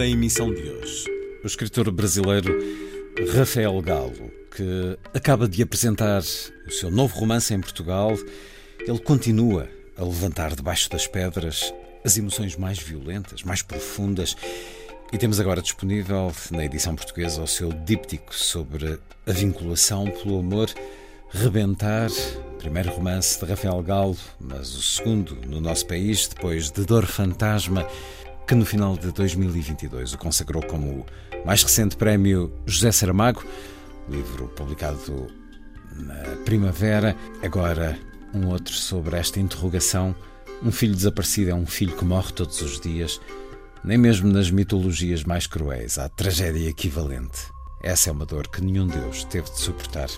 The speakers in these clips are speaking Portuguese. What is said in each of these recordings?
Na emissão de hoje, o escritor brasileiro Rafael Galo, que acaba de apresentar o seu novo romance em Portugal, ele continua a levantar debaixo das pedras as emoções mais violentas, mais profundas. E temos agora disponível na edição portuguesa o seu díptico sobre a vinculação pelo amor. Rebentar, primeiro romance de Rafael Galo, mas o segundo no nosso país, depois de Dor Fantasma que no final de 2022 o consagrou como o mais recente prémio José Saramago, livro publicado na primavera. Agora, um outro sobre esta interrogação: um filho desaparecido é um filho que morre todos os dias. Nem mesmo nas mitologias mais cruéis há tragédia equivalente. Essa é uma dor que nenhum Deus teve de suportar.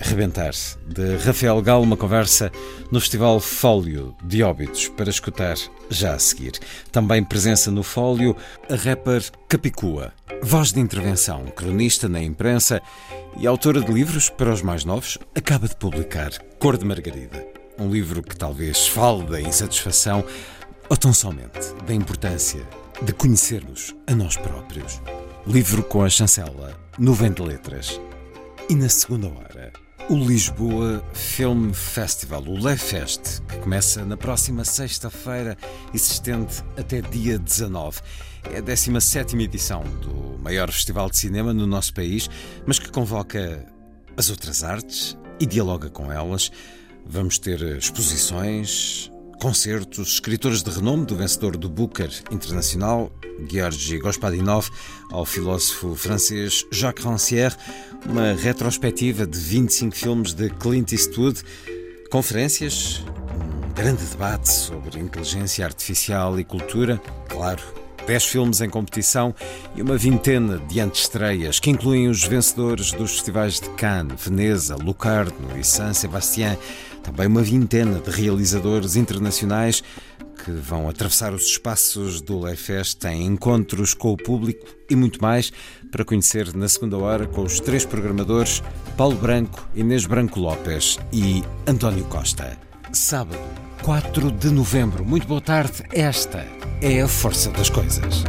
Arrebentar-se, de Rafael Galo, uma conversa no Festival Fólio de Óbitos, para escutar já a seguir. Também presença no Fólio a rapper Capicua, voz de intervenção, cronista na imprensa e autora de livros para os mais novos, acaba de publicar Cor de Margarida. Um livro que talvez fale da insatisfação ou tão somente da importância de conhecermos a nós próprios. Livro com a chancela Nuvem de Letras. E na segunda hora, o Lisboa Film Festival, o LeFest, que começa na próxima sexta-feira e se estende até dia 19. É a 17 edição do maior festival de cinema no nosso país, mas que convoca as outras artes e dialoga com elas. Vamos ter exposições, concertos, escritores de renome, do vencedor do Booker Internacional, Georgi Gospodinov, ao filósofo francês Jacques Rancière, uma retrospectiva de 25 filmes de Clint Eastwood, conferências, um grande debate sobre inteligência artificial e cultura, claro, 10 filmes em competição e uma vintena de antestreias que incluem os vencedores dos festivais de Cannes, Veneza, Locarno e San Sebastián, também uma vintena de realizadores internacionais que vão atravessar os espaços do Leifest, têm encontros com o público e muito mais para conhecer na segunda hora com os três programadores Paulo Branco, Inês Branco Lopes e António Costa. Sábado, 4 de novembro. Muito boa tarde. Esta é a força das coisas.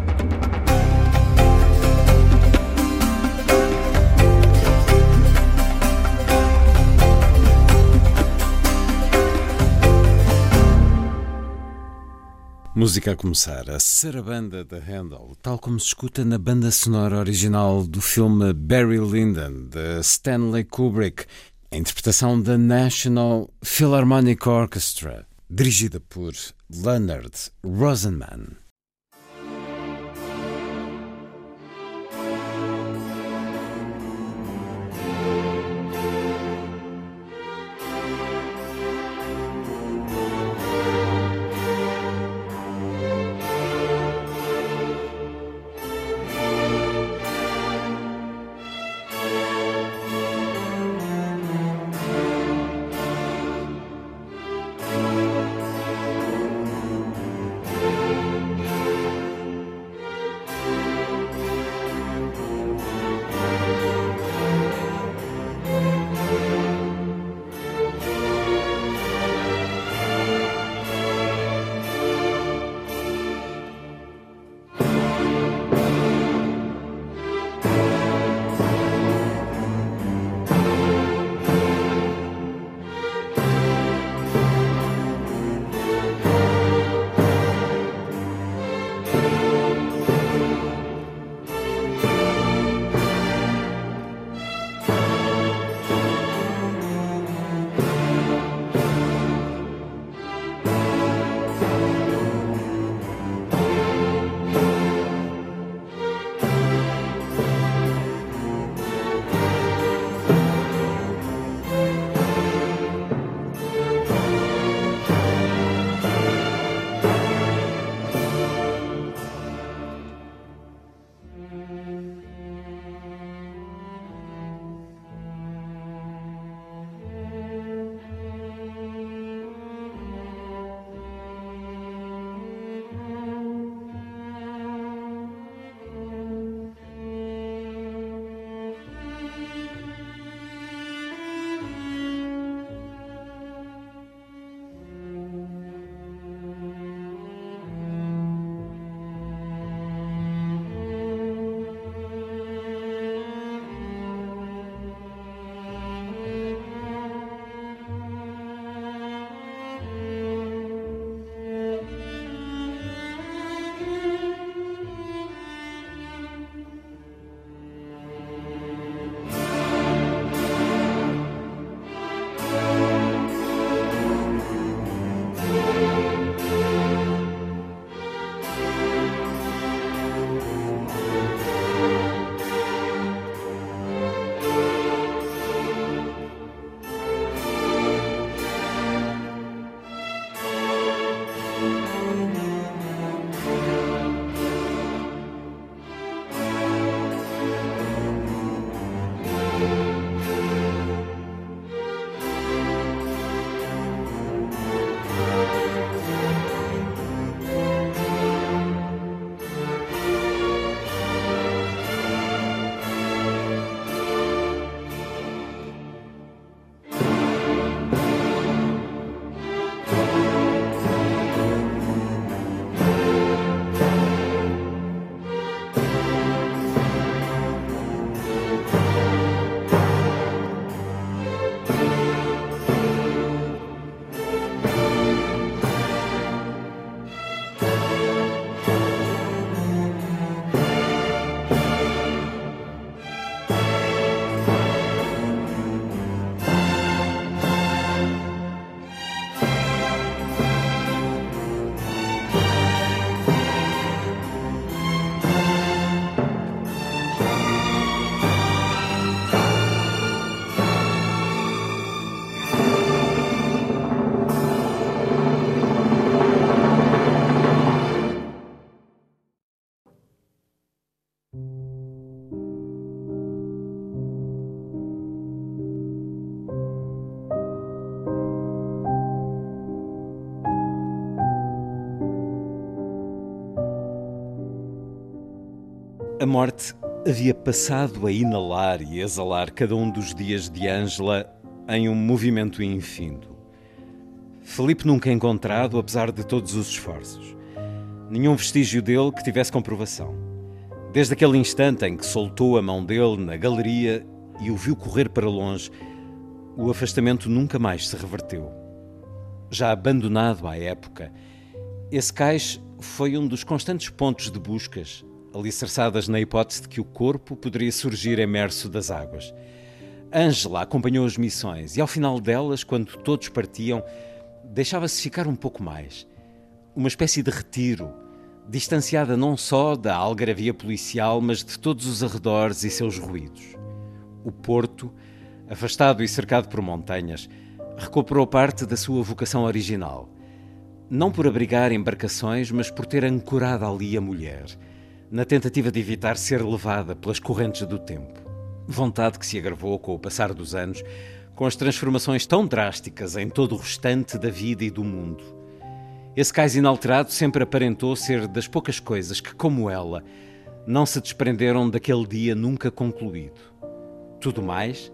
Música a começar, a sarabanda da Handel, tal como se escuta na banda sonora original do filme Barry Lyndon, de Stanley Kubrick, a interpretação da National Philharmonic Orchestra, dirigida por Leonard Rosenman. A morte havia passado a inalar e exalar cada um dos dias de Ângela em um movimento infindo. Felipe nunca encontrado, apesar de todos os esforços. Nenhum vestígio dele que tivesse comprovação. Desde aquele instante em que soltou a mão dele na galeria e o viu correr para longe, o afastamento nunca mais se reverteu. Já abandonado à época, esse cais foi um dos constantes pontos de buscas, alicerçadas na hipótese de que o corpo poderia surgir emerso das águas. Ângela acompanhou as missões e, ao final delas, quando todos partiam, deixava-se ficar um pouco mais. Uma espécie de retiro, distanciada não só da algaravia policial, mas de todos os arredores e seus ruídos. O porto, afastado e cercado por montanhas, recuperou parte da sua vocação original. Não por abrigar embarcações, mas por ter ancorado ali a mulher, na tentativa de evitar ser levada pelas correntes do tempo. Vontade que se agravou com o passar dos anos, com as transformações tão drásticas em todo o restante da vida e do mundo. Esse cais inalterado sempre aparentou ser das poucas coisas que, como ela, não se desprenderam daquele dia nunca concluído. Tudo mais,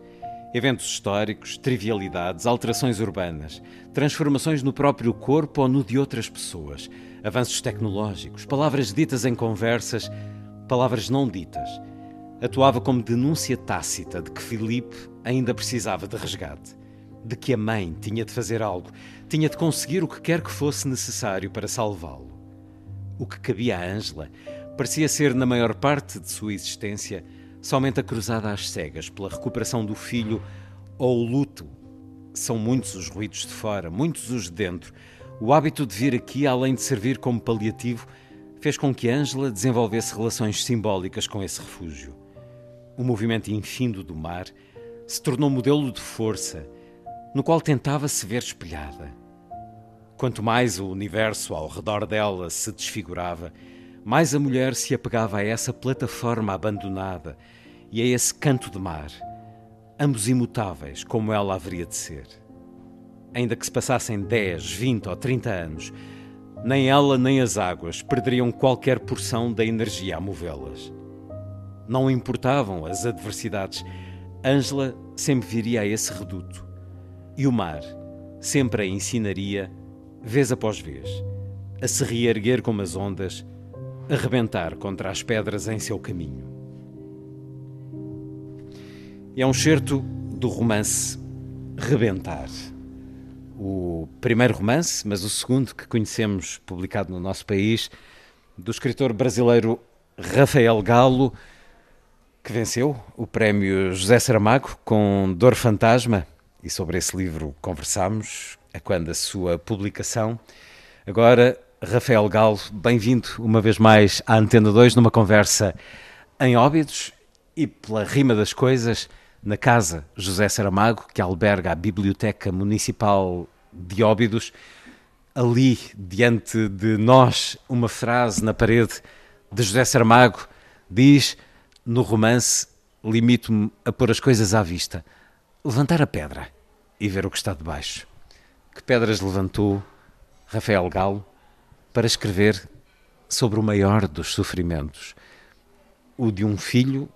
eventos históricos, trivialidades, alterações urbanas, transformações no próprio corpo ou no de outras pessoas, avanços tecnológicos, palavras ditas em conversas, palavras não ditas, atuava como denúncia tácita de que Filipe ainda precisava de resgate, de que a mãe tinha de fazer algo, tinha de conseguir o que quer que fosse necessário para salvá-lo. O que cabia a Ângela parecia ser, na maior parte de sua existência, somente a cruzada às cegas pela recuperação do filho ou o luto. São muitos os ruídos de fora, muitos os de dentro. O hábito de vir aqui, além de servir como paliativo, fez com que Ângela desenvolvesse relações simbólicas com esse refúgio o movimento infindo do mar, se tornou modelo de força, no qual tentava se ver espelhada. Quanto mais o universo ao redor dela se desfigurava, mais a mulher se apegava a essa plataforma abandonada e a esse canto de mar, ambos imutáveis como ela haveria de ser. Ainda que se passassem 10, 20 ou 30 anos, nem ela nem as águas perderiam qualquer porção da energia a movê-las. Não importavam as adversidades. Ângela sempre viria a esse reduto. E o mar sempre a ensinaria, vez após vez, a se reerguer como as ondas, a rebentar contra as pedras em seu caminho. É um certo do romance Rebentar. O primeiro romance, mas o segundo que conhecemos publicado no nosso país, do escritor brasileiro Rafael Galo que venceu o prémio José Saramago com Dor Fantasma, e sobre esse livro conversámos, a quando a sua publicação. Agora, Rafael Galo, bem-vindo uma vez mais à Antena 2, numa conversa em Óbidos e pela rima das coisas, na Casa José Saramago, que alberga a Biblioteca Municipal de Óbidos. Ali, diante de nós, uma frase na parede de José Saramago diz no romance, limito-me a pôr as coisas à vista. Levantar a pedra e ver o que está debaixo. Que pedras levantou Rafael Galo para escrever sobre o maior dos sofrimentos, o de um filho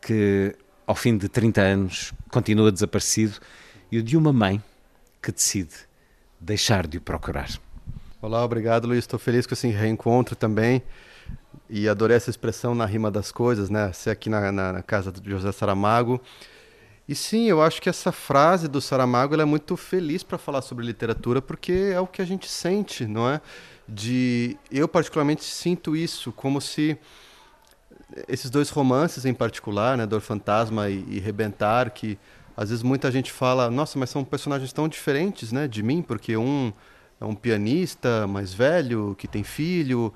que, ao fim de 30 anos, continua desaparecido e o de uma mãe que decide deixar de o procurar. Olá, obrigado, Luiz. Estou feliz com esse reencontro também. E adorei essa expressão na rima das coisas, né? Ser aqui na, na, na casa do José Saramago. E sim, eu acho que essa frase do Saramago é muito feliz para falar sobre literatura, porque é o que a gente sente, não é? De eu particularmente sinto isso como se esses dois romances em particular, né, Dor Fantasma e, e Rebentar, que às vezes muita gente fala, nossa, mas são personagens tão diferentes, né, de mim, porque um é um pianista mais velho que tem filho,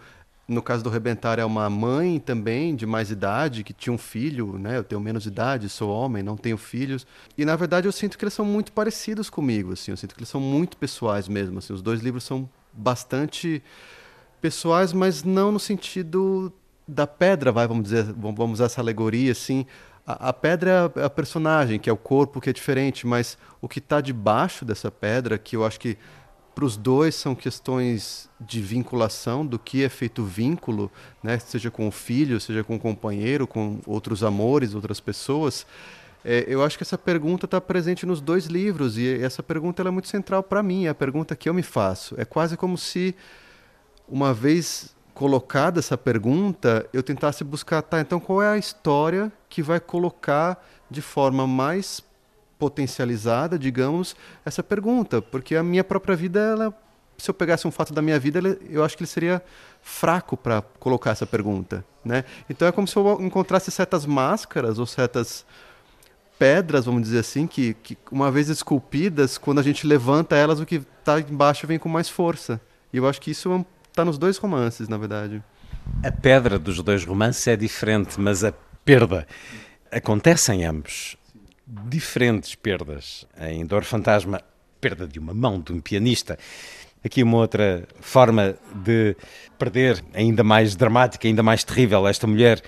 no caso do Rebentar, é uma mãe também de mais idade, que tinha um filho, né? Eu tenho menos idade, sou homem, não tenho filhos. E na verdade eu sinto que eles são muito parecidos comigo, assim. Eu sinto que eles são muito pessoais mesmo, assim. Os dois livros são bastante pessoais, mas não no sentido da pedra, vai, vamos dizer, vamos usar essa alegoria, assim. A, a pedra é a personagem, que é o corpo que é diferente, mas o que está debaixo dessa pedra, que eu acho que para os dois são questões de vinculação, do que é feito vínculo, né? seja com o filho, seja com o companheiro, com outros amores, outras pessoas. É, eu acho que essa pergunta está presente nos dois livros e essa pergunta é muito central para mim, é a pergunta que eu me faço. É quase como se, uma vez colocada essa pergunta, eu tentasse buscar, tá, então qual é a história que vai colocar de forma mais potencializada, digamos, essa pergunta, porque a minha própria vida, ela, se eu pegasse um fato da minha vida, eu acho que ele seria fraco para colocar essa pergunta, né? Então é como se eu encontrasse certas máscaras ou certas pedras, vamos dizer assim, que, que uma vez esculpidas, quando a gente levanta elas, o que está embaixo vem com mais força. E eu acho que isso está nos dois romances, na verdade. A pedra dos dois romances é diferente, mas a perda acontece em ambos diferentes perdas. Em Dor Fantasma, perda de uma mão de um pianista. Aqui uma outra forma de perder, ainda mais dramática, ainda mais terrível, esta mulher,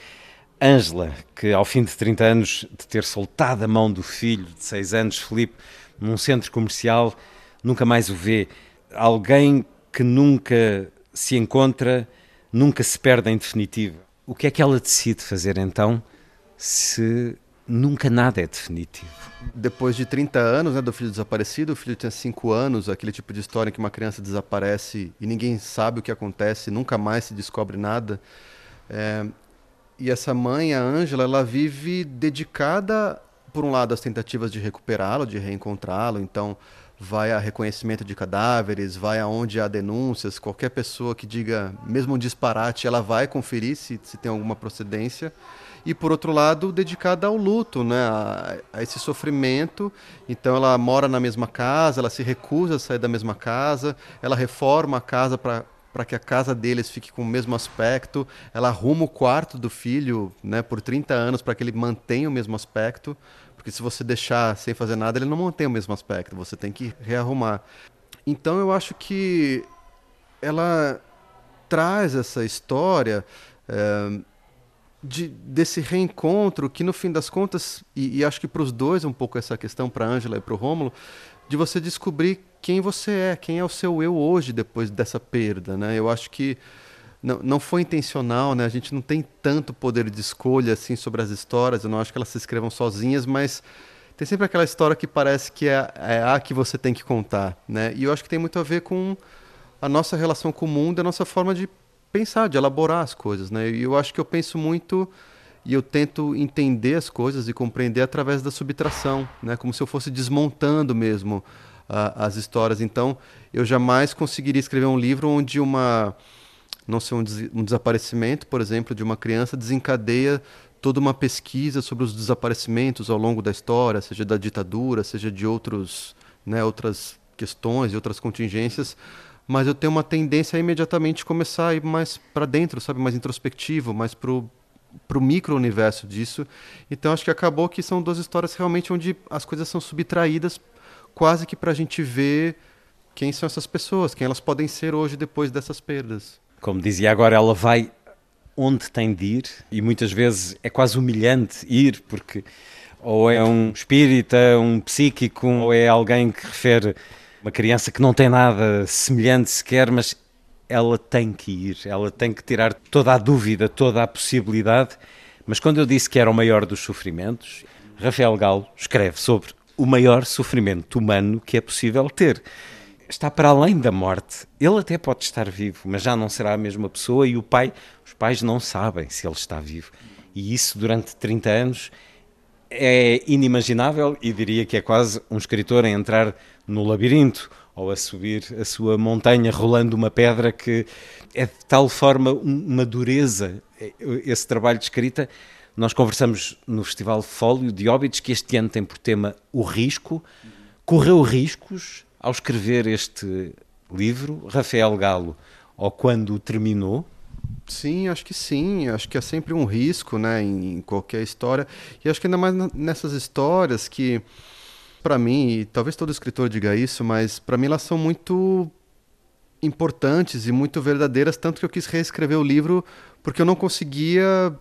Ângela, que ao fim de 30 anos de ter soltado a mão do filho de 6 anos, Felipe, num centro comercial, nunca mais o vê. Alguém que nunca se encontra, nunca se perde em definitivo. O que é que ela decide fazer então, se nunca nada é definitivo. Depois de 30 anos né, do filho desaparecido, o filho tinha 5 anos, aquele tipo de história em que uma criança desaparece e ninguém sabe o que acontece, nunca mais se descobre nada. É, e essa mãe, a Ângela, ela vive dedicada, por um lado, às tentativas de recuperá-lo, de reencontrá-lo, então vai a reconhecimento de cadáveres, vai aonde há denúncias, qualquer pessoa que diga, mesmo um disparate, ela vai conferir se, se tem alguma procedência. E por outro lado dedicada ao luto, né, a, a, esse sofrimento. Então ela mora na mesma casa, ela se recusa a sair da mesma casa, ela reforma a casa para para que a casa deles fique com o mesmo aspecto, ela arruma o quarto do filho, né, por 30 anos para que ele mantenha o mesmo aspecto, porque se você deixar sem fazer nada, ele não mantém o mesmo aspecto, você tem que rearrumar. Então eu acho que ela traz essa história é, de, desse reencontro que no fim das contas e, e acho que para os dois um pouco essa questão para Ângela e para o Rômulo de você descobrir quem você é quem é o seu eu hoje depois dessa perda né eu acho que não, não foi intencional né a gente não tem tanto poder de escolha assim sobre as histórias eu não acho que elas se escrevam sozinhas mas tem sempre aquela história que parece que é, é a que você tem que contar né e eu acho que tem muito a ver com a nossa relação com o mundo a nossa forma de pensar, de elaborar as coisas, né? E eu acho que eu penso muito e eu tento entender as coisas e compreender através da subtração, né? Como se eu fosse desmontando mesmo uh, as histórias. Então, eu jamais conseguiria escrever um livro onde uma não sei um, des um desaparecimento, por exemplo, de uma criança desencadeia toda uma pesquisa sobre os desaparecimentos ao longo da história, seja da ditadura, seja de outros, né, outras questões e outras contingências mas eu tenho uma tendência a imediatamente começar a ir mais para dentro, sabe, mais introspectivo, mais pro pro micro-universo disso. Então acho que acabou que são duas histórias realmente onde as coisas são subtraídas quase que para a gente ver quem são essas pessoas, quem elas podem ser hoje depois dessas perdas. Como dizia agora, ela vai onde tem de ir e muitas vezes é quase humilhante ir porque ou é um espírita, um psíquico, ou é alguém que refere uma criança que não tem nada semelhante sequer, mas ela tem que ir, ela tem que tirar toda a dúvida, toda a possibilidade. Mas quando eu disse que era o maior dos sofrimentos, Rafael Galo escreve sobre o maior sofrimento humano que é possível ter. Está para além da morte. Ele até pode estar vivo, mas já não será a mesma pessoa e o pai, os pais não sabem se ele está vivo. E isso durante 30 anos é inimaginável e diria que é quase um escritor a entrar no labirinto ou a subir a sua montanha rolando uma pedra que é de tal forma uma dureza esse trabalho de escrita. Nós conversamos no Festival Fólio de Óbidos, que este ano tem por tema o risco. Correu riscos ao escrever este livro, Rafael Galo, ou quando terminou? Sim, acho que sim. Acho que é sempre um risco, né, em qualquer história. E acho que ainda mais nessas histórias que, para mim, e talvez todo escritor diga isso, mas para mim elas são muito importantes e muito verdadeiras, tanto que eu quis reescrever o livro porque eu não conseguia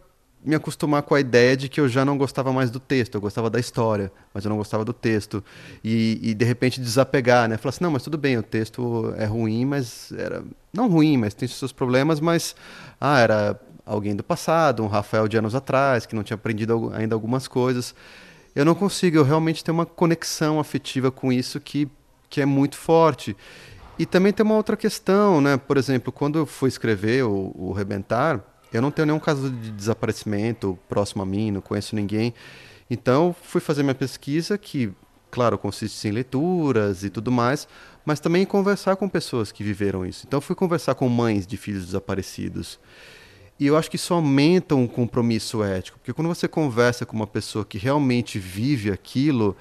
me acostumar com a ideia de que eu já não gostava mais do texto, eu gostava da história, mas eu não gostava do texto. E, e de repente desapegar, né? Falar assim, não, mas tudo bem, o texto é ruim, mas era. Não ruim, mas tem seus problemas, mas. Ah, era alguém do passado, um Rafael de anos atrás, que não tinha aprendido ainda algumas coisas. Eu não consigo, eu realmente tenho uma conexão afetiva com isso que, que é muito forte. E também tem uma outra questão, né? Por exemplo, quando eu fui escrever o, o Rebentar, eu não tenho nenhum caso de desaparecimento próximo a mim, não conheço ninguém. Então, fui fazer minha pesquisa, que, claro, consiste em leituras e tudo mais, mas também em conversar com pessoas que viveram isso. Então, fui conversar com mães de filhos desaparecidos. E eu acho que isso aumenta um compromisso ético, porque quando você conversa com uma pessoa que realmente vive aquilo,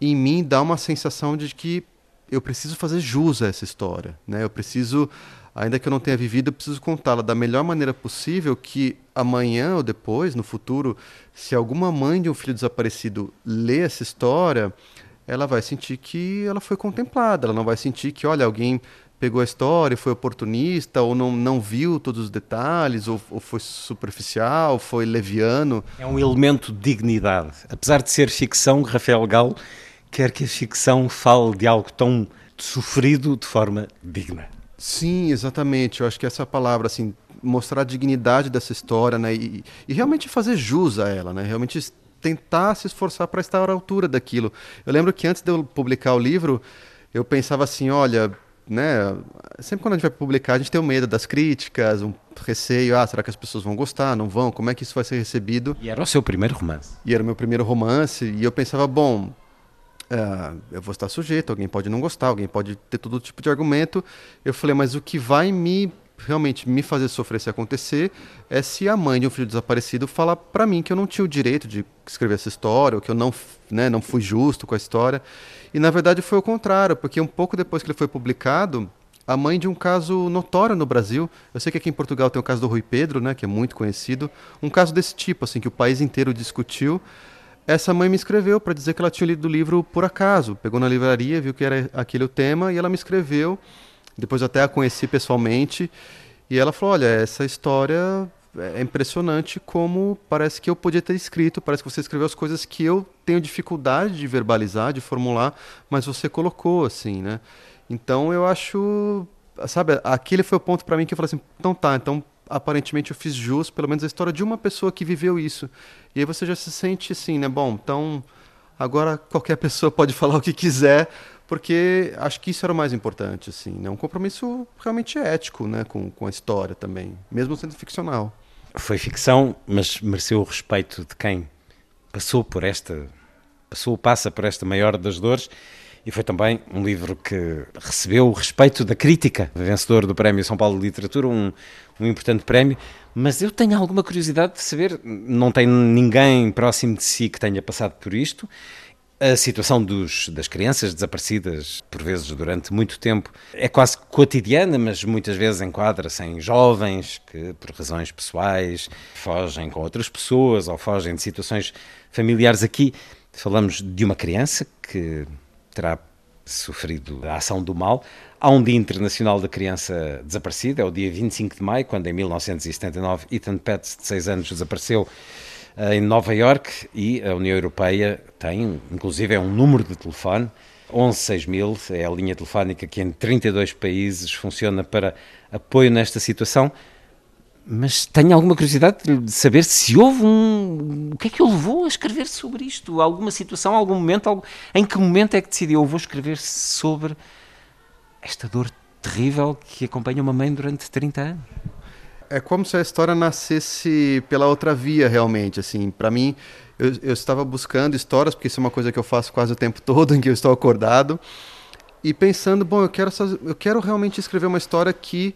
em mim dá uma sensação de que eu preciso fazer jus a essa história, né? Eu preciso ainda que eu não tenha vivido, eu preciso contá-la da melhor maneira possível que amanhã ou depois, no futuro, se alguma mãe de um filho desaparecido lê essa história, ela vai sentir que ela foi contemplada, ela não vai sentir que, olha, alguém pegou a história, foi oportunista, ou não, não viu todos os detalhes, ou, ou foi superficial, foi leviano. É um elemento de dignidade. Apesar de ser ficção, Rafael Galo quer que a ficção fale de algo tão sofrido de forma digna. Sim, exatamente. Eu acho que essa palavra, assim, mostrar a dignidade dessa história, né? E, e realmente fazer jus a ela, né? Realmente tentar se esforçar para estar à altura daquilo. Eu lembro que antes de eu publicar o livro, eu pensava assim, olha, né? Sempre quando a gente vai publicar, a gente tem um medo das críticas, um receio, ah, será que as pessoas vão gostar, não vão? Como é que isso vai ser recebido? E era o seu primeiro romance. E era o meu primeiro romance, e eu pensava, bom, uh, eu vou estar sujeito, alguém pode não gostar, alguém pode ter todo tipo de argumento. Eu falei, mas o que vai me realmente me fazer sofrer se acontecer é se a mãe de um filho desaparecido falar para mim que eu não tinha o direito de escrever essa história, ou que eu não, né, não fui justo com a história. E na verdade foi o contrário, porque um pouco depois que ele foi publicado, a mãe de um caso notório no Brasil, eu sei que aqui em Portugal tem o caso do Rui Pedro, né, que é muito conhecido, um caso desse tipo, assim, que o país inteiro discutiu, essa mãe me escreveu para dizer que ela tinha lido o livro por acaso. Pegou na livraria, viu que era aquele o tema e ela me escreveu. Depois até a conheci pessoalmente e ela falou: "Olha, essa história é impressionante como parece que eu podia ter escrito, parece que você escreveu as coisas que eu tenho dificuldade de verbalizar, de formular, mas você colocou assim, né? Então eu acho, sabe, aquele foi o ponto para mim que eu falei assim: "Então tá, então aparentemente eu fiz jus, pelo menos a história de uma pessoa que viveu isso. E aí você já se sente assim, né? Bom, então agora qualquer pessoa pode falar o que quiser, porque acho que isso era o mais importante, assim, né? Um compromisso realmente ético, né? Com, com a história também, mesmo sendo ficcional. Foi ficção, mas mereceu o respeito de quem passou por esta, passou passa por esta maior das dores e foi também um livro que recebeu o respeito da crítica, vencedor do Prémio São Paulo de Literatura, um, um importante prémio. Mas eu tenho alguma curiosidade de saber, não tem ninguém próximo de si que tenha passado por isto. A situação dos, das crianças desaparecidas, por vezes durante muito tempo, é quase cotidiana, mas muitas vezes enquadra-se em jovens que, por razões pessoais, fogem com outras pessoas ou fogem de situações familiares. Aqui falamos de uma criança que terá sofrido a ação do mal. Há um Dia Internacional da Criança Desaparecida, é o dia 25 de maio, quando em 1979 Ethan Petts, de 6 anos, desapareceu uh, em Nova York e a União Europeia tem, inclusive, é um número de telefone, 116000, é a linha telefónica que em 32 países funciona para apoio nesta situação mas tenho alguma curiosidade de saber se houve um. O que é que o levou a escrever sobre isto? Alguma situação, algum momento? Algum... Em que momento é que decidiu? Eu vou escrever sobre esta dor terrível que acompanha uma mãe durante 30 anos. É como se a história nascesse pela outra via, realmente. Assim, para mim, eu, eu estava buscando histórias, porque isso é uma coisa que eu faço quase o tempo todo, em que eu estou acordado, e pensando, bom, eu quero, eu quero realmente escrever uma história que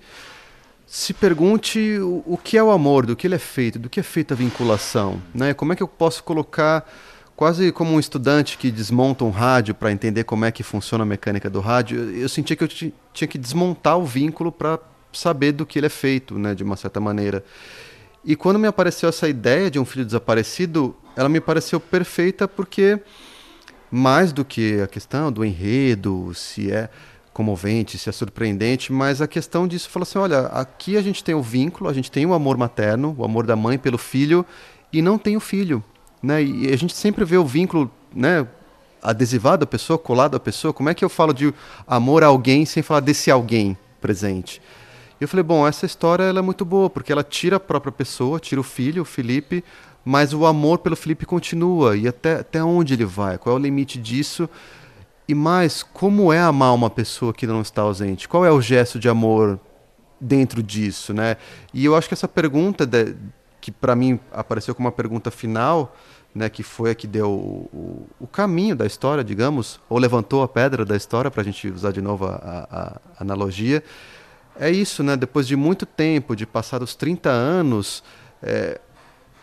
se pergunte o, o, que é o amor, do que ele é feito, do que é feita a vinculação, né? Como é que eu posso colocar quase como um estudante que desmonta um rádio para entender como é que funciona a mecânica do rádio, eu, eu sentia que eu tinha que desmontar o vínculo para saber do que ele é feito, né, de uma certa maneira. E quando me apareceu essa ideia de um filho desaparecido, ela me pareceu perfeita porque mais do que a questão do enredo, se é comovente, se é surpreendente, mas a questão disso fala assim, olha, aqui a gente tem o vínculo, a gente tem o amor materno, o amor da mãe pelo filho e não tem o filho, né? E a gente sempre vê o vínculo, né, adesivado à pessoa, colado à pessoa. Como é que eu falo de amor a alguém sem falar desse alguém presente? E eu falei, bom, essa história é muito boa, porque ela tira a própria pessoa, tira o filho, o Felipe, mas o amor pelo Felipe continua. E até, até onde ele vai? Qual é o limite disso? E mais, como é amar uma pessoa que não está ausente? Qual é o gesto de amor dentro disso, né? E eu acho que essa pergunta, de, que para mim apareceu como uma pergunta final, né, que foi a que deu o, o, caminho da história, digamos, ou levantou a pedra da história, para a gente usar de novo a, a, a, analogia, é isso, né? Depois de muito tempo, de passar os 30 anos, é,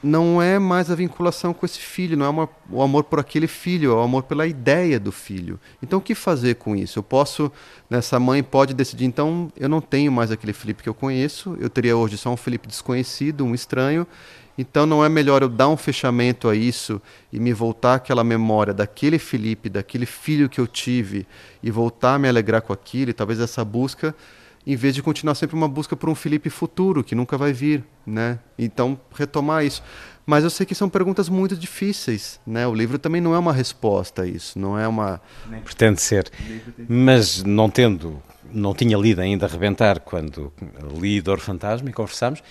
não é mais a vinculação com esse filho, não é uma, o amor por aquele filho, é o amor pela ideia do filho. Então, o que fazer com isso? Eu posso, nessa né, mãe pode decidir, então, eu não tenho mais aquele Felipe que eu conheço, eu teria hoje só um Felipe desconhecido, um estranho. Então, não é melhor eu dar um fechamento a isso e me voltar àquela memória daquele Felipe, daquele filho que eu tive e voltar a me alegrar com aquilo, e talvez essa busca em vez de continuar sempre uma busca por um Felipe futuro que nunca vai vir, né? Então retomar isso. Mas eu sei que são perguntas muito difíceis, né? O livro também não é uma resposta a isso, não é uma. Nem pretende ser. Mas não tendo, não tinha lido ainda Rebentar quando li Dor Fantasma e conversámos,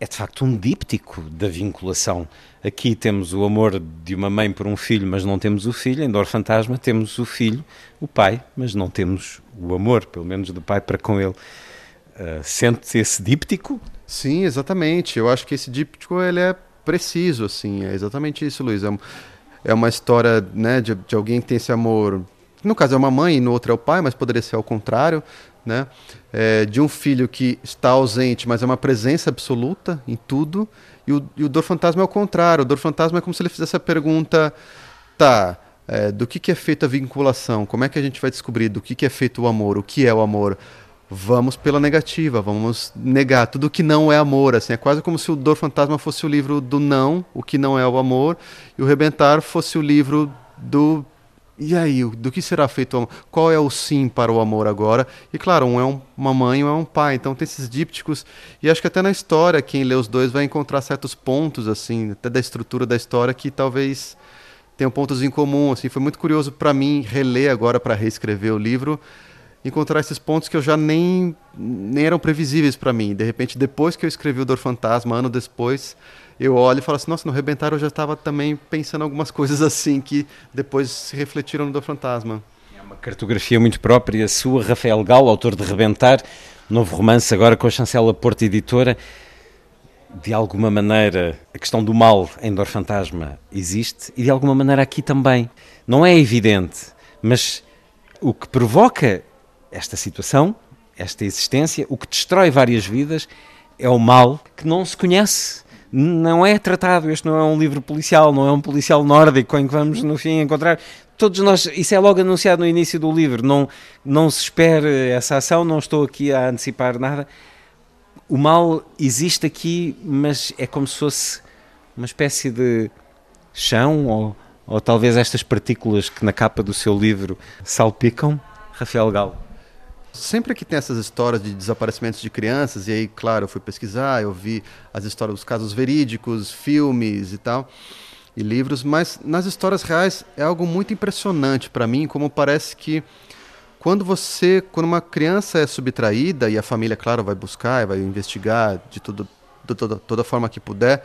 é de facto um díptico da vinculação. Aqui temos o amor de uma mãe por um filho, mas não temos o filho. Em Dor Fantasma temos o filho, o pai, mas não temos o amor, pelo menos do pai para com ele. Uh, sente esse díptico? Sim, exatamente. Eu acho que esse díptico ele é preciso, assim. É exatamente isso, Luiz. É, é uma história né, de, de alguém que tem esse amor. No caso é uma mãe e no outro é o pai, mas poderia ser ao contrário né? É, de um filho que está ausente, mas é uma presença absoluta em tudo. E o, e o Dor Fantasma é o contrário. O Dor Fantasma é como se ele fizesse a pergunta: tá, é, do que, que é feita a vinculação? Como é que a gente vai descobrir do que, que é feito o amor? O que é o amor? Vamos pela negativa, vamos negar tudo que não é amor. Assim, é quase como se o Dor Fantasma fosse o livro do não, o que não é o amor, e o Rebentar fosse o livro do e aí, do que será feito o amor? Qual é o sim para o amor agora? E claro, um é um, uma mãe, um é um pai. Então tem esses dípticos. E acho que até na história, quem lê os dois vai encontrar certos pontos, assim, até da estrutura da história, que talvez tenham pontos em comum. Assim, foi muito curioso para mim reler agora para reescrever o livro, encontrar esses pontos que eu já nem, nem eram previsíveis para mim. De repente, depois que eu escrevi o Dor Fantasma, ano depois eu olho e falo assim, nossa, no Rebentar eu já estava também pensando algumas coisas assim que depois se refletiram no do Fantasma. É uma cartografia muito própria sua, Rafael Gal, autor de Rebentar, novo romance agora com a chancela Porta Editora. De alguma maneira, a questão do mal em Dor Fantasma existe e de alguma maneira aqui também. Não é evidente, mas o que provoca esta situação, esta existência, o que destrói várias vidas, é o mal que não se conhece não é tratado. Este não é um livro policial, não é um policial nórdico em que vamos no fim encontrar. Todos nós, isso é logo anunciado no início do livro. Não, não se espere essa ação, não estou aqui a antecipar nada. O mal existe aqui, mas é como se fosse uma espécie de chão ou, ou talvez estas partículas que na capa do seu livro salpicam. Rafael Galo sempre que tem essas histórias de desaparecimentos de crianças, e aí, claro, eu fui pesquisar, eu vi as histórias dos casos verídicos, filmes e tal, e livros, mas nas histórias reais é algo muito impressionante para mim, como parece que quando você, quando uma criança é subtraída e a família, claro, vai buscar, vai investigar de, tudo, toda, toda forma que puder,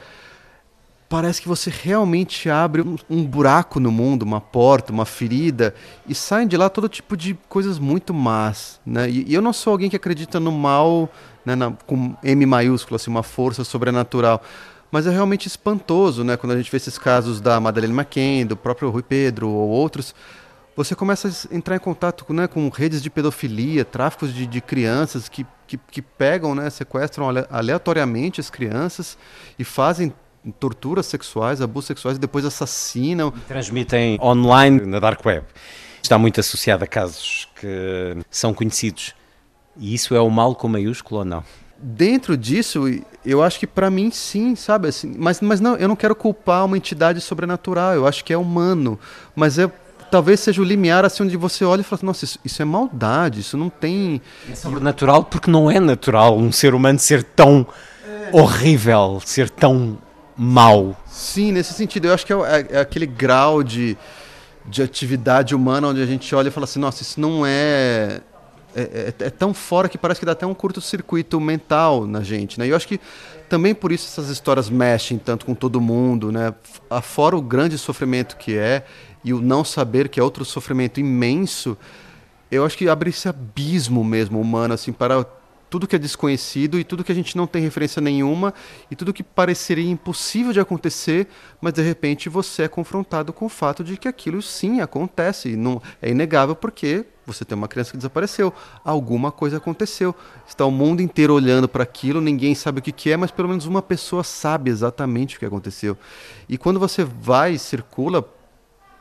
parece que você realmente abre um, um, buraco no mundo, uma porta, uma ferida, e saem de lá todo tipo de coisas muito más. Né? E, e eu não sou alguém que acredita no mal né, na, com M maiúsculo, assim, uma força sobrenatural. Mas é realmente espantoso, né? Quando a gente vê esses casos da Madeleine McCann, do próprio Rui Pedro ou outros, você começa a entrar em contato né, com redes de pedofilia, tráficos de, de crianças que, que, que, pegam, né, sequestram aleatoriamente as crianças e fazem torturas sexuais, abusos sexuais e depois assassinam. Transmitem online na dark web. Está muito associado a casos que são conhecidos. E isso é o mal com maiúsculo ou não? Dentro disso, eu acho que para mim sim, sabe? Assim, mas, mas não, eu não quero culpar uma entidade sobrenatural. Eu acho que é humano. Mas é talvez seja o limiar assim onde você olha e fala, assim, nossa, isso, isso é maldade, isso não tem. É sobrenatural porque não é natural um ser humano ser tão horrível, ser tão mau. Sim, nesse sentido. Eu acho que é, é, é, aquele grau de, de atividade humana onde a gente olha e fala assim, nossa, isso não é é, é, é, tão fora que parece que dá até um curto-circuito mental na gente, né? E eu acho que também por isso essas histórias mexem tanto com todo mundo, né? Afora o grande sofrimento que é e o não saber que é outro sofrimento imenso, eu acho que abre esse abismo mesmo humano assim para tudo que é desconhecido e tudo que a gente não tem referência nenhuma e tudo que pareceria impossível de acontecer, mas de repente você é confrontado com o fato de que aquilo sim acontece. Não, é inegável porque você tem uma criança que desapareceu, alguma coisa aconteceu. Está o mundo inteiro olhando para aquilo, ninguém sabe o que, que é, mas pelo menos uma pessoa sabe exatamente o que aconteceu. E quando você vai e circula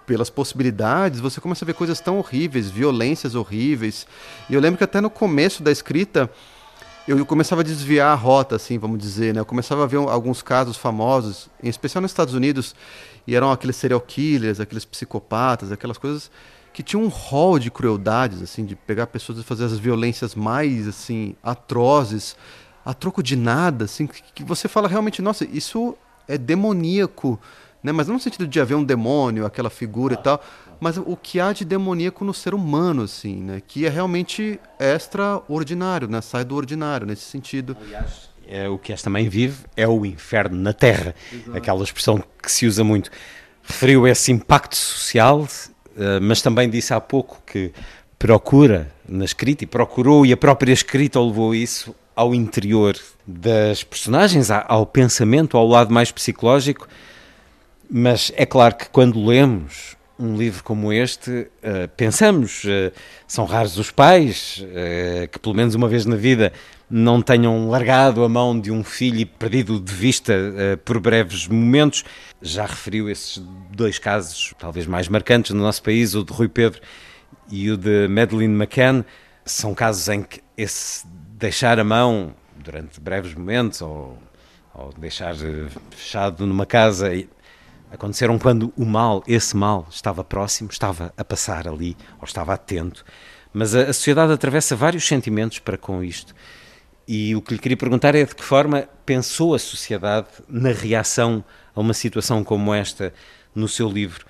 pelas possibilidades, você começa a ver coisas tão horríveis, violências horríveis. E eu lembro que até no começo da escrita, eu começava a desviar a rota, assim, vamos dizer, né? Eu começava a ver alguns casos famosos, em especial nos Estados Unidos, e eram aqueles serial killers, aqueles psicopatas, aquelas coisas que tinham um rol de crueldades, assim, de pegar pessoas e fazer as violências mais, assim, atrozes, a troco de nada, assim, que você fala realmente, nossa, isso é demoníaco, né? Mas não no sentido de haver um demônio, aquela figura e tal, mas o que há de demoníaco no ser humano, assim, né? Que é realmente extraordinário, né? Sai do ordinário nesse sentido. Aliás, é, o que esta mãe vive é o inferno na Terra, Exato. aquela expressão que se usa muito. Referiu esse impacto social, eh, mas também disse há pouco que procura na escrita, e procurou, e a própria escrita levou isso ao interior das personagens, ao pensamento, ao lado mais psicológico. Mas é claro que quando lemos um livro como este, uh, pensamos, uh, são raros os pais uh, que, pelo menos uma vez na vida, não tenham largado a mão de um filho e perdido de vista por breves momentos. Já referiu esses dois casos, talvez mais marcantes no nosso país, o de Rui Pedro e o de Madeleine McCann. São casos em que esse deixar a mão durante breves momentos ou, ou deixar fechado numa casa aconteceram quando o mal, esse mal, estava próximo, estava a passar ali, ou estava atento. Mas a, a sociedade atravessa vários sentimentos para com isto. E o que lhe queria perguntar é de que forma pensou a sociedade na reação a uma situação como esta no seu livro.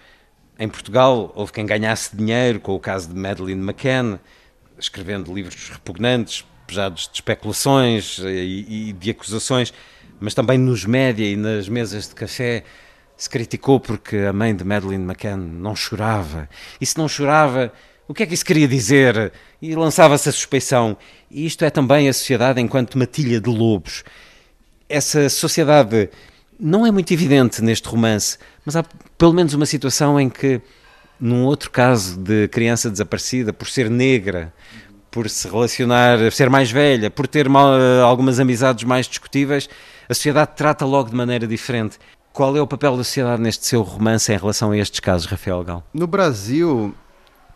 Em Portugal, houve quem ganhasse dinheiro com o caso de Madeleine McCann, escrevendo livros repugnantes, pesados de especulações e, e de acusações, mas também nos média e nas mesas de café se criticou porque a mãe de Madeleine McCann não chorava. E se não chorava, o que é que isso queria dizer? E lançava-se a suspeição. E isto é também a sociedade enquanto matilha de lobos. Essa sociedade não é muito evidente neste romance, mas há pelo menos uma situação em que, num outro caso de criança desaparecida, por ser negra, por se relacionar, ser mais velha, por ter mal, algumas amizades mais discutíveis, a sociedade trata logo de maneira diferente. Qual é o papel da sociedade neste seu romance em relação a estes casos, Rafael Gal? No Brasil,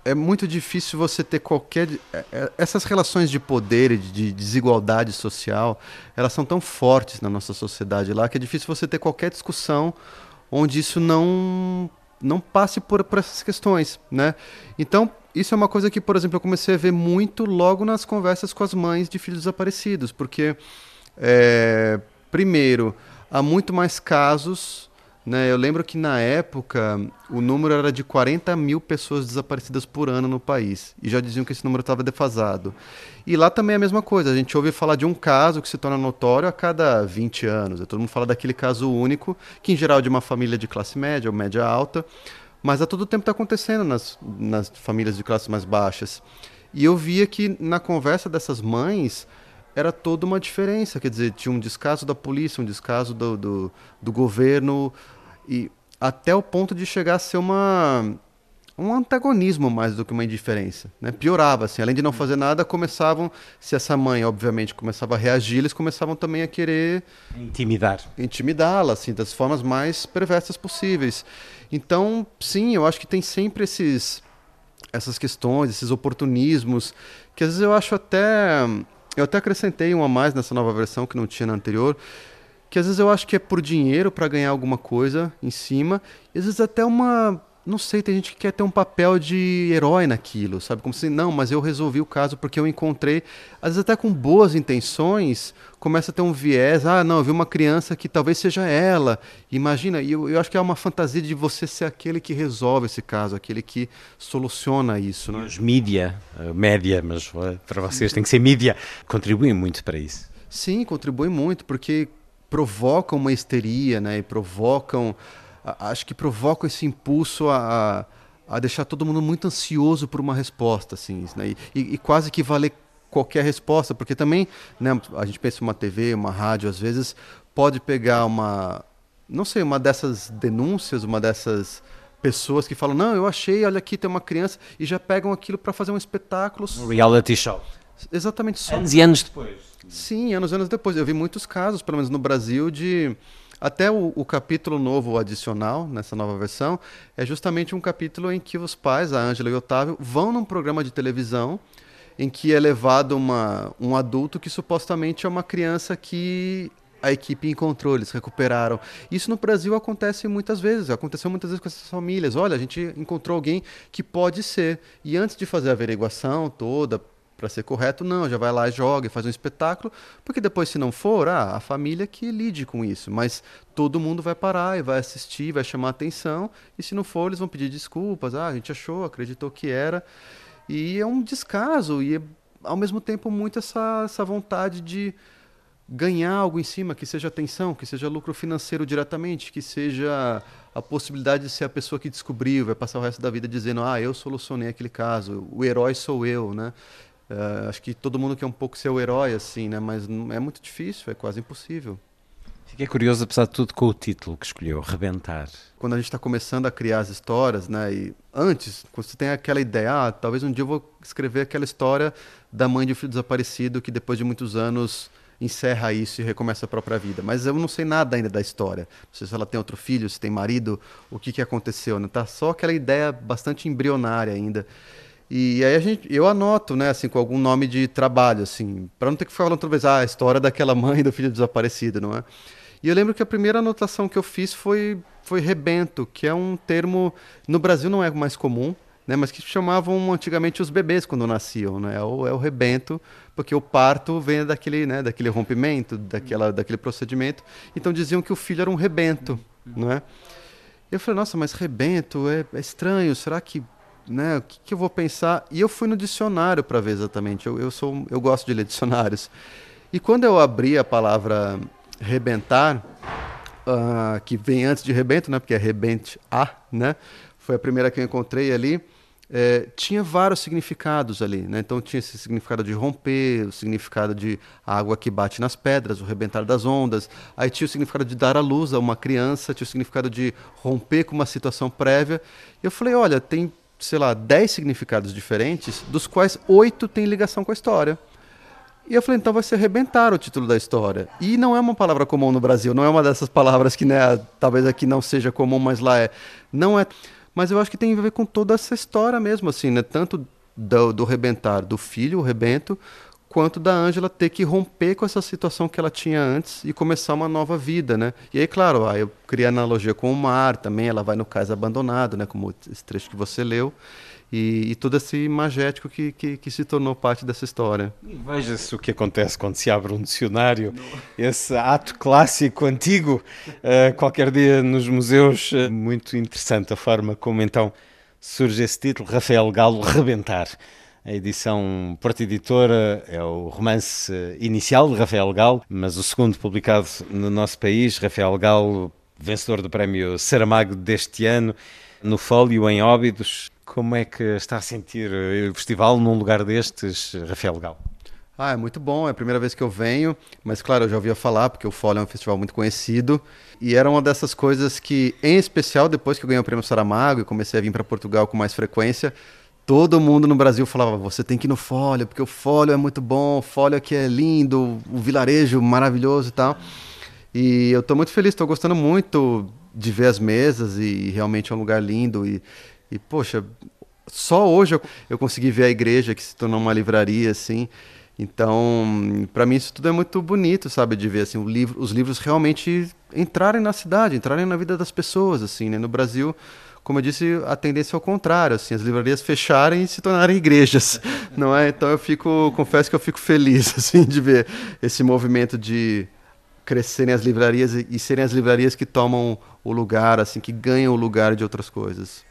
é muito difícil você ter qualquer. É, é, essas relações de poder e de desigualdade social, elas são tão fortes na nossa sociedade lá que é difícil você ter qualquer discussão onde isso não não passe por, por essas questões, né? Então, isso é uma coisa que, por exemplo, eu comecei a ver muito logo nas conversas com as mães de filhos desaparecidos, porque, é, primeiro, há muito mais casos. Né? Eu lembro que na época o número era de 40 mil pessoas desaparecidas por ano no país. E já diziam que esse número estava defasado. E lá também é a mesma coisa. A gente ouve falar de um caso que se torna notório a cada 20 anos. Todo mundo fala daquele caso único, que em geral é de uma família de classe média ou média alta. Mas a todo tempo está acontecendo nas, nas famílias de classes mais baixas. E eu via que na conversa dessas mães era toda uma diferença. Quer dizer, tinha um descaso da polícia, um descaso do, do, do governo, e até o ponto de chegar a ser uma, um antagonismo mais do que uma indiferença. Né? Piorava, assim, além de não fazer nada, começavam, se essa mãe, obviamente, começava a reagir, eles começavam também a querer... Intimidar. Intimidá-la, assim, das formas mais perversas possíveis. Então, sim, eu acho que tem sempre esses, essas questões, esses oportunismos, que às vezes eu acho até eu até acrescentei um a mais nessa nova versão que não tinha na anterior, que às vezes eu acho que é por dinheiro para ganhar alguma coisa em cima, e às vezes até uma não sei, tem gente que quer ter um papel de herói naquilo, sabe? Como se, não, mas eu resolvi o caso porque eu encontrei, às vezes até com boas intenções, começa a ter um viés, ah, não, eu vi uma criança que talvez seja ela. Imagina, e eu, eu acho que é uma fantasia de você ser aquele que resolve esse caso, aquele que soluciona isso. Não é? Os mídia, média, mas eh, para vocês tem que ser mídia, contribuem muito para isso. Sim, contribuem muito, porque provocam uma histeria, né? E provocam acho que provoca esse impulso a, a, deixar todo mundo muito ansioso por uma resposta, assim, né? e, e, quase que valer qualquer resposta, porque também, né, a gente pensa em uma TV, uma rádio, às vezes pode pegar uma, não sei, uma dessas denúncias, uma dessas pessoas que falam, não, eu achei, olha aqui tem uma criança, e já pegam aquilo para fazer um espetáculo. Um reality show. Exatamente. Só... Anos e anos depois. Sim, anos e anos depois. Eu vi muitos casos, pelo menos no Brasil, de até o, o, capítulo novo adicional, nessa nova versão, é justamente um capítulo em que os pais, a Ângela e o Otávio, vão num programa de televisão em que é levado uma, um adulto que supostamente é uma criança que a equipe encontrou, eles recuperaram. Isso no Brasil acontece muitas vezes, aconteceu muitas vezes com essas famílias. Olha, a gente encontrou alguém que pode ser. E antes de fazer a averiguação toda, para ser correto, não, já vai lá, joga, faz um espetáculo, porque depois, se não for, ah, a família que lide com isso. Mas todo mundo vai parar e vai assistir, vai chamar atenção, e se não for, eles vão pedir desculpas. Ah, a gente achou, acreditou que era. E é um descaso, e é, ao mesmo tempo muito essa, essa vontade de ganhar algo em cima, que seja atenção, que seja lucro financeiro diretamente, que seja a possibilidade de ser a pessoa que descobriu, vai passar o resto da vida dizendo, ah, eu solucionei aquele caso, o herói sou eu, né? Uh, acho que todo mundo quer um pouco ser o herói, assim, né? Mas é muito difícil, é quase impossível. Fiquei curioso, apesar de tudo, com o título que escolheu, Rebentar. Quando a gente está começando a criar as histórias, né? E antes, quando você tem aquela ideia, ah, talvez um dia eu vou escrever aquela história da mãe de um filho desaparecido que depois de muitos anos encerra isso e recomeça a própria vida. Mas eu não sei nada ainda da história. Não sei se ela tem outro filho, se tem marido, o que, que aconteceu. Né? Tá só aquela ideia bastante embrionária ainda. E aí a gente, eu anoto, né, assim, com algum nome de trabalho, assim, para não ter que ficar falando vez, ah, a história daquela mãe do filho desaparecido, não é? E eu lembro que a primeira anotação que eu fiz foi, foi rebento, que é um termo, no Brasil não é mais comum, né, mas que chamavam antigamente os bebês quando nasciam, né, é o, é o rebento, porque o parto vem daquele, né, daquele rompimento, daquela, daquele procedimento, então diziam que o filho era um rebento, não é? Eu falei, nossa, mas rebento é, é estranho, será que né, o que, que, eu vou pensar? E eu fui no dicionário para ver exatamente. Eu, eu, sou, eu gosto de ler dicionários. E quando eu abri a palavra rebentar, uh, que vem antes de rebento, né, porque é rebente a, né, foi a primeira que eu encontrei ali. É, tinha vários significados ali, né? Então tinha esse significado de romper, o significado de água que bate nas pedras, o rebentar das ondas. Aí tinha o significado de dar à luz a uma criança, tinha o significado de romper com uma situação prévia. E eu falei, olha, tem sei lá, 10 significados diferentes, dos quais oito têm ligação com a história. E eu falei, então vai ser arrebentar o título da história. E não é uma palavra comum no Brasil, não é uma dessas palavras que, né, talvez aqui não seja comum, mas lá é. Não é. Mas eu acho que tem a ver com toda essa história mesmo, assim, né? Tanto do, do rebentar do filho, o rebento, quanto da Ângela ter que romper com essa situação que ela tinha antes e começar uma nova vida, né? E aí, claro, aí eu criei analogia com o mar também, ela vai no cais abandonado, né? Como esse trecho que você leu. E, e todo esse imagético que, que, que, se tornou parte dessa história. Veja-se o que acontece quando se abre um dicionário, esse ato clássico, antigo, uh, qualquer dia nos museus. Uh, muito interessante a forma como então surge esse título, Rafael Galo, Rebentar. A edição Porta Editora é o romance inicial de Rafael Galo, mas o segundo publicado no nosso país, Rafael Galo, vencedor do prémio Saramago deste ano, no Fólio, em Óbidos. Como é que está a sentir o festival num lugar destes, Rafael Galo? Ah, é muito bom, é a primeira vez que eu venho, mas claro, eu já ouvia falar, porque o Fólio é um festival muito conhecido, e era uma dessas coisas que, em especial depois que eu ganhei o prêmio Saramago e comecei a vir para Portugal com mais frequência, todo mundo no Brasil falava: você tem que ir no Folha, porque o Folha é muito bom, o Folha aqui é lindo, o vilarejo maravilhoso e tal. E eu estou muito feliz, estou gostando muito de ver as mesas e realmente é um lugar lindo. E, e poxa, só hoje eu, eu consegui ver a igreja que se tornou uma livraria assim. Então, para mim isso tudo é muito bonito, sabe, de ver assim, livro, os livros realmente entrarem na cidade, entrarem na vida das pessoas, assim, né? No Brasil, como eu disse, a tendência é o contrário, assim, as livrarias fecharem e se tornarem igrejas, não é? Então eu fico, confesso que eu fico feliz, assim, de ver esse movimento de crescerem as livrarias e, serem as livrarias que tomam o lugar, assim, que ganham o lugar de outras coisas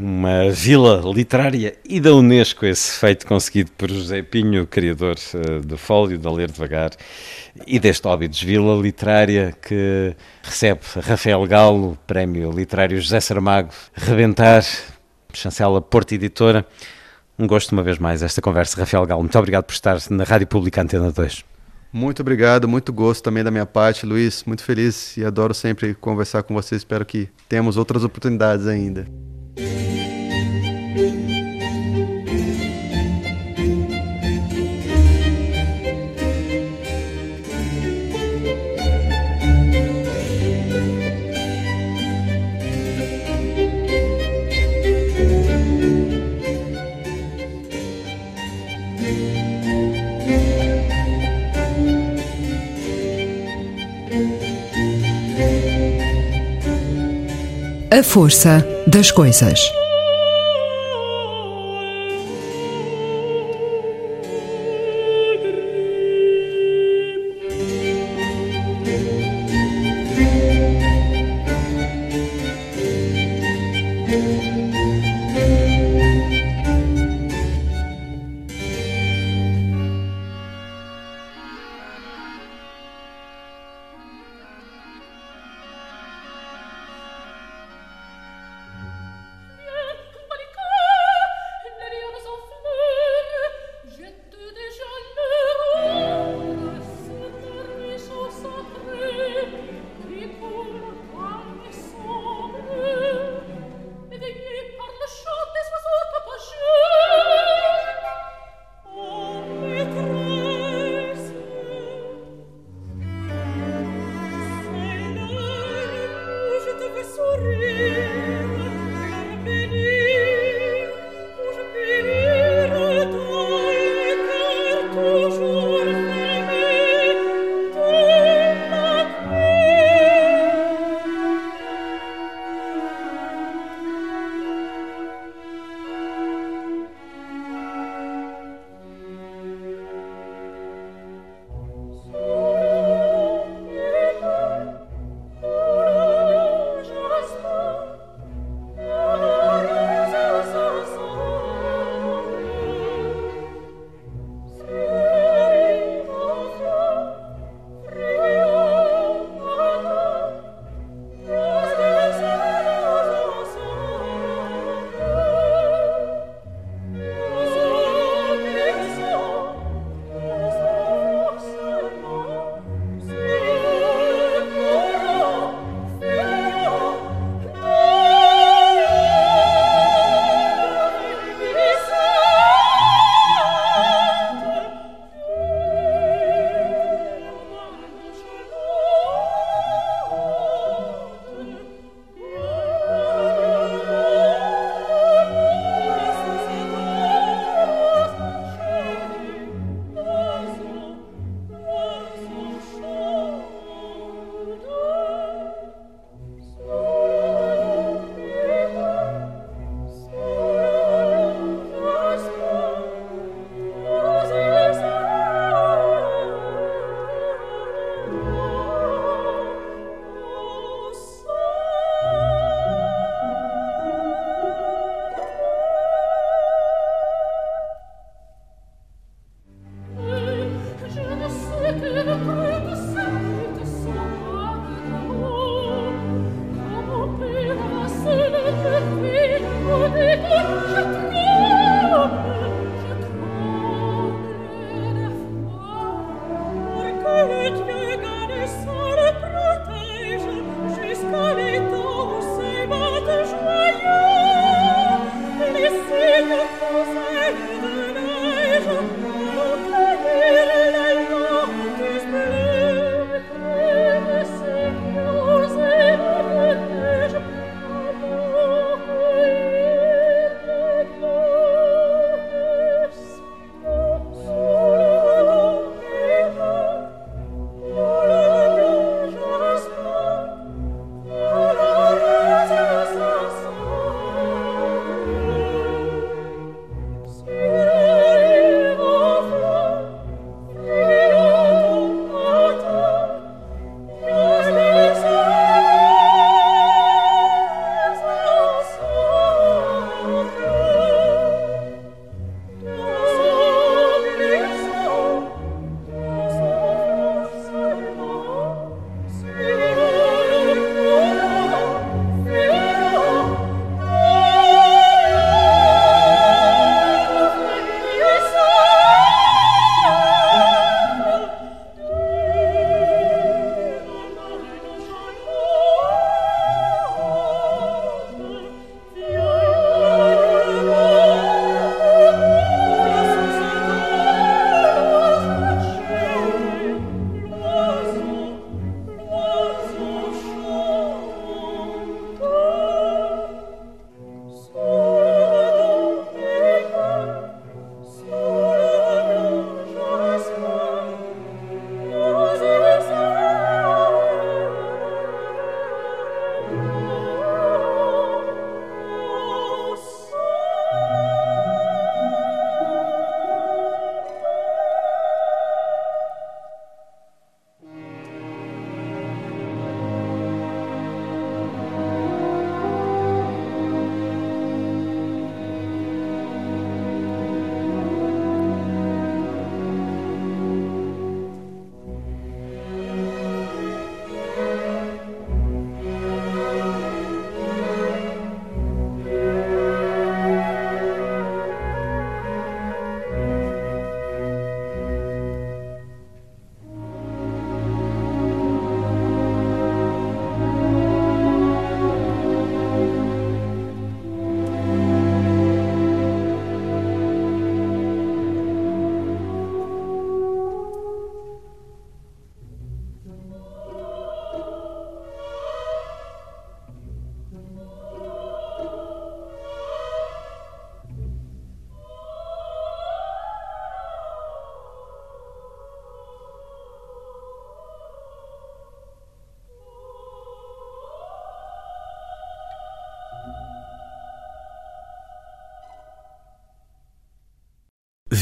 uma vila literária e da Unesco, esse feito conseguido por José Pinho, criador uh, do Fólio, da Ler Devagar, e deste Óbidos Vila Literária, que recebe Rafael Galo, Prémio Literário José Saramago, Rebentar, chancela Porto Editora. Um gosto uma vez mais esta conversa, Rafael Galo. Muito obrigado por estar na Rádio Pública Antena 2. Muito obrigado, muito gosto também da minha parte, Luiz. Muito feliz e adoro sempre conversar com você. Espero que tenhamos outras oportunidades ainda. A força das coisas.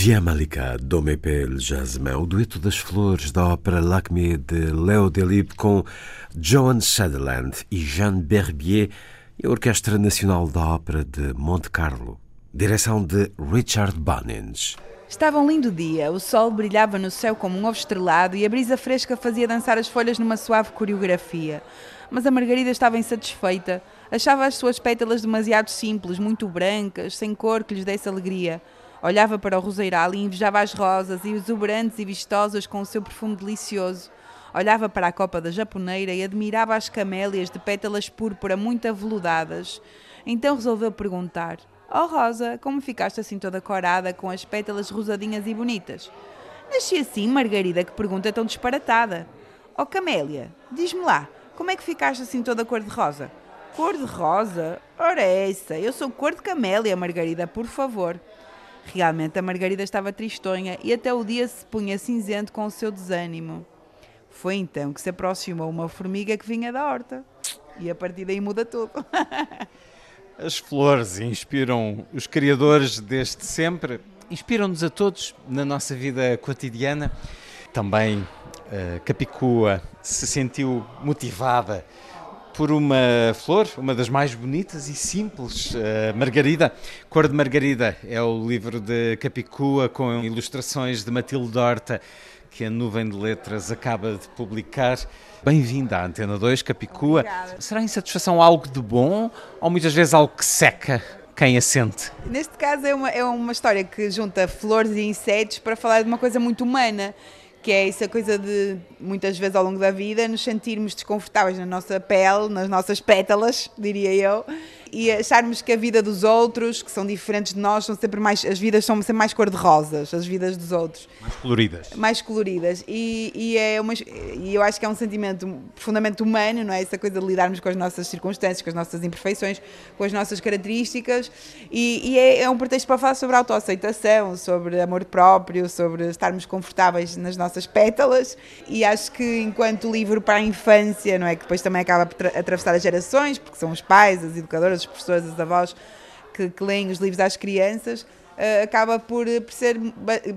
Viens Malika, do Mepel Jasmin, o dueto das flores da ópera L'acme de Léo Delibes com Joan Sutherland e Jean Berbier e a Orquestra Nacional da Ópera de Monte Carlo. Direção de Richard Bunnings. Estava um lindo dia, o sol brilhava no céu como um ovo estrelado e a brisa fresca fazia dançar as folhas numa suave coreografia. Mas a Margarida estava insatisfeita. Achava as suas pétalas demasiado simples, muito brancas, sem cor que lhes desse alegria. Olhava para o roseiral e invejava as rosas exuberantes e vistosas com o seu perfume delicioso. Olhava para a copa da japoneira e admirava as camélias de pétalas púrpura muito aveludadas. Então resolveu perguntar: Oh Rosa, como ficaste assim toda corada com as pétalas rosadinhas e bonitas? Nasci assim, Margarida, que pergunta tão disparatada. Oh Camélia, diz-me lá, como é que ficaste assim toda cor-de-rosa? Cor-de-rosa? Ora é essa, eu sou cor de Camélia, Margarida, por favor. Realmente a Margarida estava tristonha e até o dia se punha cinzento com o seu desânimo. Foi então que se aproximou uma formiga que vinha da horta. E a partir daí muda tudo. As flores inspiram os criadores desde sempre, inspiram-nos a todos na nossa vida cotidiana. Também uh, Capicua se sentiu motivada por uma flor, uma das mais bonitas e simples, uh, Margarida. Cor de Margarida é o livro de Capicua com ilustrações de Matilde Horta que a Nuvem de Letras acaba de publicar. Bem-vinda à Antena 2, Capicua. Obrigada. Será insatisfação algo de bom ou muitas vezes algo que seca quem a sente? Neste caso é uma, é uma história que junta flores e insetos para falar de uma coisa muito humana que é essa coisa de, muitas vezes ao longo da vida, nos sentirmos desconfortáveis na nossa pele, nas nossas pétalas, diria eu, e acharmos que a vida dos outros, que são diferentes de nós, são sempre mais, as vidas são sempre mais cor-de-rosas, as vidas dos outros. Mais coloridas. Mais coloridas. E, e, é uma, e eu acho que é um sentimento profundamente humano, não é? Essa coisa de lidarmos com as nossas circunstâncias, com as nossas imperfeições, com as nossas características. E, e é, é um pretexto para falar sobre autoaceitação, sobre amor próprio, sobre estarmos confortáveis nas nossas pétalas. E acho que enquanto livro para a infância, não é? Que depois também acaba por atravessar as gerações, porque são os pais, as educadoras, as professoras, as avós que, que leem os livros às crianças, uh, acaba por, por ser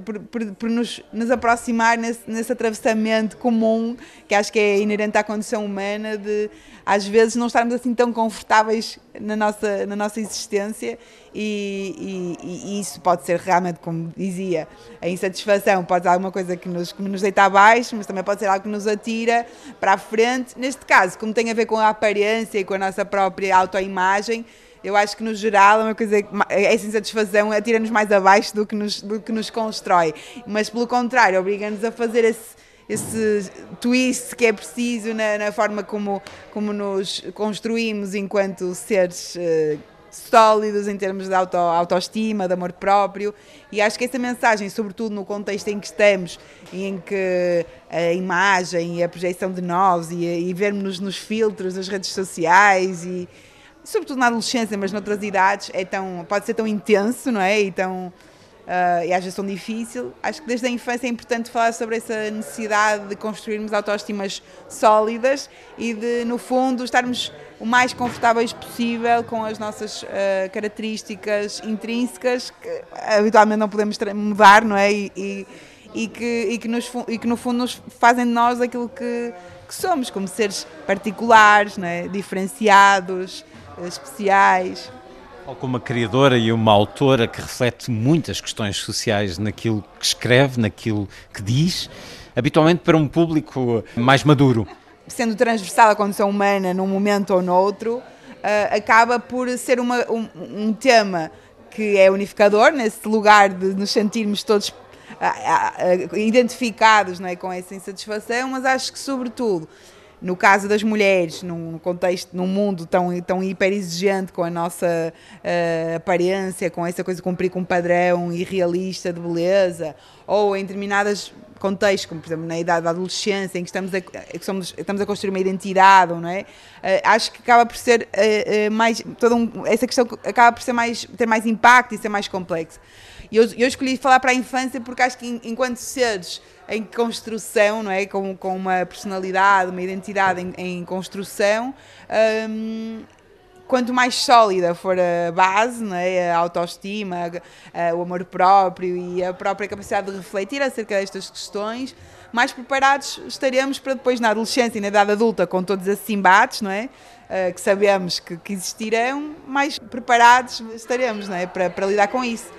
por, por, por nos, nos, aproximar nesse, nesse atravessamento comum que acho que é inerente à condição humana de às vezes não estarmos assim tão confortáveis na nossa, na nossa existência e, e, e isso pode ser realmente, como dizia, a insatisfação pode ser alguma coisa que nos, que nos deita abaixo, mas também pode ser algo que nos atira para a frente. Neste caso, como tem a ver com a aparência e com a nossa própria autoimagem, eu acho que no geral é uma coisa essa insatisfação atira-nos mais abaixo do que nos, do que nos constrói, mas pelo contrário, obriga-nos a fazer esse, esse twist que é preciso na, na, forma como, como nos construímos enquanto seres uh, sólidos em termos de auto, autoestima, de amor próprio. E acho que essa mensagem, sobretudo no contexto em que estamos, em que a imagem e a projeção de nós e, e vermos-nos nos filtros das redes sociais e sobretudo na adolescência, mas noutras idades, é tão, pode ser tão intenso, não é? E, tão, uh, e às vezes tão difícil. Acho que desde a infância é importante falar sobre essa necessidade de construirmos autoestimas sólidas e de, no fundo, estarmos o mais confortáveis possível com as nossas uh, características intrínsecas, que habitualmente não podemos mudar, não é? E, e, e que, e, que nos, e que no fundo nos fazem de nós aquilo que, que somos, como seres particulares, não é? diferenciados, especiais. Como uma criadora e uma autora que reflete muitas questões sociais naquilo que escreve, naquilo que diz, habitualmente para um público mais maduro. Sendo transversal à condição humana num momento ou noutro, uh, acaba por ser uma, um, um, tema que é unificador, nesse lugar de nos sentirmos todos uh, uh, identificados não é, com essa insatisfação, mas acho que, sobretudo, no caso das mulheres, num contexto, num mundo tão, tão hiper exigente com a nossa uh, aparência, com essa coisa de cumprir com um padrão irrealista de beleza, ou em determinados contextos, como por exemplo na idade da adolescência, em que estamos a, que somos, estamos a construir uma identidade, não é? Uh, acho que acaba por ser uh, mais, toda um, essa questão acaba por ser mais, ter mais impacto e ser mais complexa. E eu, eu escolhi falar para a infância porque acho que enquanto seres em construção, não é? Com, com uma personalidade, uma identidade em, em construção. Um, quanto mais sólida for a base, não é? a autoestima, a, a, o amor próprio e a própria capacidade de refletir acerca destas questões, mais preparados estaremos para depois na adolescência e na idade adulta, com todos esses embates, não é? Uh, que sabemos que, que, existirão, mais preparados estaremos não é? para, para lidar com isso.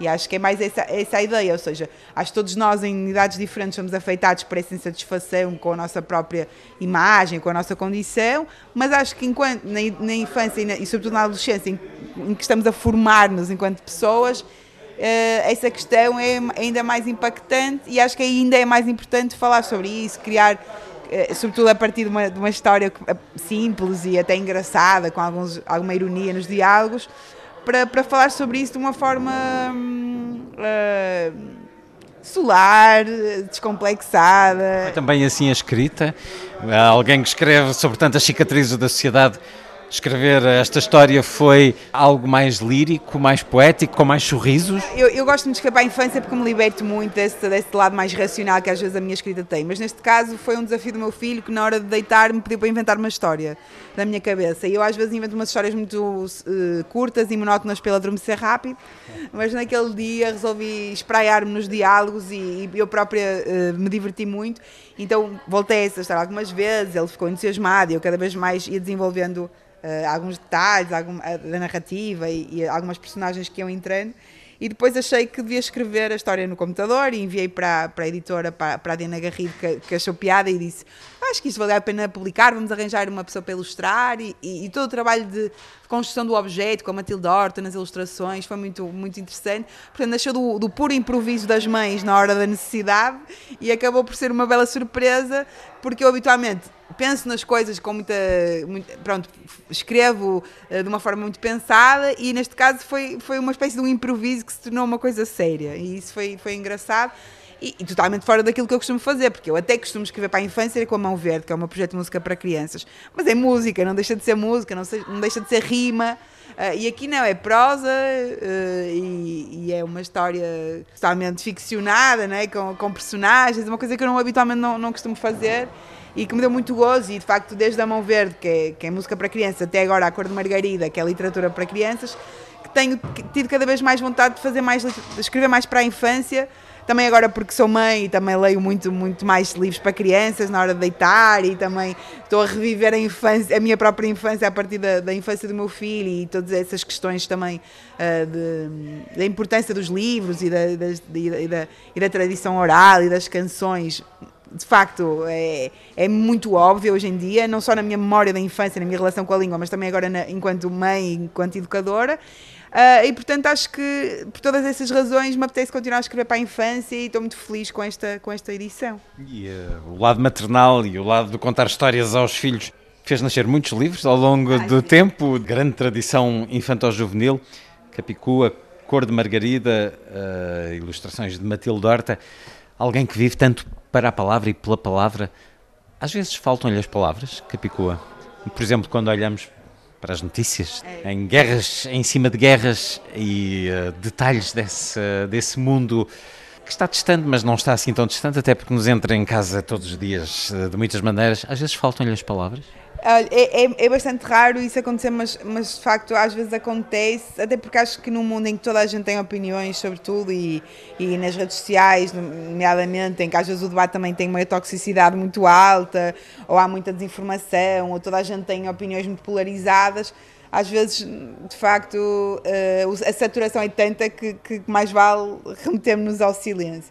E acho que é mais essa, essa a ideia, ou seja, acho que todos nós em idades diferentes somos afetados por essa insatisfação com a nossa própria imagem, com a nossa condição, mas acho que enquanto na, na infância e, na, e, sobretudo na adolescência, em, em que estamos a formar-nos enquanto pessoas, Uh, essa questão é ainda mais impactante e acho que ainda é mais importante falar sobre isso, criar, uh, sobretudo a partir de uma, de uma, história simples e até engraçada, com alguns, alguma ironia nos diálogos, para, para falar sobre isso de uma forma uh, solar, descomplexada. É também assim a escrita? Alguém que escreve sobre tantas cicatrizes da sociedade escrever esta história foi algo mais lírico, mais poético, com mais sorrisos? Eu, eu gosto de escrever a infância porque me liberto muito desse, desse lado mais racional que às vezes a minha escrita tem. Mas neste caso foi um desafio do meu filho que na hora de deitar me pediu para inventar uma história na minha cabeça. E eu às vezes invento umas histórias muito uh, curtas e monótonas pela adormecer rápido, mas naquele dia resolvi espraiar-me nos diálogos e, e eu própria uh, me diverti muito. Então voltei a essa história algumas vezes, ele ficou entusiasmado e eu cada vez mais ia desenvolvendo uh, alguns detalhes algum, uh, da narrativa e, e, algumas personagens que iam entrando. E depois achei que devia escrever a história no computador e enviei para, para a editora, para, para a Diana Garrido, que, que, achou piada e disse: Acho que isto vale a pena publicar, vamos arranjar uma pessoa para ilustrar. E, e, e todo o trabalho de construção do objeto, com a Matilde Horta nas ilustrações, foi muito, muito interessante. Portanto, nasceu do, do puro improviso das mães na hora da necessidade e acabou por ser uma bela surpresa, porque eu habitualmente penso nas coisas com muita, muito, pronto, escrevo uh, de uma forma muito pensada e neste caso foi, foi uma espécie de um improviso que se tornou uma coisa séria e isso foi, foi engraçado e, e, totalmente fora daquilo que eu costumo fazer, porque eu até costumo escrever para a infância com a mão verde, que é um projeto de música para crianças, mas é música, não deixa de ser música, não, não deixa de ser rima, uh, e aqui não, é prosa uh, e, e, é uma história totalmente ficcionada, né, com, com personagens, uma coisa que eu não, habitualmente não, não costumo fazer, e que me deu muito gozo. E de facto, desde a Mão Verde, que é, que é música para crianças, até agora a Cor de Margarida, que é literatura para crianças, que tenho tido cada vez mais vontade de fazer mais, de escrever mais para a infância. Também agora porque sou mãe e também leio muito, muito mais livros para crianças na hora de deitar e também estou a reviver a infância, a minha própria infância a partir da, da infância do meu filho e todas essas questões também uh, de, da importância dos livros e da, e, da, e da tradição oral e das canções de facto é, é muito óbvio hoje em dia, não só na minha memória da infância, na minha relação com a língua, mas também agora na, enquanto mãe, enquanto educadora. Uh, e portanto acho que por todas essas razões me apetece continuar a escrever para a infância e estou muito feliz com esta, com esta edição. E uh, o lado maternal e o lado de contar histórias aos filhos fez nascer muitos livros ao longo do sim. tempo, grande tradição infantil-juvenil, Capicua, Cor de Margarida, uh, ilustrações de Matilde Horta, alguém que vive tanto para a palavra e pela palavra. Às vezes faltam-lhe as palavras, Capicua. Por exemplo, quando olhamos para as notícias, é. em guerras, em cima de guerras e uh, detalhes desse, desse mundo que está distante, mas não está assim tão distante, até porque nos entra em casa todos os dias uh, de muitas maneiras. Às vezes faltam-lhe as palavras. É, é, é, bastante raro isso acontecer, mas, mas de facto às vezes acontece, até porque acho que num mundo em que toda a gente tem opiniões sobre tudo e, e nas redes sociais, nomeadamente, em que às vezes o debate também tem uma toxicidade muito alta, ou há muita desinformação, ou toda a gente tem opiniões muito polarizadas, às vezes, de facto, eh, a saturação é tanta que, que mais vale remetermos ao silêncio.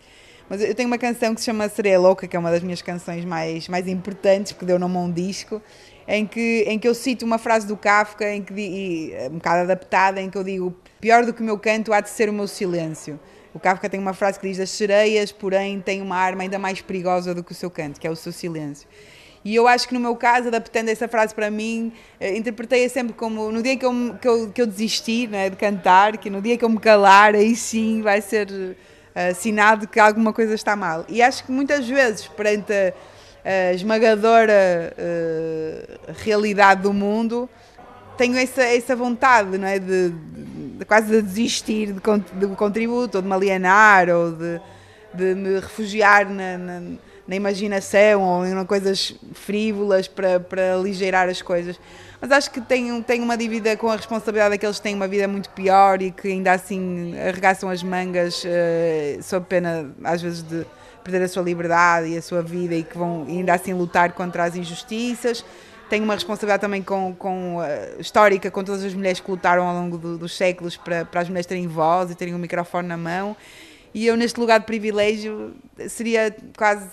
Mas eu tenho uma canção que se chama Sereia Louca, que é uma das minhas canções mais, mais importantes, porque deu nome a um disco, em que, em que eu cito uma frase do Kafka, em que, e, um bocado adaptada, em que eu digo: pior do que o meu canto há de ser o meu silêncio. O Kafka tem uma frase que diz: As sereias, porém, têm uma arma ainda mais perigosa do que o seu canto, que é o seu silêncio. E eu acho que no meu caso, adaptando essa frase para mim, eh, interpretei-a sempre como no dia que eu, que eu, que eu desisti né, de cantar, que no dia que eu me calar, aí sim vai ser sinal de que alguma coisa está mal. E acho que muitas vezes, perante a, a esmagadora uh, realidade do mundo, tenho essa, essa vontade não é? de, de, de quase de desistir de, do contributo, ou de me alienar, ou de, de me refugiar na, na, na imaginação ou em coisas frívolas para, para aligeirar as coisas. Mas acho que tenho, tenho uma dívida com a responsabilidade daqueles que têm uma vida muito pior e que ainda assim arregaçam as mangas uh, sob pena, às vezes, de perder a sua liberdade e a sua vida e que vão ainda assim lutar contra as injustiças. Tenho uma responsabilidade também com, com uh, histórica com todas as mulheres que lutaram ao longo do, dos séculos para, para as mulheres terem voz e terem um microfone na mão. E eu, neste lugar de privilégio, seria quase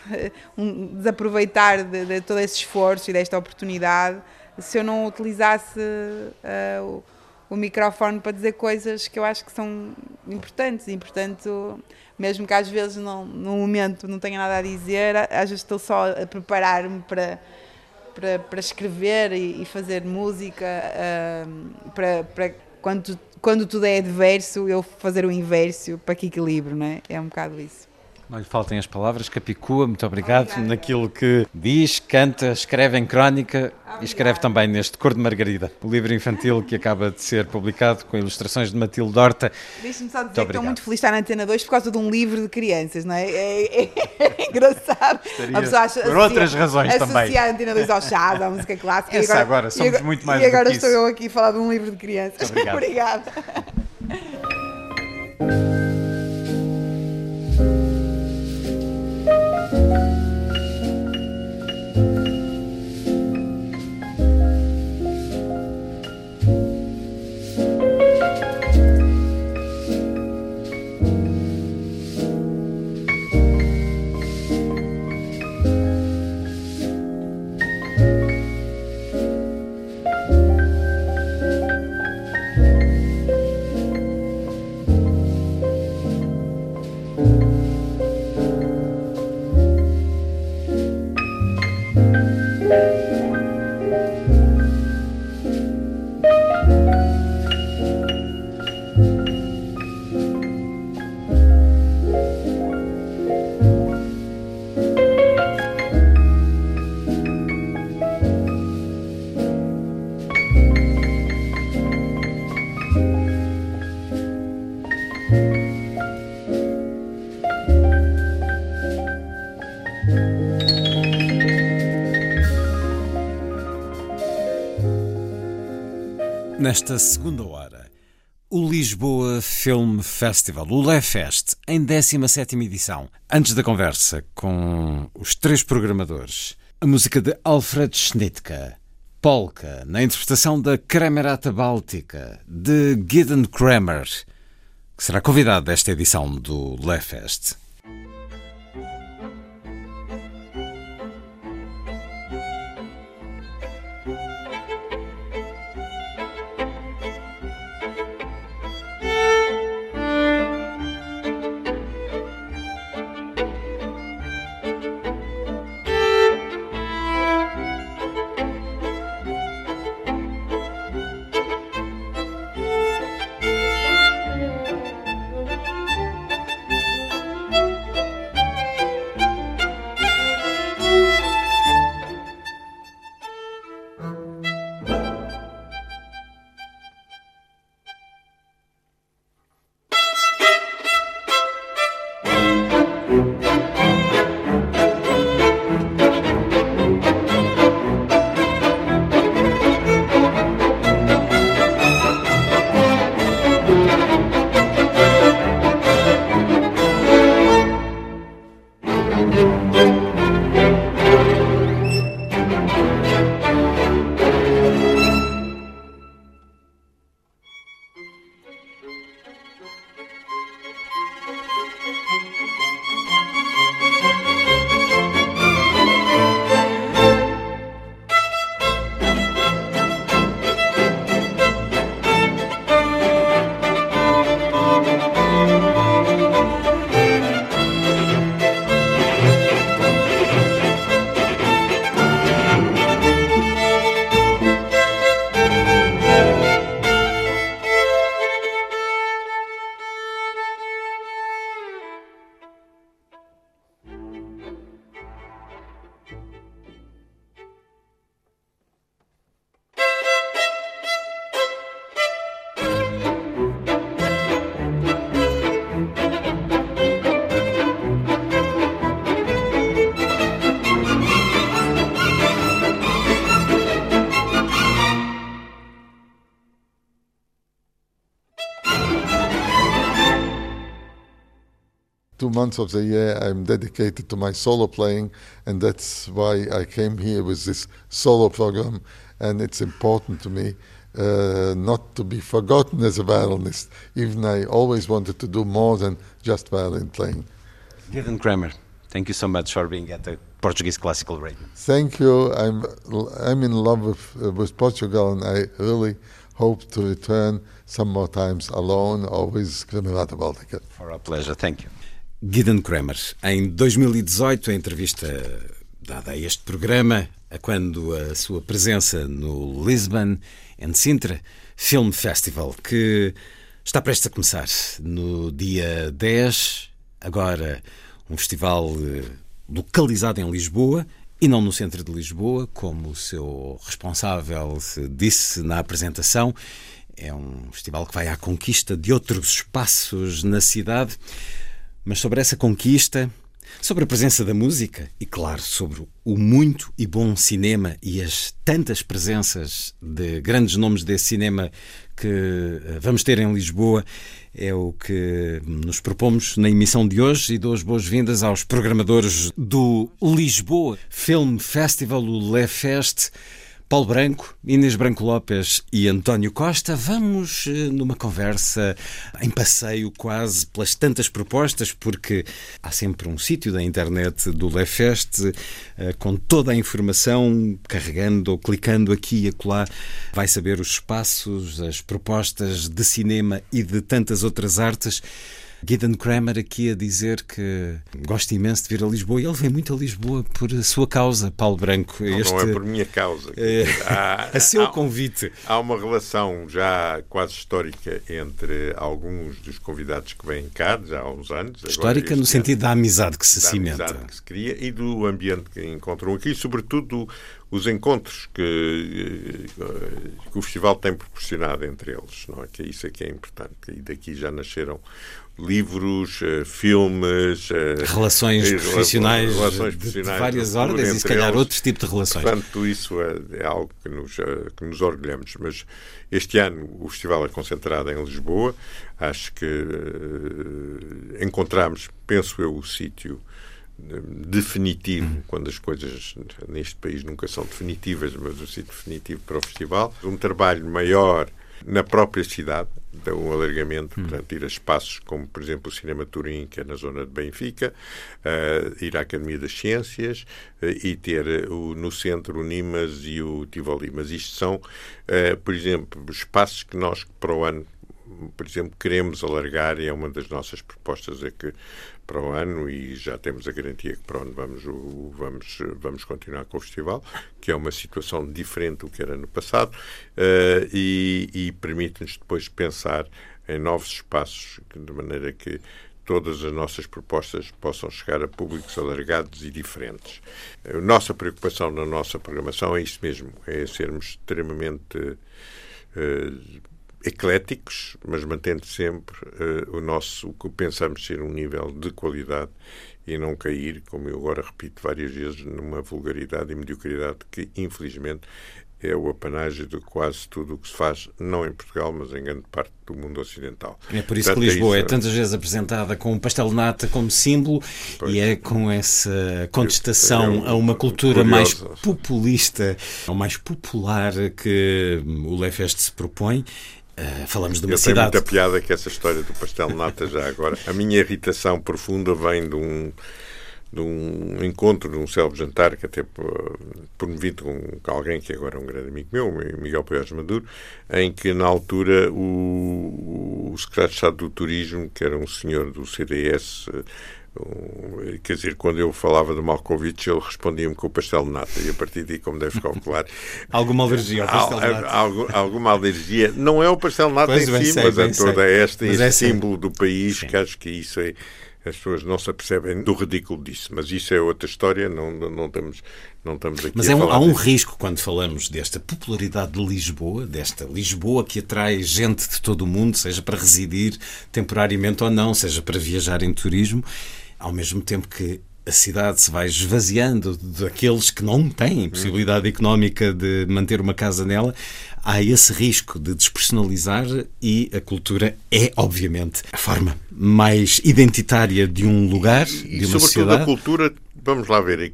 um desaproveitar de, de todo esse esforço e desta oportunidade se eu não utilizasse uh, o, o, microfone para dizer coisas que eu acho que são importantes e, portanto, mesmo que às vezes não, no momento não tenha nada a dizer, às vezes estou só a preparar-me para, para, para escrever e, e fazer música, uh, para, para quando, quando tudo é adverso, eu fazer o inverso para que equilíbrio, não é? É um bocado isso. Não lhe faltem as palavras, Capicua, muito obrigado Obrigada. naquilo que diz, canta, escreve em crónica Obrigada. e escreve também neste Cor de Margarida, o livro infantil que acaba de ser publicado com ilustrações de Matilde Horta. Deixe-me só dizer que estou muito feliz de estar na Antena 2 por causa de um livro de crianças, não é? É, é, é engraçado. a pessoa acha, por outras razões associa também. Associar a Antena 2 ao chá, à música clássica. Essa e agora, agora somos e, muito mais E agora do que estou eu aqui a falar de um livro de crianças. Obrigada. Nesta segunda hora, o Lisboa Film Festival, o LEFest, em 17ª edição. Antes da conversa com os três programadores, a música de Alfred Schnittke, Polka, na interpretação da Kremerata Báltica, de Gideon Kramer, que será convidado desta edição do LEFest. Months of the year I'm dedicated to my solo playing, and that's why I came here with this solo program. And it's important to me uh, not to be forgotten as a violinist, even I always wanted to do more than just violin playing. Gideon Kramer, thank you so much for being at the Portuguese Classical Radio. Thank you. I'm I'm in love with uh, with Portugal, and I really hope to return some more times alone or with Camerata Baltica. For our pleasure. Thank you. Gideon Kramer, em 2018, a entrevista dada a este programa, a quando a sua presença no Lisbon and Sintra Film Festival, que está prestes a começar no dia 10, agora um festival eh, localizado em Lisboa e não no centro de Lisboa, como o seu responsável disse na apresentação. É um festival que vai à conquista de outros espaços na cidade. Mas sobre essa conquista, sobre a presença da música e, claro, sobre o muito e bom cinema e as tantas presenças de grandes nomes desse cinema que eh, vamos ter em Lisboa, é o que nos propomos na emissão de hoje e dou as boas-vindas aos programadores do Lisboa Film Festival, o LeFest. Paulo Branco, Inês Branco Lopes e António Costa. Vamos eh, numa conversa em passeio quase pelas tantas propostas, porque há sempre um sítio da internet do Lefest eh, com toda a informação, carregando ou clicando aqui e acolá, vai saber os espaços, as propostas de cinema e de tantas outras artes. Gideon Kramer aqui a dizer que gosta imenso de vir a Lisboa e ele vem muito a Lisboa por sua causa, Paulo Branco. Não, este, não é por minha causa. É, há, a seu há, convite. Há uma relação já quase histórica entre alguns dos convidados que vêm cá, já há uns anos. Histórica no sentido da amizade que se da cimenta. amizade que se cria e do ambiente que encontram aqui, sobretudo os encontros que, que, o festival tem proporcionado entre eles, não é? Que isso é que é importante. E daqui já nasceram livros, eh, filmes, eh, relações profissionais, relações profissionais de, várias ordens e se calhar eles. outros tipos de relações. Portanto, isso é, é algo que nos, eh, que nos orgulhamos. Mas este ano o festival é concentrado em Lisboa. Acho que uh, encontramos, penso eu, o sítio definitivo, uhum. quando as coisas neste país nunca são definitivas, mas o sítio definitivo para o festival. Um trabalho maior na própria cidade, dá um alargamento, hum. portanto, ir a espaços como, por exemplo, o Cinema Turim, que é na zona de Benfica, uh, ir à Academia das Ciências uh, e ter uh, no centro o Nimas e o Tivoli. Mas isto são, por exemplo, espaços que nós, para o ano, por exemplo, queremos alargar e é uma das nossas propostas é que para o ano e já temos a garantia que para o vamos, vamos, vamos continuar com o festival, que é uma situação diferente do que era no passado uh, e, e permite-nos depois pensar em novos espaços, de maneira que todas as nossas propostas possam chegar a públicos alargados e diferentes. A nossa preocupação na nossa programação é isso mesmo, é sermos extremamente uh, ecléticos, mas mantendo sempre uh, o nosso, o que pensamos ser um nível de qualidade e não cair, como eu agora repito várias vezes, numa vulgaridade e mediocridade que, infelizmente, é o apanágio de quase tudo o que se faz, não em Portugal, mas em grande parte do mundo ocidental. É por isso Portanto, que Lisboa é, isso, é, tantas vezes apresentada com o pastel nata como símbolo pois, e é com essa contestação a uma cultura curioso. mais populista, ou mais popular que o Lefest se propõe Uh, falamos de uma Eu cidade. Tenho muita piada que essa história do pastel de nata já agora. A minha irritação profunda vem de um, de um encontro, de um célebre jantar que até promovido com alguém que agora é um grande amigo meu, Miguel Poiás Maduro, em que na altura o, o secretário de Estado do Turismo, que era um senhor do CDS, quer dizer, quando eu falava de Malkovich, ele respondia-me com o pastel de nata, e a partir daí, como deve calcular. alguma alergia ao pastel de nata? alguma alergia. Não é o pastel de nata pois em si, sei, mas é toda esta, mas este é símbolo do país, Sim. que acho que isso é. As pessoas não se apercebem do ridículo disso, mas isso é outra história, não, não, não estamos, não estamos aqui Mas é um, há um disso. risco quando falamos desta popularidade de Lisboa, desta Lisboa que atrai gente de todo o mundo, seja para residir temporariamente ou não, seja para viajar em turismo, ao mesmo tempo que a cidade se vai esvaziando daqueles que não têm possibilidade económica de manter uma casa nela, há esse risco de despersonalizar e a cultura é, obviamente, a forma mais identitária de um lugar, e, de uma sobretudo sociedade. a cultura Vamos lá ver.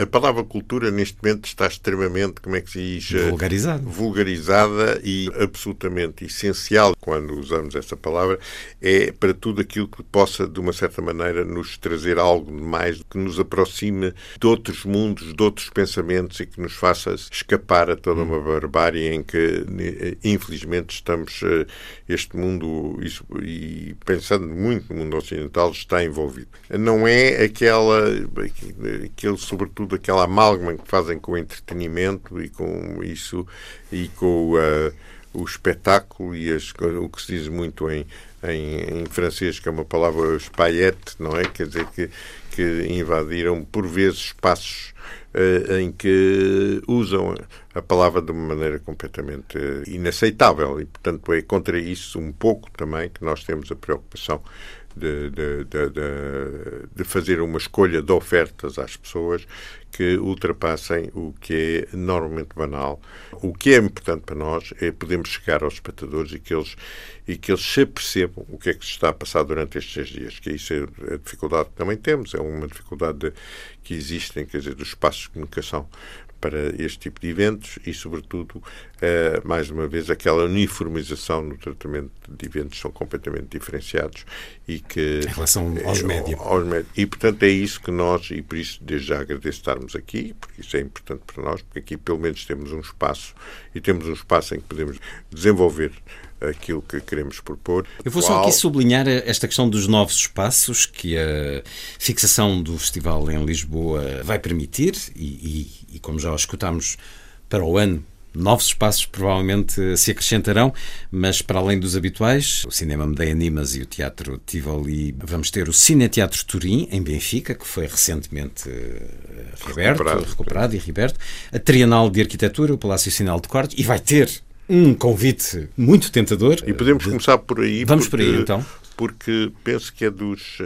A palavra cultura neste momento está extremamente, como é que se diz? Vulgarizada. Vulgarizada e absolutamente essencial quando usamos essa palavra é para tudo aquilo que possa, de uma certa maneira, nos trazer algo mais que nos aproxime de outros mundos, de outros pensamentos e que nos faça escapar a toda uma barbárie em que, infelizmente, estamos. Este mundo, e pensando muito no mundo ocidental, está envolvido. Não é aquela aquele, sobretudo aquela amálgama que fazem com o entretenimento e com isso e com uh, o espetáculo e as, o que se diz muito em, em, em, francês, que é uma palavra espaillette, não é? Quer dizer, que, que invadiram por vezes espaços uh, em que usam a palavra de uma maneira completamente uh, inaceitável e, portanto, é contra isso um pouco também que nós temos a preocupação de, de, de, de, fazer uma escolha de ofertas às pessoas que ultrapassem o que é normalmente banal. O que é importante para nós é podermos chegar aos espectadores e que eles, e que eles se percebam o que é que se está a passar durante estes dias, que isso é a dificuldade que também temos, é uma dificuldade que existe, quer dizer, dos espaços de comunicação para este tipo de eventos e, sobretudo, eh, mais uma vez, aquela uniformização no tratamento de eventos são completamente diferenciados e que... Em relação aos eh. Aos médios. E, portanto, é isso que nós, e por isso desde já agradeço estarmos aqui, porque isso é importante para nós, porque aqui pelo menos temos um espaço e temos um espaço em que podemos desenvolver aquilo que queremos propor. Eu vou só aqui sublinhar esta questão dos novos espaços que a fixação do festival em Lisboa vai permitir e, e, e como já escutámos para o ano Novos espaços provavelmente se acrescentarão, mas para além dos habituais, o Cinema Medeia Animas e o Teatro Tivoli, vamos ter o Cineteatro Turim, em Benfica, que foi recentemente reaberto, recuperado, recuperado e reaberto, a Trienal de Arquitetura, o Palácio Sinal de Cortes, e vai ter um convite muito tentador. E podemos de... começar por aí. Vamos porque, por aí então. Porque penso que é dos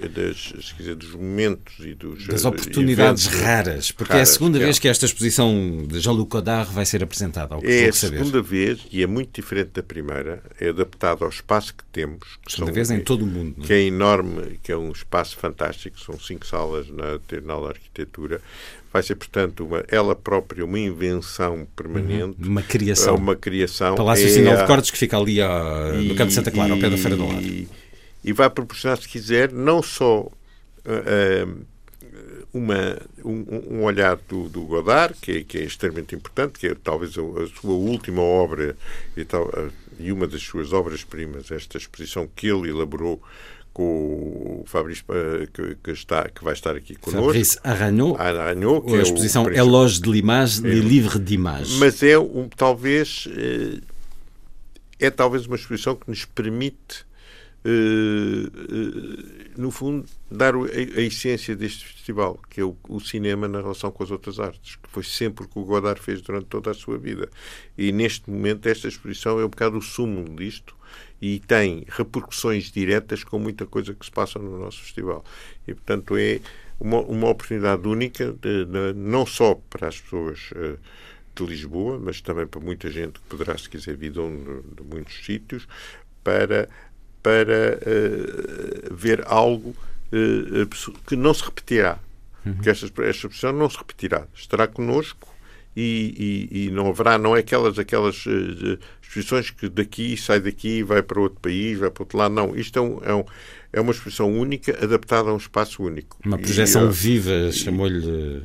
é das, dizer, dos momentos e dos das oportunidades raras, porque raras, é a segunda é. vez que esta exposição de Jean-Luc Godard vai ser apresentada. é a segunda vez e é muito diferente da primeira. É adaptado ao espaço que temos. Que segunda são, vez em todo o mundo. Que é enorme, que é um espaço fantástico. São cinco salas na Trienal da Arquitetura. Vai ser, portanto, uma, ela própria uma invenção permanente. Uhum. Uma criação. Uma criação. Palácio é Sinal de Cortes, que fica ali a, no canto de Santa Clara, e, ao pé da Feira do Lado e vai proporcionar, se quiser, não só uh, uma, um, um, olhar do, do Godard, que é, que é, extremamente importante, que é talvez a, a sua última obra e, tal, e uma das suas obras-primas, esta exposição que ele elaborou com o Fabrício, que, que, está, que vai estar aqui connosco. Fabrice Aragnaud, Aragnaud que a exposição é Eloge de l'image, é, livre d'image. Mas é um, talvez, é talvez uma exposição que nos permite Uh, uh, no fundo, dar a, a, essência deste festival, que é o, o, cinema na relação com as outras artes, que foi sempre o que o Godard fez durante toda a sua vida. E neste momento, esta exposição é um bocado o sumo disto e tem repercussões diretas com muita coisa que se passa no nosso festival. E, portanto, é uma, uma oportunidade única, de, de, não só para as pessoas. Uh, de Lisboa, mas também para muita gente que poderá, se quiser, vir de, de muitos sítios, para para uh, ver algo uh, que não se repetirá. Uhum. Porque esta, esta expressão não se repetirá. Estará connosco e, e, e, não haverá, não é aquelas, aquelas uh, exposições que daqui sai daqui vai para outro país, vai para outro lado. Não, isto é, um, é, um, é uma exposição única adaptada a um espaço único. Uma projeção e, viva, chamou-lhe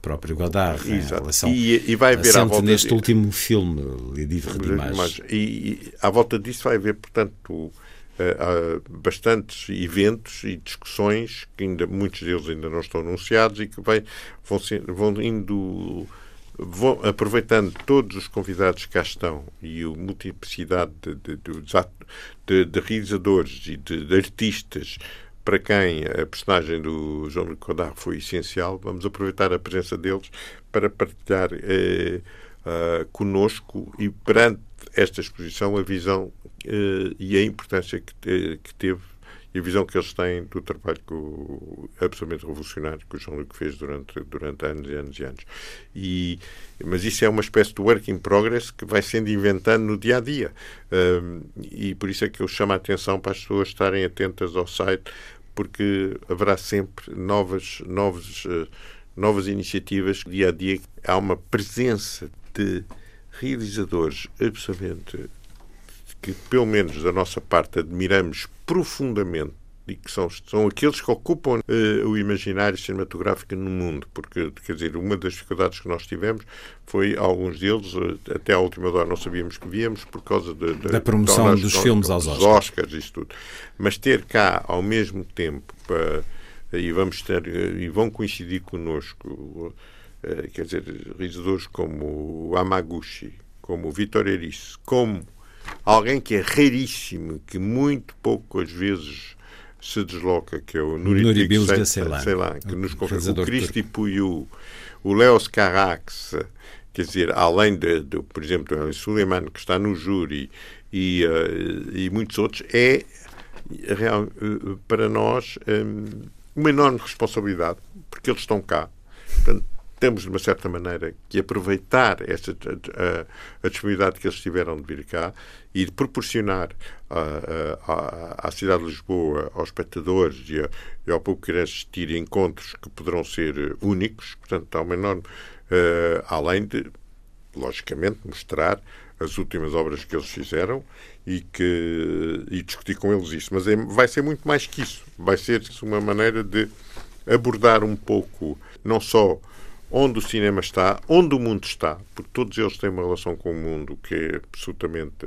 próprio Godard. Exato. Em relação e, e vai haver à volta neste de, último filme, Livre d'Image. E, e à volta disso vai haver, portanto, há bastantes eventos e discussões que ainda muitos deles ainda não estão anunciados e que vai, vão, ser, vão indo vão aproveitando todos os convidados que cá estão e a multiplicidade de, de, de, de realizadores e de, artistas para quem a personagem do João Luc Godard foi essencial, vamos aproveitar a presença deles para partilhar eh, uh, conosco e perante esta exposição a visão uh, e a importância que, te, que teve e a visão que eles têm do trabalho o, absolutamente revolucionário que o João-Luc fez durante, durante anos e anos e anos. E, mas isso é uma espécie de work in progress que vai sendo inventando no dia a dia. Um, e por isso é que eu chamo a atenção para as pessoas estarem atentas ao site, porque haverá sempre novas, novas, uh, novas iniciativas. Dia a dia há uma presença de realizadores absolutamente que, pelo menos da nossa parte, admiramos profundamente e que são, são aqueles que ocupam uh, o imaginário cinematográfico no mundo, porque, quer dizer, uma das dificuldades que nós tivemos foi, alguns deles, uh, até à última hora não sabíamos que víamos por causa de, de, da promoção dos filmes aos Oscars. Oscars. Isto tudo. Mas ter cá, ao mesmo tempo, para, e vamos ter, e vão coincidir connosco, uh, quer dizer, realizadores como o Amaguchi, como o Vitor Erice, como alguém que é raríssimo, que muito poucas vezes se desloca, que é o Nuribil Gacelan, que nos confirma o Cristi Puyu, o Leos Carax, quer dizer, além de, de por exemplo, o Suleiman, que está no júri, e, uh, e muitos outros, é real, uh, para nós um, uma enorme responsabilidade, porque eles estão cá. Portanto, temos, de uma certa maneira, que aproveitar essa, a, a, disponibilidade que eles tiveram de vir cá e de proporcionar à cidade de Lisboa, aos espectadores e, a, e ao público que quer assistir encontros que poderão ser únicos. Portanto, há uma enorme. Uh, além de, logicamente, mostrar as últimas obras que eles fizeram e, que, e discutir com eles isso. Mas é, vai ser muito mais que isso. Vai ser uma maneira de abordar um pouco, não só onde o cinema está, onde o mundo está, porque todos eles têm uma relação com o mundo que é absolutamente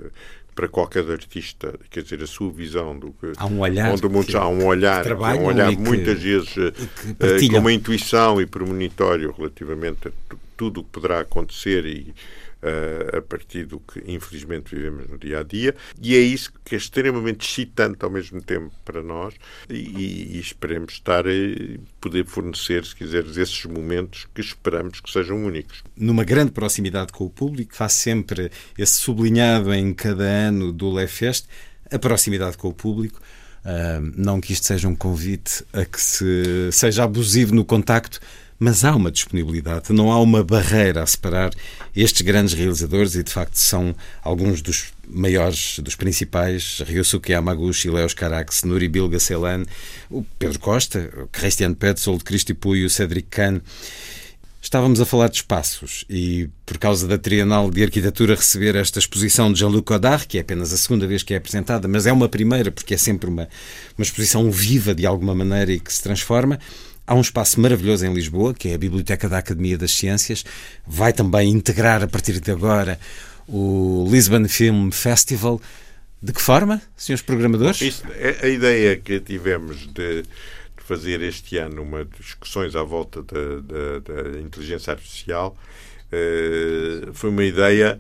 para qualquer artista, quer dizer, a sua visão do que há um olhar onde o mundo está, há um olhar, há um olhar muitas que, vezes que uh, com uma intuição e premonitório relativamente a tudo o que poderá acontecer e a partir do que infelizmente vivemos no dia a dia, e é isso que é extremamente excitante ao mesmo tempo para nós e, e esperemos estar a poder fornecer, se quiseres, esses momentos que esperamos que sejam únicos. Numa grande proximidade com o público, faz sempre esse sublinhado em cada ano do Lefest, a proximidade com o público. Uh, não que isto seja um convite a que se seja abusivo no contacto, mas há uma disponibilidade, não há uma barreira a separar estes grandes realizadores e de facto são alguns dos maiores, dos principais, Ryusuke Yamaguchi, Leos Carax, Nuri Bilga Celan, o Pedro Costa, o Christian Petzold, Cristi Puyo, Cedric Kahn. Estávamos a falar de espaços e, por causa da Trienal de Arquitetura receber esta exposição de Jean-Luc Godard, que é apenas a segunda vez que é apresentada, mas é uma primeira porque é sempre uma, uma exposição viva de alguma maneira e que se transforma, Há um espaço maravilhoso em Lisboa, que é a Biblioteca da Academia das Ciências. Vai também integrar, a partir de agora, o Lisbon Film Festival. De que forma, senhores programadores? Isso, é a ideia que tivemos de, fazer este ano uma discussões à volta da, da, da inteligência artificial uh, foi uma ideia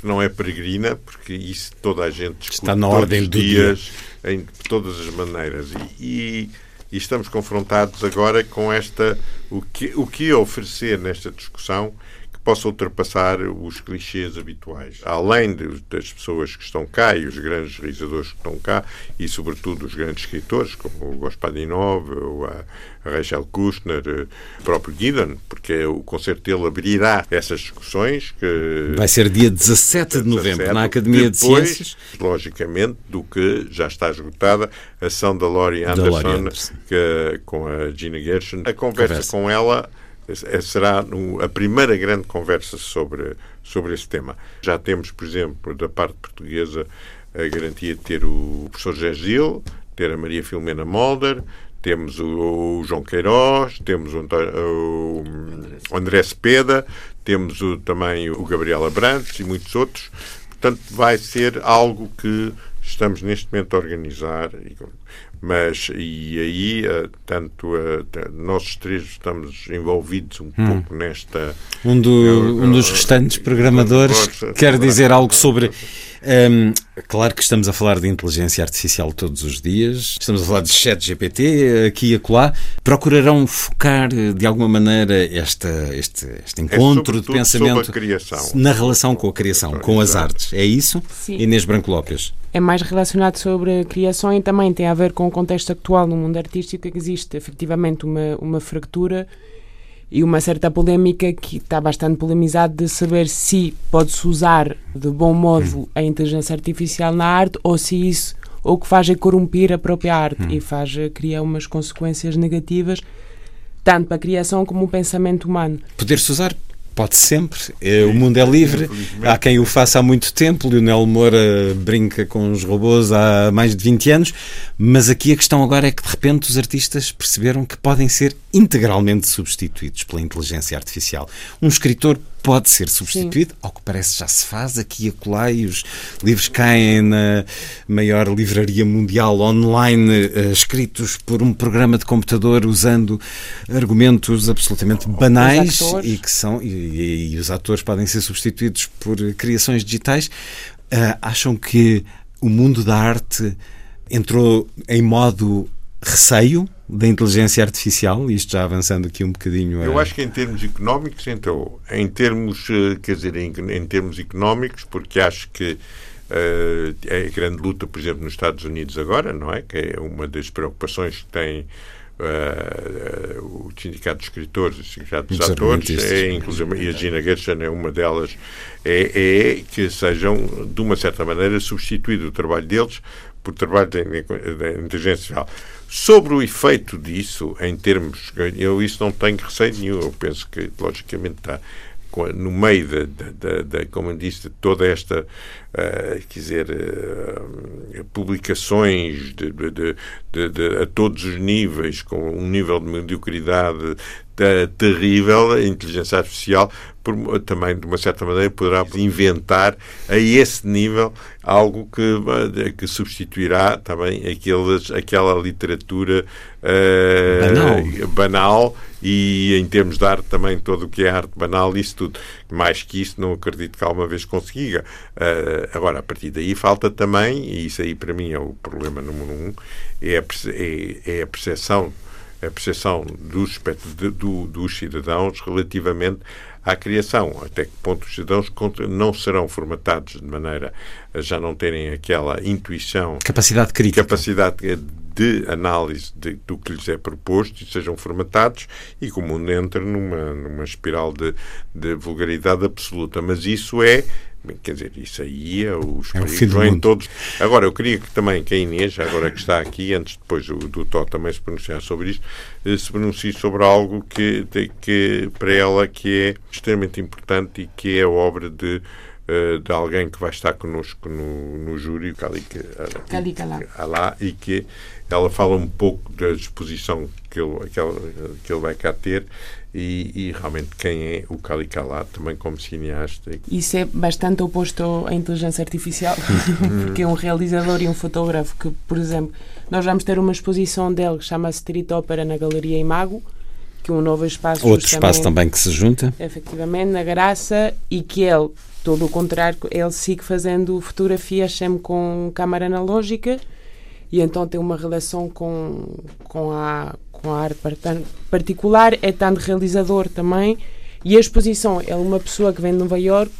que não é peregrina, porque isso toda a gente discute Está na ordem do dias, dia. em todas as maneiras. e, e e estamos confrontados agora com esta o que o que oferecer nesta discussão possa ultrapassar os clichês habituais. Além de, das pessoas que estão cá e os grandes realizadores que estão cá, e sobretudo os grandes escritores, como o Gaspadinov, ou a, Rachel Kushner, eh, o próprio Gideon, porque o concerto dele abrirá essas discussões. Que, Vai ser dia 17 de novembro, 17, na Academia depois, de Ciências. Logicamente, do que já está esgotada a ação da Laurie Anderson, Anderson. Que, com a Gina Gershon. A conversa, conversa. com ela será a primeira grande conversa sobre, sobre esse tema. Já temos, por exemplo, da parte portuguesa, a garantia de ter o professor Gil, ter a Maria Filomena Molder, temos o, o João Queiroz, temos o, o, o André Cepeda, temos o, também o Gabriel Abrantes e muitos outros. Portanto, vai ser algo que estamos neste momento a organizar. Mas, e aí, eh, tanto uh, nós três estamos envolvidos um hum. pouco nesta. Um, do, um dos restantes programadores quer dizer algo sobre. Um, claro que estamos a falar de inteligência artificial todos os dias, estamos a falar de chat GPT aqui e acolá. Procurarão focar de alguma maneira esta, este, este é encontro é de pensamento na relação com a criação, com as artes. É isso? Sim. Inês Branco Lopes. é mais relacionado sobre a criação e também tem a ver com o contexto atual no mundo artístico, que existe efetivamente uma, uma fractura e uma certa polémica que está bastante polemizado de saber se pode-se usar de bom modo a inteligência artificial na arte ou se isso o que faz é corromper a própria arte Hum. e faz criar umas consequências negativas tanto para a criação como o pensamento humano. Poder-se usar pode sempre. É, o mundo é livre. Há quem o faça há muito tempo. Lionel Moura brinca com os robôs há mais de 20 anos. Mas aqui a questão agora é que de repente os artistas perceberam que podem ser integralmente substituídos pela inteligência artificial. Um escritor pode ser substituído, ao que parece já se faz aqui e acolá, e os livros caem na maior livraria mundial online, eh, escritos por um programa de computador usando argumentos absolutamente banais e que são e, e- e os atores podem ser substituídos por criações digitais. Ah, acham que o mundo da arte entrou em modo receio da inteligência artificial, isto já avançando aqui um bocadinho. Eu a- acho que em termos económicos entrou. Em termos, eh, quer dizer, em, em termos económicos, porque acho que eh, é a grande luta, por exemplo, nos Estados Unidos agora, não é? Que é uma das preocupações que tem eh, eh, o sindicato de escritores, o sindicato dos atores, é, inclusive, e a Gina Gershon é uma delas, é, é que sejam, de uma certa maneira, substituído o trabalho deles por trabalho da inteligência artificial. Sobre o efeito disso, em termos. Eu isso não tenho receio nenhum. Eu penso que, logicamente, está no meio da, da, da, como eu disse, de toda esta, eh, quer dizer, eh, publicações de, de- de- a todos os níveis, com um nível de mediocridade eh, terrível, a inteligência artificial por- também, de uma certa maneira, poderá inventar a esse nível algo que, eh, que substituirá também aqueles, aquela literatura eh, Banal. banal e em termos de arte também todo o que é arte banal isso tudo mais que isso não acredito que alguma vez consiga Eh, agora a partir daí falta também e isso aí para mim é o problema número um é a, é, é a percepção a percepção dos, do- dos cidadãos relativamente à criação, até que ponto os cidadãos não serão formatados de maneira a já não terem aquela intuição, Capacidade crítica. capacidade de análise de- do que lhes é proposto e sejam formatados e que o mundo entre numa, numa espiral de, de vulgaridade absoluta. Mas isso é, quer dizer, isso aí é os É perigos vêm mundo. todos. Agora, eu queria que também que a Inês, agora que está aqui, antes depois do, do Tó também se pronunciar sobre isto, se pronuncie sobre algo que, que para ela que é extremamente importante e que é a obra de, eh, de alguém que vai estar connosco no, no júri, o Calica Calica lá. E que ela fala um pouco da exposição que ele, que ele, que ele vai cá ter e, e realmente quem é o Calica lá também como cineasta. Isso é bastante oposto à inteligência artificial, porque é um realizador e um fotógrafo que, por exemplo, nós vamos ter uma exposição dele que chama-se Street Opera na Galeria Imago, que é um novo espaço Outro espaço também que se junta. efetivamente na Graça e que ele, todo o contrário, ele sigue fazendo fotografias sempre com câmara analógica e então tem uma relação com, com, a, com a arte particular, é tanto realizador também e a exposição, é uma pessoa que vem de Nova York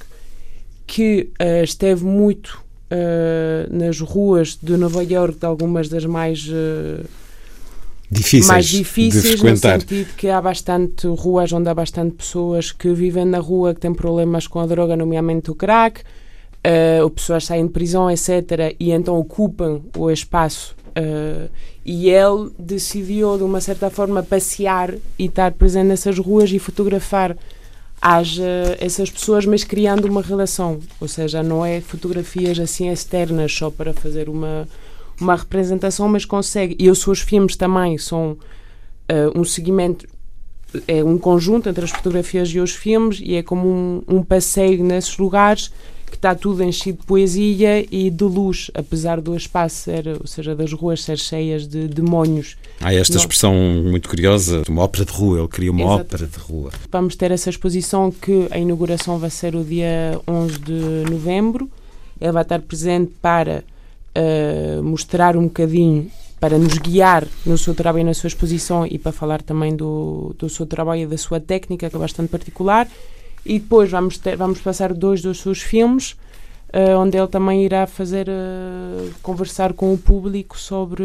que eh, esteve muito eh, nas ruas de Nova York, de algumas das mais eh, Difíceis, mais de difíceis no frequentar. sentido que há bastante ruas onde há bastante pessoas que vivem na rua que têm problemas com a droga, nomeadamente o crack, eh, ou pessoas saem de prisão, etc. e então ocupam o espaço. eh, e ele decidiu, de uma certa forma, passear e estar presente nessas ruas e fotografar eh, essas pessoas, mas criando uma relação. Ou seja, não é fotografias assim externas só para fazer uma, uma representação, mas consegue. E os seus filmes também são eh, um seguimento, é um conjunto entre as fotografias e os filmes, e é como um, um passeio nesses lugares que está tudo enchido de poesia e de luz, apesar do espaço ser, ou seja, das ruas ser cheias de demónios. Há esta Não- expressão muito curiosa, uma ópera de rua. Ele queria uma Exato. ópera de rua. Vamos ter essa exposição que a inauguração vai ser o dia 11 de novembro. Ele vai estar presente para eh, mostrar um bocadinho, para nos guiar no seu trabalho e na sua exposição e para falar também do, do seu trabalho e da sua técnica, que é bastante particular. E depois vamos, ter, vamos passar dois dos seus filmes. Uh, onde ele também irá fazer uh, conversar com o público sobre,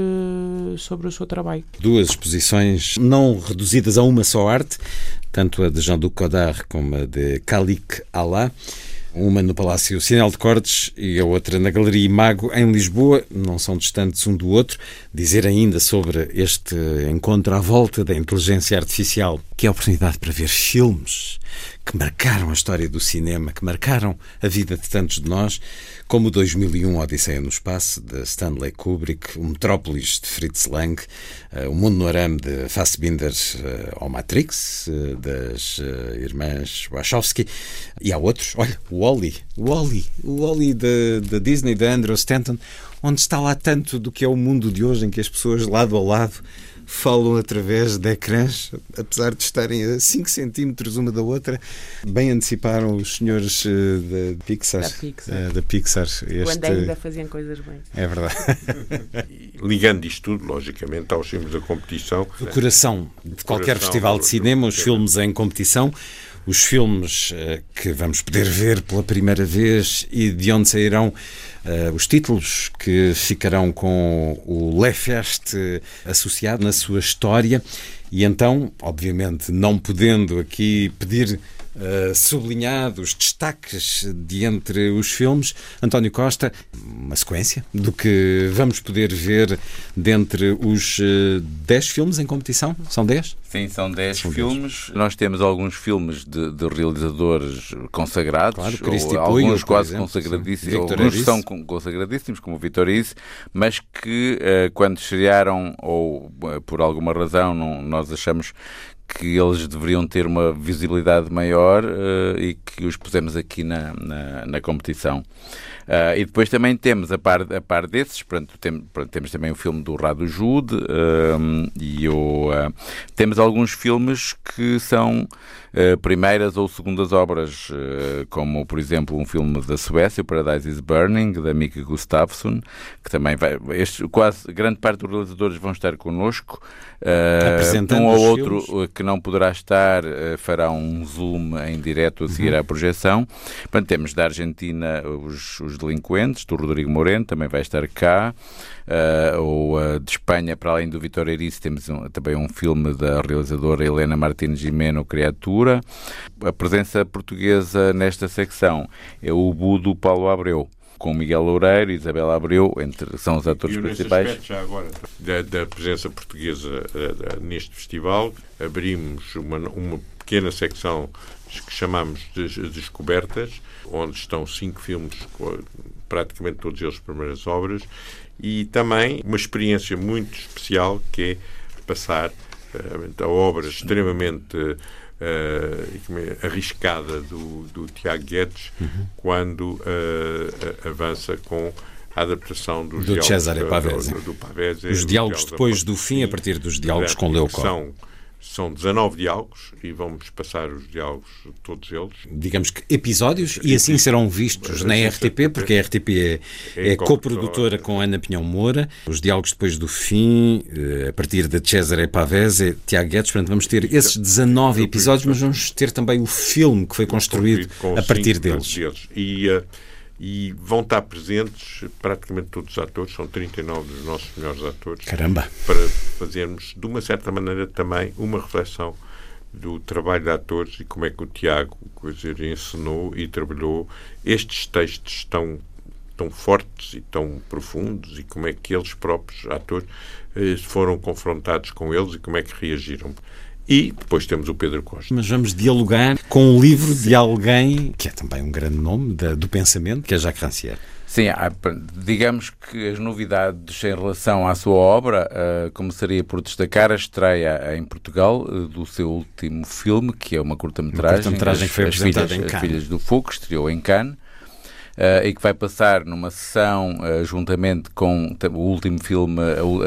sobre o seu trabalho. Duas exposições não reduzidas a uma só arte, tanto a de Jean-Luc Godard como a de Khalik Allah uma no Palácio Sinal de Cortes e a outra na Galeria Imago, em Lisboa, não são distantes um do outro. Dizer ainda sobre este encontro à volta da inteligência artificial, que é a oportunidade para ver filmes que marcaram a história do cinema, que marcaram a vida de tantos de nós, como o 2001 Odisseia no Espaço, de Stanley Kubrick, o Metrópolis, de Fritz Lang, uh, o Mundo no Arame, de Fassbinder, uh, ou Matrix, uh, das irmãs Wachowski, e há outros, olha, o Wally, o Wally, o Wally da Disney, de Andrew Stanton, onde está lá tanto do que é o mundo de hoje, em que as pessoas lado a lado falam através de ecrãs, apesar de estarem a 5 centímetros uma da outra. Bem anteciparam os senhores uh, da Pixar. Da Pixar. Uh, da Pixar este... Quando ainda faziam coisas bem. É verdade. Ligando isto tudo, logicamente, aos filmes da competição. O coração de qualquer coração, festival de cinema, os filmes em competição os filmes uh, que vamos poder ver pela primeira vez e de onde sairão uh, os títulos que ficarão com o Le Fest associado na sua história. E então, obviamente, não podendo aqui pedir uh, sublinhados, destaques de entre os filmes. António Costa, uma sequência do que vamos poder ver dentre os 10 uh, filmes em competição? São 10? Sim, são 10 filmes. Nós temos alguns filmes de, de realizadores consagrados, claro, ou alguns quase exemplo, consagradíssimos, alguns são consagradíssimos, como o Vitor Isse, mas que uh, quando estrearam ou por alguma razão não, nós achamos que eles deveriam ter uma visibilidade maior uh, e que os pusemos aqui na, na, na competição. Uh, e depois também temos, a par, a par desses, pronto, tem, pronto, temos também o filme do Rado Jude uh, e o, uh, temos alguns filmes que são primeiras ou segundas obras, como por exemplo um filme da Suécia, o Paradise is Burning, da Mika Gustafsson, que também vai. Este, quase grande parte dos realizadores vão estar connosco. um ou outro filmes. que não poderá estar fará um zoom em direto a seguir uhum. à projeção. Portanto, temos da Argentina os, os os Delinquentes, do Rodrigo Moreno, também vai estar cá. Uh, ou uh, de Espanha, para além do Vitor Erice, temos um, também um filme da realizadora Helena Martins Gimeno, Criatura. A presença portuguesa nesta secção é o Budo Paulo Abreu com Miguel Loureiro e Isabela Abreu, entre, são os atores e, principais. Aspecto, já agora, da, da presença portuguesa uh, neste festival, abrimos uma, uma pequena secção que chamamos de Descobertas, onde estão cinco filmes, praticamente todos eles primeiras obras, e também uma experiência muito especial que é passar a obra extremamente uh, arriscada do, do Tiago Guedes uhum. quando uh, avança com a adaptação dos do diálogos Cesare Pavese. Do, do, Pavese os diálogos depois do fim, a partir dos diálogos com Leocó. São 19 diálogos e vamos passar os diálogos, todos eles. Digamos que episódios, e assim serão vistos na RTP, porque a RTP é, é, é coprodutora com Ana Pinhão Moura. Os diálogos depois do fim, eh, a partir de Cesare Pavese, Tiago Guedes. Portanto, vamos ter esses 19 episódios, mas vamos ter também o filme que foi construído a partir deles. E. Uh, e vão estar presentes praticamente todos os atores, são 39 dos nossos melhores atores. Caramba! Para fazermos, de uma certa maneira, também uma reflexão do trabalho de atores e como é que o Tiago dizer, ensinou e trabalhou estes textos tão, tão fortes e tão profundos e como é que eles próprios, atores, eh, foram confrontados com eles e como é que reagiram. E depois temos o Pedro Costa. Mas vamos dialogar com um livro de alguém que é também um grande nome da, do pensamento, que é Jacques Rancière. Sim, digamos que as novidades em relação à sua obra uh, começaria por destacar a estreia em Portugal uh, do seu último filme, que é uma curta-metragem. Curta-metragem que foi apresentada em Cannes. As Filhas do Fogo, que estreou em Cannes uh, e que vai passar numa sessão uh, juntamente com o último filme,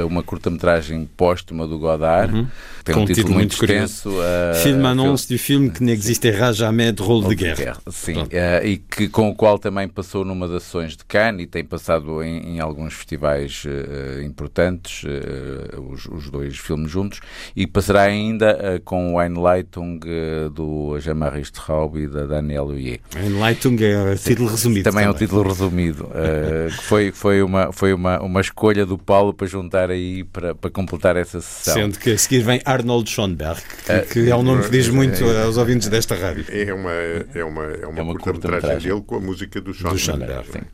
uma curta-metragem póstuma do Godard. Uhum. Tem com um título, muito, muito extenso. Uh, filme annonce do filme que n'existera jamais de rôle de guerra. guerra. Sim, uh, e que, com o qual também passou numa das ações de Cannes e tem passado em, em alguns festivais uh, importantes, os, os, dois filmes juntos, e passará ainda com o Einleitung do Jean-Marie Straub e da Danielle Huyer. Einleitung é o título resumido também é um título resumido, uh, que foi, foi, uma, foi uma, uma escolha do Paulo para juntar aí, para, para completar essa sessão. Sendo que a seguir vem Arnold Schoenberg, que, uh, que é um nome que diz muito aos ouvintes desta rádio. É uma, é uma, é uma, é uma curta-metragem dele com a música do Schoenberg. Do Schoenberg.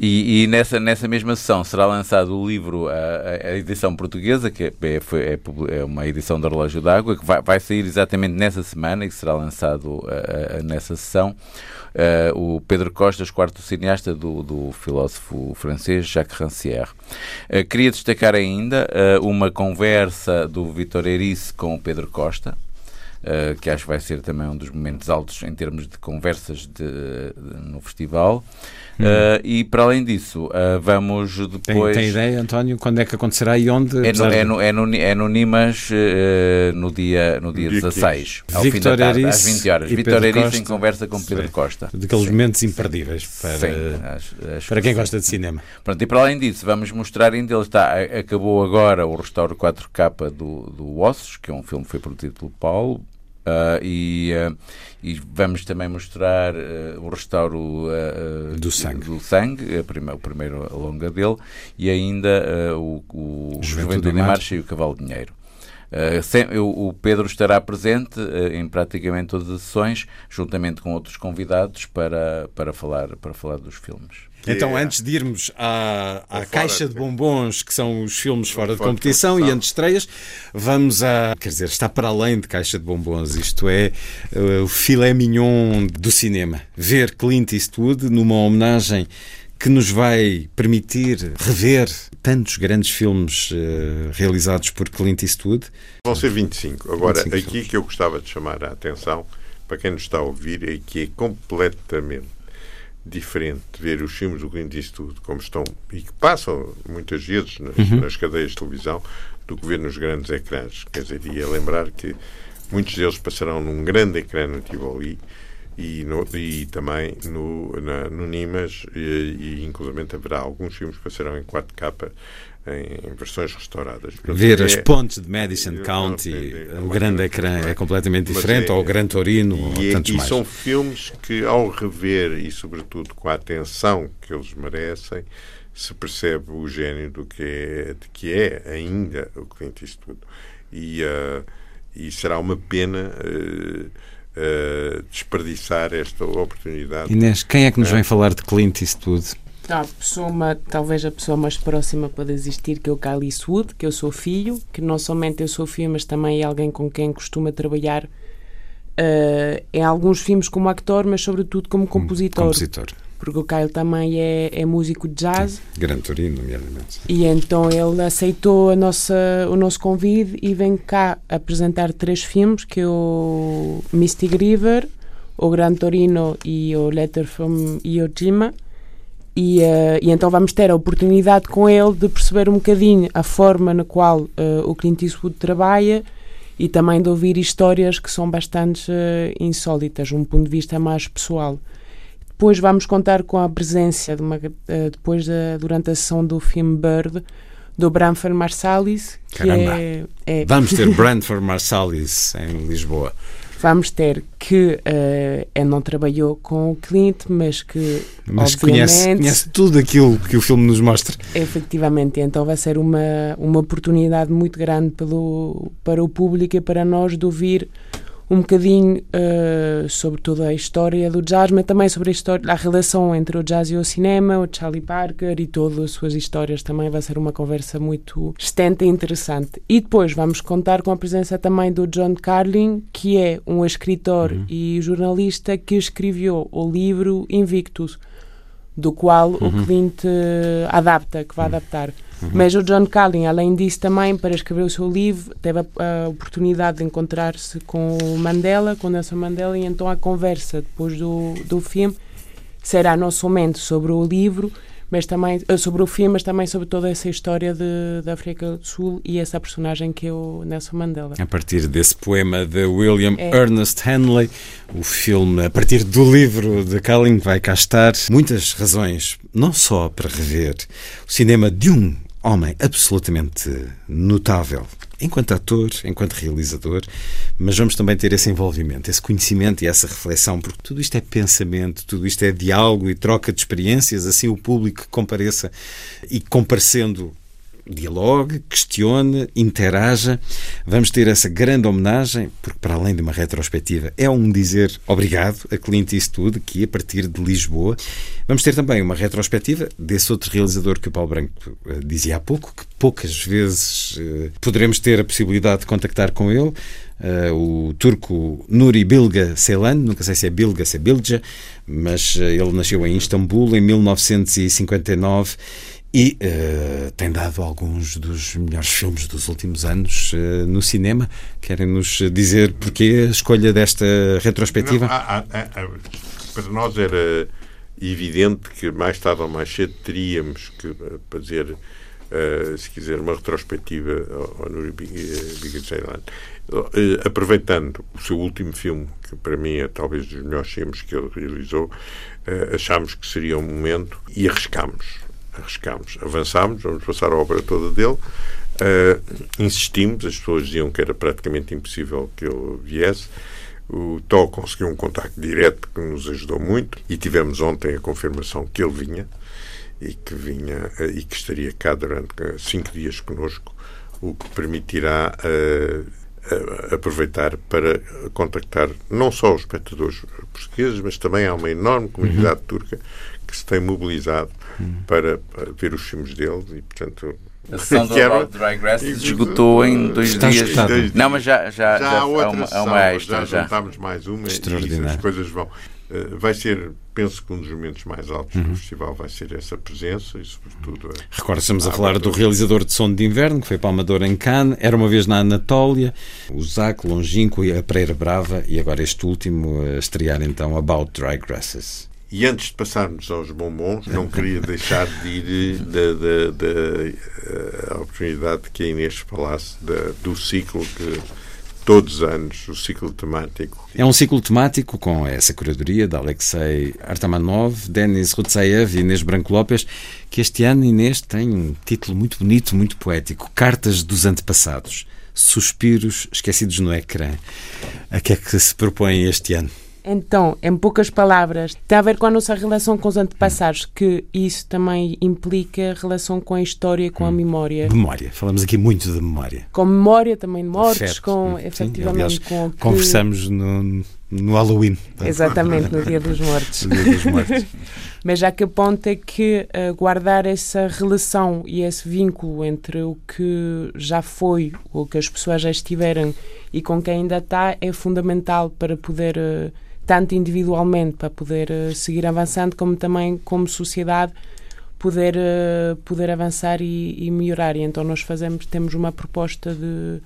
E, e, nessa, nessa mesma sessão será lançado o livro, a, a edição portuguesa, que é, é, é, é uma edição do Relógio d'Água, que vai, vai, sair exatamente nessa semana e que será lançado nessa sessão. Uh, o Pedro Costas, quarto cineasta do, do filósofo francês Jacques Rancière. Uh, queria destacar ainda uh, uma conversa do Vitor Erice com o Pedro Costa, Uh, que acho que vai ser também um dos momentos altos em termos de conversas de, de, no festival. Uh, e para além disso, uh, vamos depois. Tem, tem, ideia, António, quando é que acontecerá e onde? É no, é no, é no, é no Nimas uh, no dia, no dia 16, ao Victor fim da tarde, às 20 horas. Vitor Eris em conversa com Pedro Sim. Costa. Daqueles Sim. momentos imperdíveis para, Sim, acho, acho para quem gosta de cinema. Pronto, e para além disso, vamos mostrar ainda, ele está, acabou agora o restauro 4K do, do Ossos, que é um filme que foi produzido pelo Paulo. E e vamos também mostrar uh, o restauro uh, do sangue, do sangue prima, o primeiro longa dele, e ainda o, o Juventude, em Marcha e o Cavalo de Dinheiro. Sem, eu, o Pedro estará presente uh, em praticamente todas as sessões, juntamente com outros convidados, para, para, falar, para falar dos filmes. Então, antes de irmos à, à caixa de bombons, que são os filmes fora, de competição, de competição, e antes de estreias, vamos a. Quer dizer, está para além de caixa de bombons, isto é uh, o filé mignon do cinema. Ver Clint Eastwood numa homenagem que nos vai permitir rever tantos grandes filmes uh, realizados por Clint Eastwood. Vão ser 25. Agora, 25 aqui filmes. que eu gostava de chamar a atenção, para quem nos está a ouvir, é que é completamente diferente ver os filmes do Clint Eastwood como estão e que passam muitas vezes nas, uhum. nas cadeias de televisão do que ver nos grandes ecrãs. Quer dizer, ia lembrar que muitos deles passarão num grande ecrã no Tivoli e, no, e também no, na, no Nimas e, e inclusive haverá alguns filmes que passarão em 4K em versões restauradas. Ver é, as pontes de Madison County, é, é, o grande ecrã é completamente diferente, ou o Gran Torino, e, ou tantos e mais. são filmes que, ao rever, e sobretudo com a atenção que eles merecem, se percebe o gênio do que é, de que é ainda o Clint Eastwood. E, uh, e será uma pena... Uh, Uh, desperdiçar esta oportunidade. Inês, quem é que nos vem falar de Clint Eastwood? a pessoa, talvez a pessoa mais próxima para existir, que é o Kylie Wood, que eu sou filho, que não somente eu sou filho, mas também é alguém com quem costuma trabalhar uh, em alguns filmes como actor, mas sobretudo como compositor. compositor. Porque o Kyle também é, é músico de jazz. Gran Torino, nomeadamente. E então ele aceitou a nossa, o nosso convite e vem cá apresentar três filmes, que é o Mystic River, o Gran Torino e o Letter from Iwo Jima e, uh, e, então vamos ter a oportunidade com ele de perceber um bocadinho a forma na qual uh, o Clint Eastwood trabalha e também de ouvir histórias que são bastante uh, insólitas, um ponto de vista mais pessoal. Depois vamos contar com a presença, de uma, depois de, durante a sessão do filme Bird, do Branford Marsalis. Caramba! É, é... Vamos ter Branford Marsalis em Lisboa vamos ter que uh, não trabalhou com o Clint, mas que mas conhece, conhece tudo aquilo que o filme nos mostra. Efetivamente, então vai ser uma, uma oportunidade muito grande pelo, para o público e para nós de ouvir um bocadinho uh, sobre toda a história do jazz, mas também sobre a, história, a relação entre o jazz e o cinema, o Charlie Parker e todas as suas histórias. Também vai ser uma conversa muito extensa e interessante. E depois vamos contar com a presença também do John Carlin, que é um escritor uhum. e jornalista que escreveu o livro Invictus, do qual uhum. o Clint uh, adapta, que vai uhum. adaptar. Uhum. Mas o John Carlin, além disso, também, para escrever o seu livro, teve a, a oportunidade de encontrar-se com o Mandela, com Nelson Mandela, e então a conversa depois do, do filme será não somente sobre o livro, mas também eh, sobre o filme, mas também sobre toda essa história de, da África do Sul e essa personagem que é o Nelson Mandela. A partir desse poema de William é. Ernest Henley, o filme, a partir do livro de Carlin, vai cá estar. Muitas razões, não só para rever o cinema de um homem absolutamente notável enquanto ator, enquanto realizador, mas vamos também ter esse envolvimento, esse conhecimento e essa reflexão, porque tudo isto é pensamento, tudo isto é diálogo e troca de experiências, assim o público compareça e comparecendo dialogue, questione, interaja. Vamos ter essa grande homenagem, porque para além de uma retrospectiva, é um dizer obrigado a Clint Eastwood, aqui a partir de Lisboa. Vamos ter também uma retrospectiva desse outro realizador que o Paulo Branco eh, dizia há pouco, que poucas vezes eh, poderemos ter a possibilidade de contactar com ele. Uh, o turco Nuri Bilge Ceylan, nunca sei se é Bilge, se é Bilge, mas uh, ele nasceu em Istambul em 1959 e uh, tem dado alguns dos melhores filmes dos últimos anos uh, no cinema. Querem-nos dizer porquê a escolha desta retrospectiva? Não, há, há, há, para nós era evidente que mais tarde ou mais cedo teríamos que eh, fazer, uh, se quiser, uma retrospectiva ao, Nuri Bilge Ceylan. Aproveitando o seu último filme, que para mim é talvez dos melhores filmes que ele realizou, achámos que seria um momento e arriscámos arriscámos, avançámos, vamos passar a obra toda dele. Uh, insistimos, as pessoas diziam que era praticamente impossível que ele viesse. O Tó conseguiu um contacto direto que nos ajudou muito e tivemos ontem a confirmação que ele vinha e que vinha uh, e que estaria cá durante cinco dias conosco, o que permitirá uh, aproveitar para contactar não só os espectadores portugueses, mas também há uma enorme comunidade uhum. turca que se tem mobilizado para, para, ver os filmes dele e, portanto. A sessão do About Dry Grass esgotou em dois Está dias. Não, mas já, já, já, já há outra uma, sessão, uma extra. Já, já juntámos mais uma e as coisas vão. Uh, vai ser, penso que um dos momentos mais altos uhum. do festival vai ser essa presença e, sobretudo. Recordo, estamos a, a falar do realizador de Som de Inverno, que foi palmador em Cannes, era uma vez na Anatólia, o Zac, Longínquo e a Pereira Brava, e agora este último a estrear então About Dry Grasses. E antes de passarmos aos bombons, não queria deixar de ir da, da, da oportunidade que a Inês falasse do ciclo que todos os anos, o ciclo temático. É um ciclo temático com essa curadoria de Alexei Artamanov, Denis Rutsaev e Inês Branco Lopes, que este ano, Inês, tem um título muito bonito, muito poético, Cartas dos Antepassados, Suspiros Esquecidos no Ecrã. A que é que se propõe este ano? Então, em poucas palavras, tem a ver com a nossa relação com os antepassados, que isso também implica relação com a história e com a hum. memória. Memória, falamos aqui muito de memória. Com memória, também de mortes, com, Sim, efetivamente, aliás, com que... Conversamos no, no Halloween. Exatamente, no Dia dos Mortos. no Dia dos Mortos. Mas já que aponta que uh, guardar essa relação e esse vínculo entre o que já foi, o que as pessoas já estiveram e com quem ainda está é fundamental para poder... Uh, tanto individualmente para poder uh, seguir avançando, como também como sociedade poder uh, poder avançar e, e, melhorar. E então nós fazemos temos uma proposta de,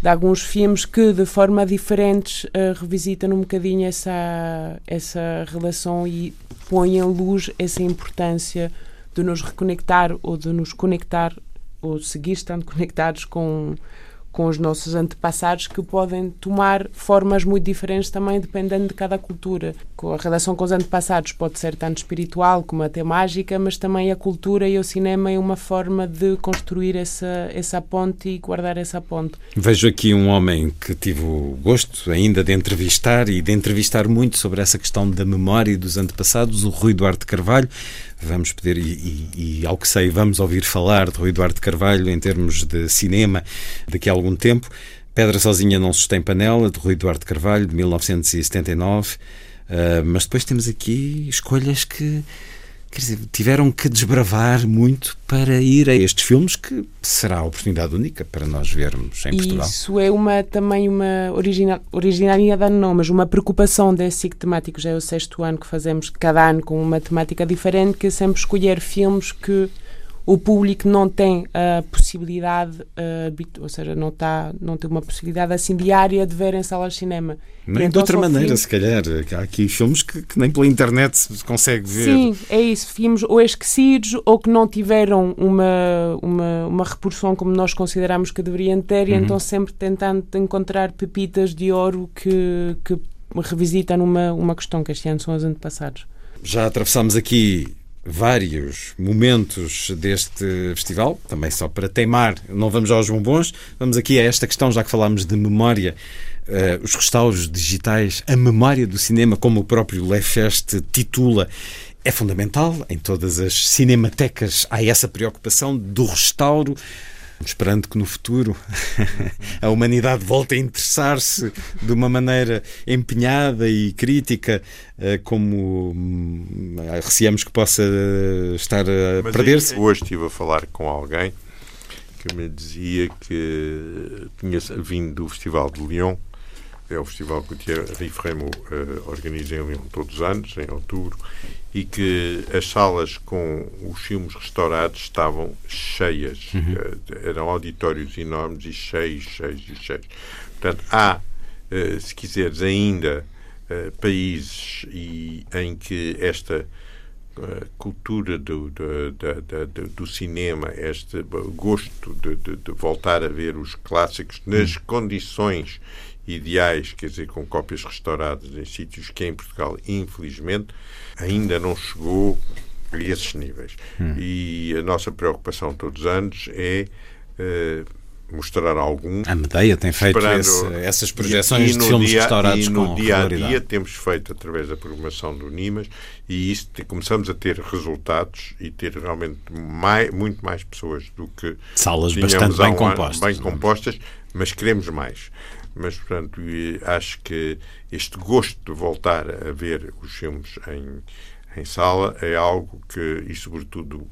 de alguns filmes que de forma diferente uh, revisitam um bocadinho essa essa relação e põem em luz essa importância de nos reconectar ou de nos conectar ou seguir estando conectados com com os nossos antepassados que podem tomar formas muito diferentes também dependendo de cada cultura. A relação com os antepassados pode ser tanto espiritual como até mágica, mas também a cultura e o cinema é uma forma de construir essa, essa ponte e guardar essa ponte. Vejo aqui um homem que tive o gosto ainda de entrevistar e de entrevistar muito sobre essa questão da memória dos antepassados, o Rui Duarte Carvalho. Vamos pedir, e, e, e, ao que sei, vamos ouvir falar de Rui Eduardo Carvalho em termos de cinema daqui a algum tempo. Pedra Sozinha Não Sustém Panela, de Rui Eduardo Carvalho, de 1979. Uh, ah, mas depois temos aqui escolhas que quer dizer, tiveram que desbravar muito para ir a estes filmes que será a oportunidade única para nós vermos em Portugal. Isso é uma também uma original, originalidade não, mas uma preocupação desse ciclo temático. Já é o sexto ano que fazemos cada ano com uma temática diferente, que é sempre escolher filmes que o público não tem a possibilidade, uh, ou seja, não, tá, não tem uma possibilidade assim diária de ver em salas de cinema. Nem então, de outra maneira, filmes... se calhar. Há aqui filmes que, que, nem pela internet se consegue ver. Sim, é isso. Filmes ou esquecidos ou que não tiveram uma, uma, uma reprodução como nós consideramos que deveriam ter, uhum. e então sempre tentando encontrar pepitas de ouro que, que revisitam uma, uma questão que este ano são os antepassados. Já atravessamos aqui vários momentos deste festival, também só para teimar, não vamos aos bombons, vamos aqui a esta questão, já que falámos de memória. Uh, os restauros digitais, a memória do cinema, como o próprio Lefest titula, é fundamental. Em todas as cinematecas há essa preocupação do restauro esperando que no futuro a humanidade volte a interessar-se de uma maneira empenhada e crítica, eh, como hum, receamos que possa estar a perder-se. Hoje estive a falar com alguém que me dizia que tinha vindo do Festival de Lyon, é o festival que o Thierry Fremo uh, organiza em Lyon todos os anos, em outubro, e que as salas com os filmes restaurados estavam cheias. Uhum. Uh, eram auditórios enormes e cheios, cheios e cheios. Portanto, há, uh, se quiseres, ainda uh, países em que esta cultura do, do, do, do, do cinema, este gosto de, de, de, voltar a ver os clássicos nas uhum. condições ideais, quer dizer, com cópias restauradas em sítios que em Portugal, infelizmente, ainda não chegou a esses níveis. Hum. E a nossa preocupação todos os anos é uh, mostrar algum. A Medeia tem feito esse, essas projeções de filmes dia, restaurados e no dia a dia temos feito através da programação do Nimas e isso começamos a ter resultados e ter realmente mais, muito mais pessoas do que salas bastante bem compostas, bem compostas, mas queremos mais mas portanto acho que este gosto de voltar a ver os filmes em, em sala é algo que, e sobretudo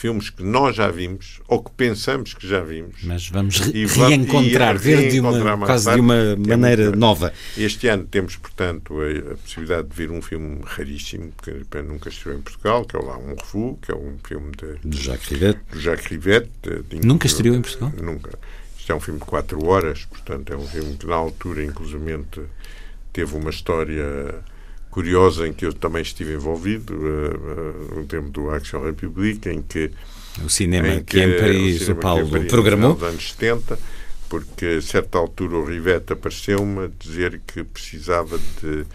filmes que nós já vimos ou que pensamos que já vimos. Mas vamos re reencontrar, ver de uma, quase de uma maneira é nova. Este ano temos, portanto, a, a, possibilidade de ver um filme raríssimo que nunca estreou em Portugal, que é o Lá Um Refúgio, que é um filme de, de Jacques Rivette. De Jacques Rivette de, de, nunca estreou em Portugal? Nunca. Isto é um filme de quatro horas, portanto é um filme que na altura, inclusivamente, teve uma história curiosa em que eu também estive envolvido, uh, uh, no tempo do Action Republic, em que o cinema em que, que em Paris o, o Paulo Paris, programou. nos anos 70, porque a certa altura o Rivette apareceu-me a dizer que precisava de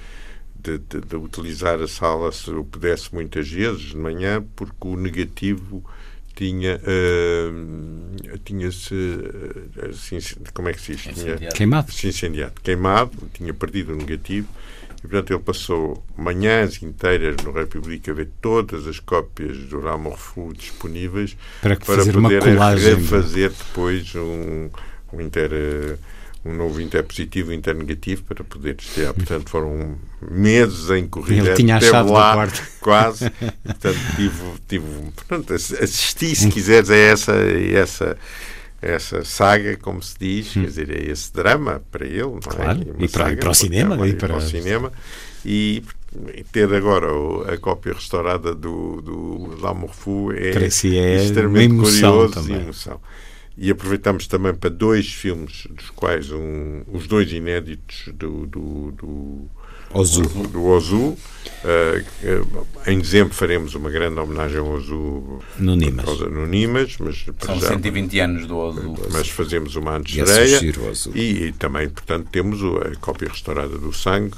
de, de, de, utilizar a sala se eu pudesse muitas vezes de manhã, porque o negativo tinha uh, tinha-se assim, como é que se diz? Tinha, queimado. Se incendiado. Queimado, tinha perdido o negativo e, portanto, ele passou manhãs inteiras no República a ver todas as cópias do Ramorfu disponíveis para, para poder refazer depois um, um inter um novo Inter positivo e Inter negativo para poder estrear. Portanto, foram meses em corrida. Ele tinha achado lá, quarto. Quase. portanto, tive, tive, portanto, assisti, se quiseres, a essa, a essa, essa saga, como se diz, hum. quer dizer, a esse drama para ele. É? claro. É? E, para, saga, para, o cinema. e para... para o cinema. E, e ter agora a cópia restaurada do, do L'Amour Fou é, é extremamente curioso também. e emoção. E aproveitamos também para dois filmes, dos quais um, os dois inéditos do, do, do Ozu. Do, Ozu. Uh, em dezembro faremos uma grande homenagem ao Ozu no Nimas. No Nimas mas São já, 120 anos do Ozu. Mas fazemos uma antestreia. E, e, e, também, portanto, temos a cópia restaurada do Sangue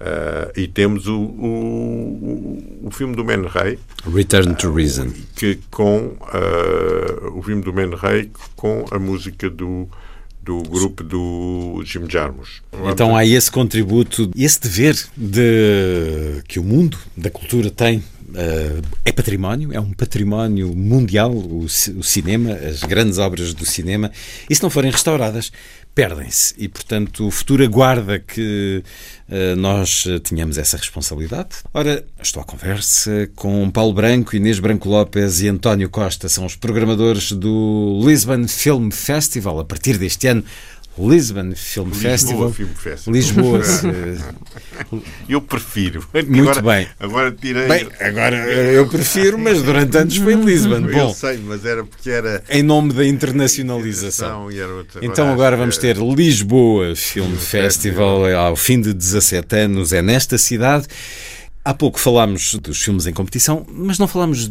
Uh, e temos o, o, o, filme do Man Ray Return to Reason que com uh, o filme do Man Ray com a música do do grupo do Jim Jarmusch. Então há esse contributo, esse dever de que o mundo da cultura tem é património, é um património mundial, o, o, cinema, as grandes obras do cinema, e se não forem restauradas, perdem-se e, portanto, o futuro aguarda que uh, nós tenhamos essa responsabilidade. Ora, estou à conversa com Paulo Branco, Inês Branco Lopes e António Costa, são os programadores do Lisbon Film Festival. A partir deste ano, Lisbon Film Lisboa Festival. Film Festival. Lisboa. eu prefiro. Muito agora, bem. Agora tirei. Bem, agora eu prefiro, mas durante anos foi em Lisbon. Bom, eu sei, mas era porque era. Em nome da internacionalização. então agora vamos ter Lisboa Film Festival ao fim de 17 anos. É nesta cidade. Há pouco falámos dos filmes em competição, mas não falámos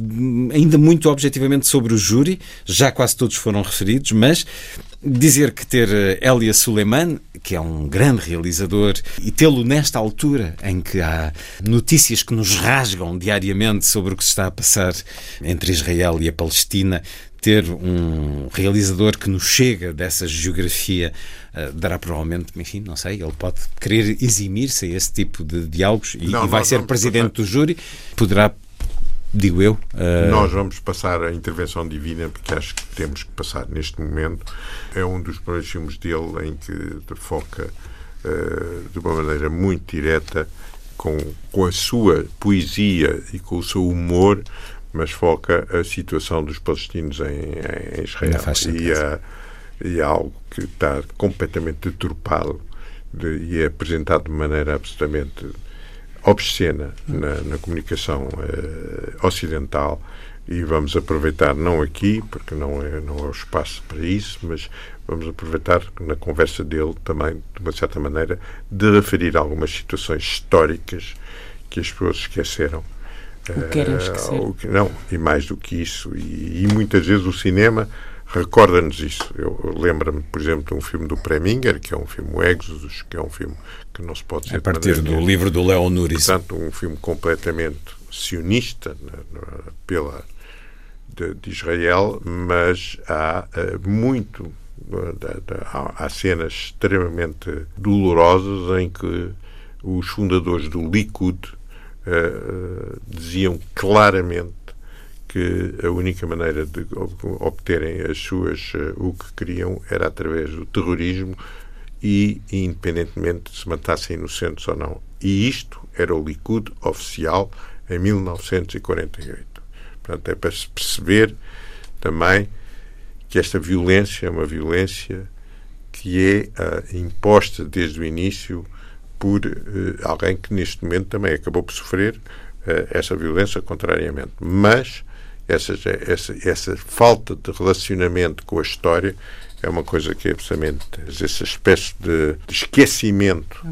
ainda muito objetivamente sobre o júri, já quase todos foram referidos, mas dizer que ter eh, Elia Suleiman, que é um grande realizador, e tê-lo nesta altura em que há notícias que nos rasgam diariamente sobre o que se está a passar entre Israel e a Palestina, ter um realizador que nos chega dessa geografia dará provavelmente, enfim, não sei, ele pode querer eximir-se a esse tipo de diálogos e, não, e vai ser presidente passar. do júri, poderá digo eu. Uh... Nós vamos passar a intervenção divina, porque acho que temos que passar neste momento. É um dos primeiros filmes dele em que foca uh, de uma maneira muito direta, com, com a sua poesia e com o seu humor, mas foca a situação dos palestinos em, em Israel. E, há, e há algo que está completamente deturpado de, e é apresentado de maneira absolutamente obscena na, na comunicação uh, ocidental e vamos aproveitar não aqui porque não é não é o espaço para isso mas vamos aproveitar na conversa dele também de uma certa maneira de referir algumas situações históricas que as pessoas esqueceram o querem esquecer. Uh, não, e mais do que isso. E, e muitas vezes o cinema recorda-nos isso. Eu lembro-me, por exemplo, de um filme do Preminger, que é um filme Exodus, que é um filme que não se pode ser... A partir do livro do Leon Nuris. Portanto, um filme completamente sionista na, na, pela, de, de, Israel, mas há uh, muito... Uh, há, há cenas extremamente dolorosas em que os fundadores do Likud uh, diziam claramente que a única maneira de obterem as suas uh, o que queriam era através do terrorismo e independentemente de se matassem inocentes ou não. E isto era o Likud oficial em 1948. Portanto, é para se perceber também que esta violência é uma violência que é uh, imposta desde o início por uh, alguém que neste momento também acabou por sofrer uh, essa violência contrariamente. Mas essa, essa, essa falta de relacionamento com a história é uma coisa que é absolutamente essa espécie de, de esquecimento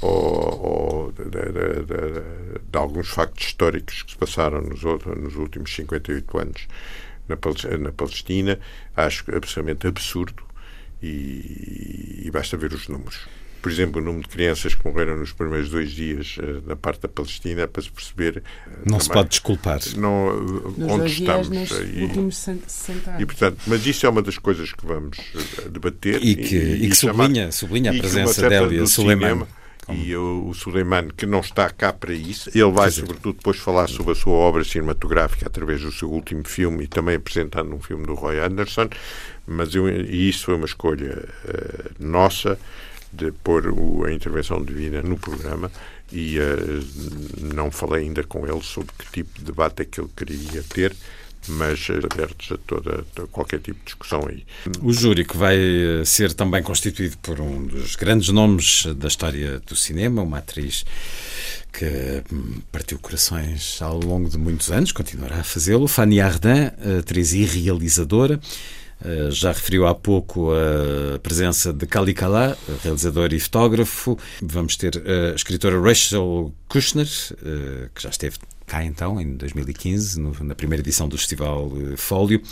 ou, ou de, de, de, alguns factos históricos que se passaram nos, nos últimos 58 anos na, na Palestina acho absolutamente absurdo e, e basta ver os números por exemplo, o número de crianças que morreram nos primeiros dois dias uh, na parte da Palestina, para se perceber. Uh, não também, se pode desculpar. Não, uh, onde estamos. e, últimos 60 E, portanto, mas isso é uma das coisas que vamos debater. E que, e, e que sublinha, sublinha a presença dela e a Suleiman. E o, o Suleiman, que não está cá para isso, ele vai, sobretudo, depois falar sobre a sua obra cinematográfica através do seu último filme e também apresentando um filme do Roy Anderson. Mas eu, e isso foi uma escolha nossa de pôr o, a intervenção divina no programa e uh, não falei ainda com ele sobre que tipo de debate é que ele queria ter mas abertos a toda a qualquer tipo de discussão aí. O júri que vai eh, ser também constituído por um dos grandes nomes da história do cinema, uma atriz que hum, partiu corações ao longo de muitos anos, continuará a fazê-lo, Fanny Ardant, atriz e realizadora. Eh, já referiu há pouco a presença de Kali Kala, realizador e fotógrafo. Vamos ter a escritora Rachel Kushner, eh, que já esteve cá então, em 2015, na primeira edição do Festival eh, Fólio.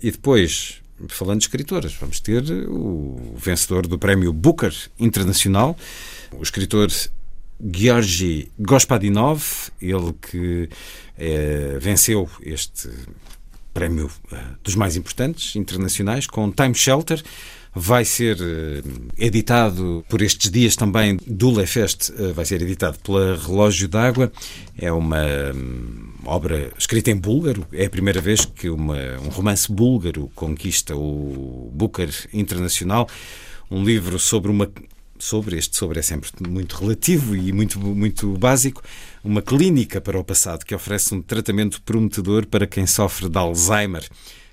E depois, falando de escritoras, vamos ter o vencedor do prémio Booker Internacional, o escritor Georgi Gospodinov, ele que é, venceu este prémio uh, dos mais importantes internacionais, com Time Shelter. Vai ser uh, editado por estes dias também do Lefest, uh, vai ser editado pela Relógio d'Água. É uma um, obra escrita em búlgaro. É a primeira vez que uma, um romance búlgaro conquista o Booker Internacional. Um livro sobre uma sobre, este sobre é sempre muito relativo e muito, muito básico, uma clínica para o passado que oferece um tratamento prometedor para quem sofre de Alzheimer.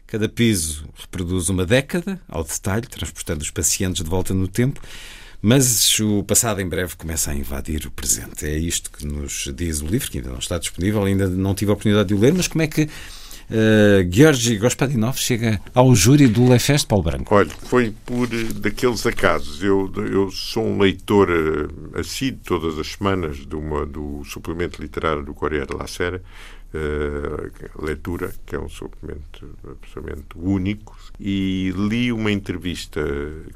Cada piso reproduz uma década, ao detalhe, transportando os pacientes de volta no tempo, mas o passado em breve começa a invadir o presente. É isto que nos diz o livro, que ainda não está disponível, ainda não tive a oportunidade de o ler, mas como é que uh, Georgi chega ao júri do Lefest Paulo Branco? Olha, foi por uh, daqueles acasos. Eu, eu sou um leitor uh, assíduo todas as semanas de uma, do suplemento literário do Correio de la Sera, uh, leitura, que é um suplemento absolutamente único, e li uma entrevista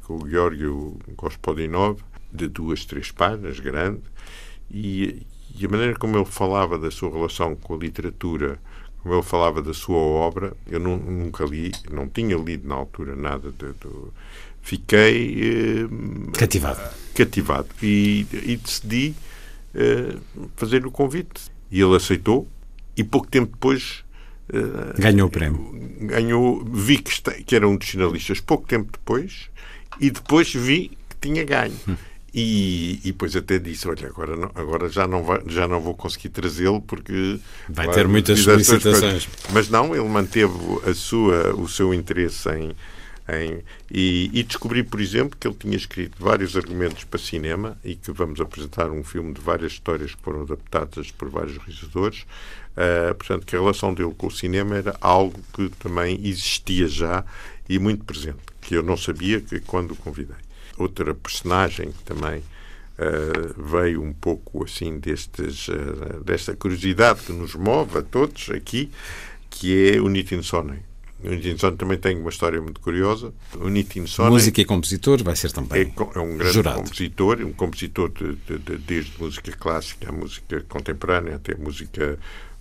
com o Georgio Gospodinov, de duas, três páginas, grande, e, e a maneira como ele falava da sua relação com a literatura, como ele falava da sua obra, eu não, nunca li, não tinha lido na altura nada de, de fiquei eh, cativado, cativado e, e decidi eh, fazer o convite e ele aceitou e pouco tempo depois eh, ganhou o prémio. Ganhou, vi que, que era um dos finalistas pouco tempo depois e depois vi que tinha ganho. Hum. E, e depois até disse, olha, agora, não, agora já, não vai, já não vou conseguir trazê-lo porque... Vai ter muitas solicitações. Mas não, ele manteve a sua, o seu interesse em... em e, e, descobri, por exemplo, que ele tinha escrito vários argumentos para cinema e que vamos apresentar um filme de várias histórias que foram adaptadas por vários realizadores. Uh, portanto, que a relação dele com o cinema era algo que também existia já e muito presente, que eu não sabia que quando o convidei outra personagem que também uh, veio um pouco assim destes, uh, desta curiosidade que nos move a todos aqui, que é o Nitin Sonnen. O Nitin Sonnen também tem uma história muito curiosa. O Nitin Sonnen música e compositor vai ser também é, é um grande jurado. compositor, um compositor de, de, de, desde música clássica, música contemporânea até música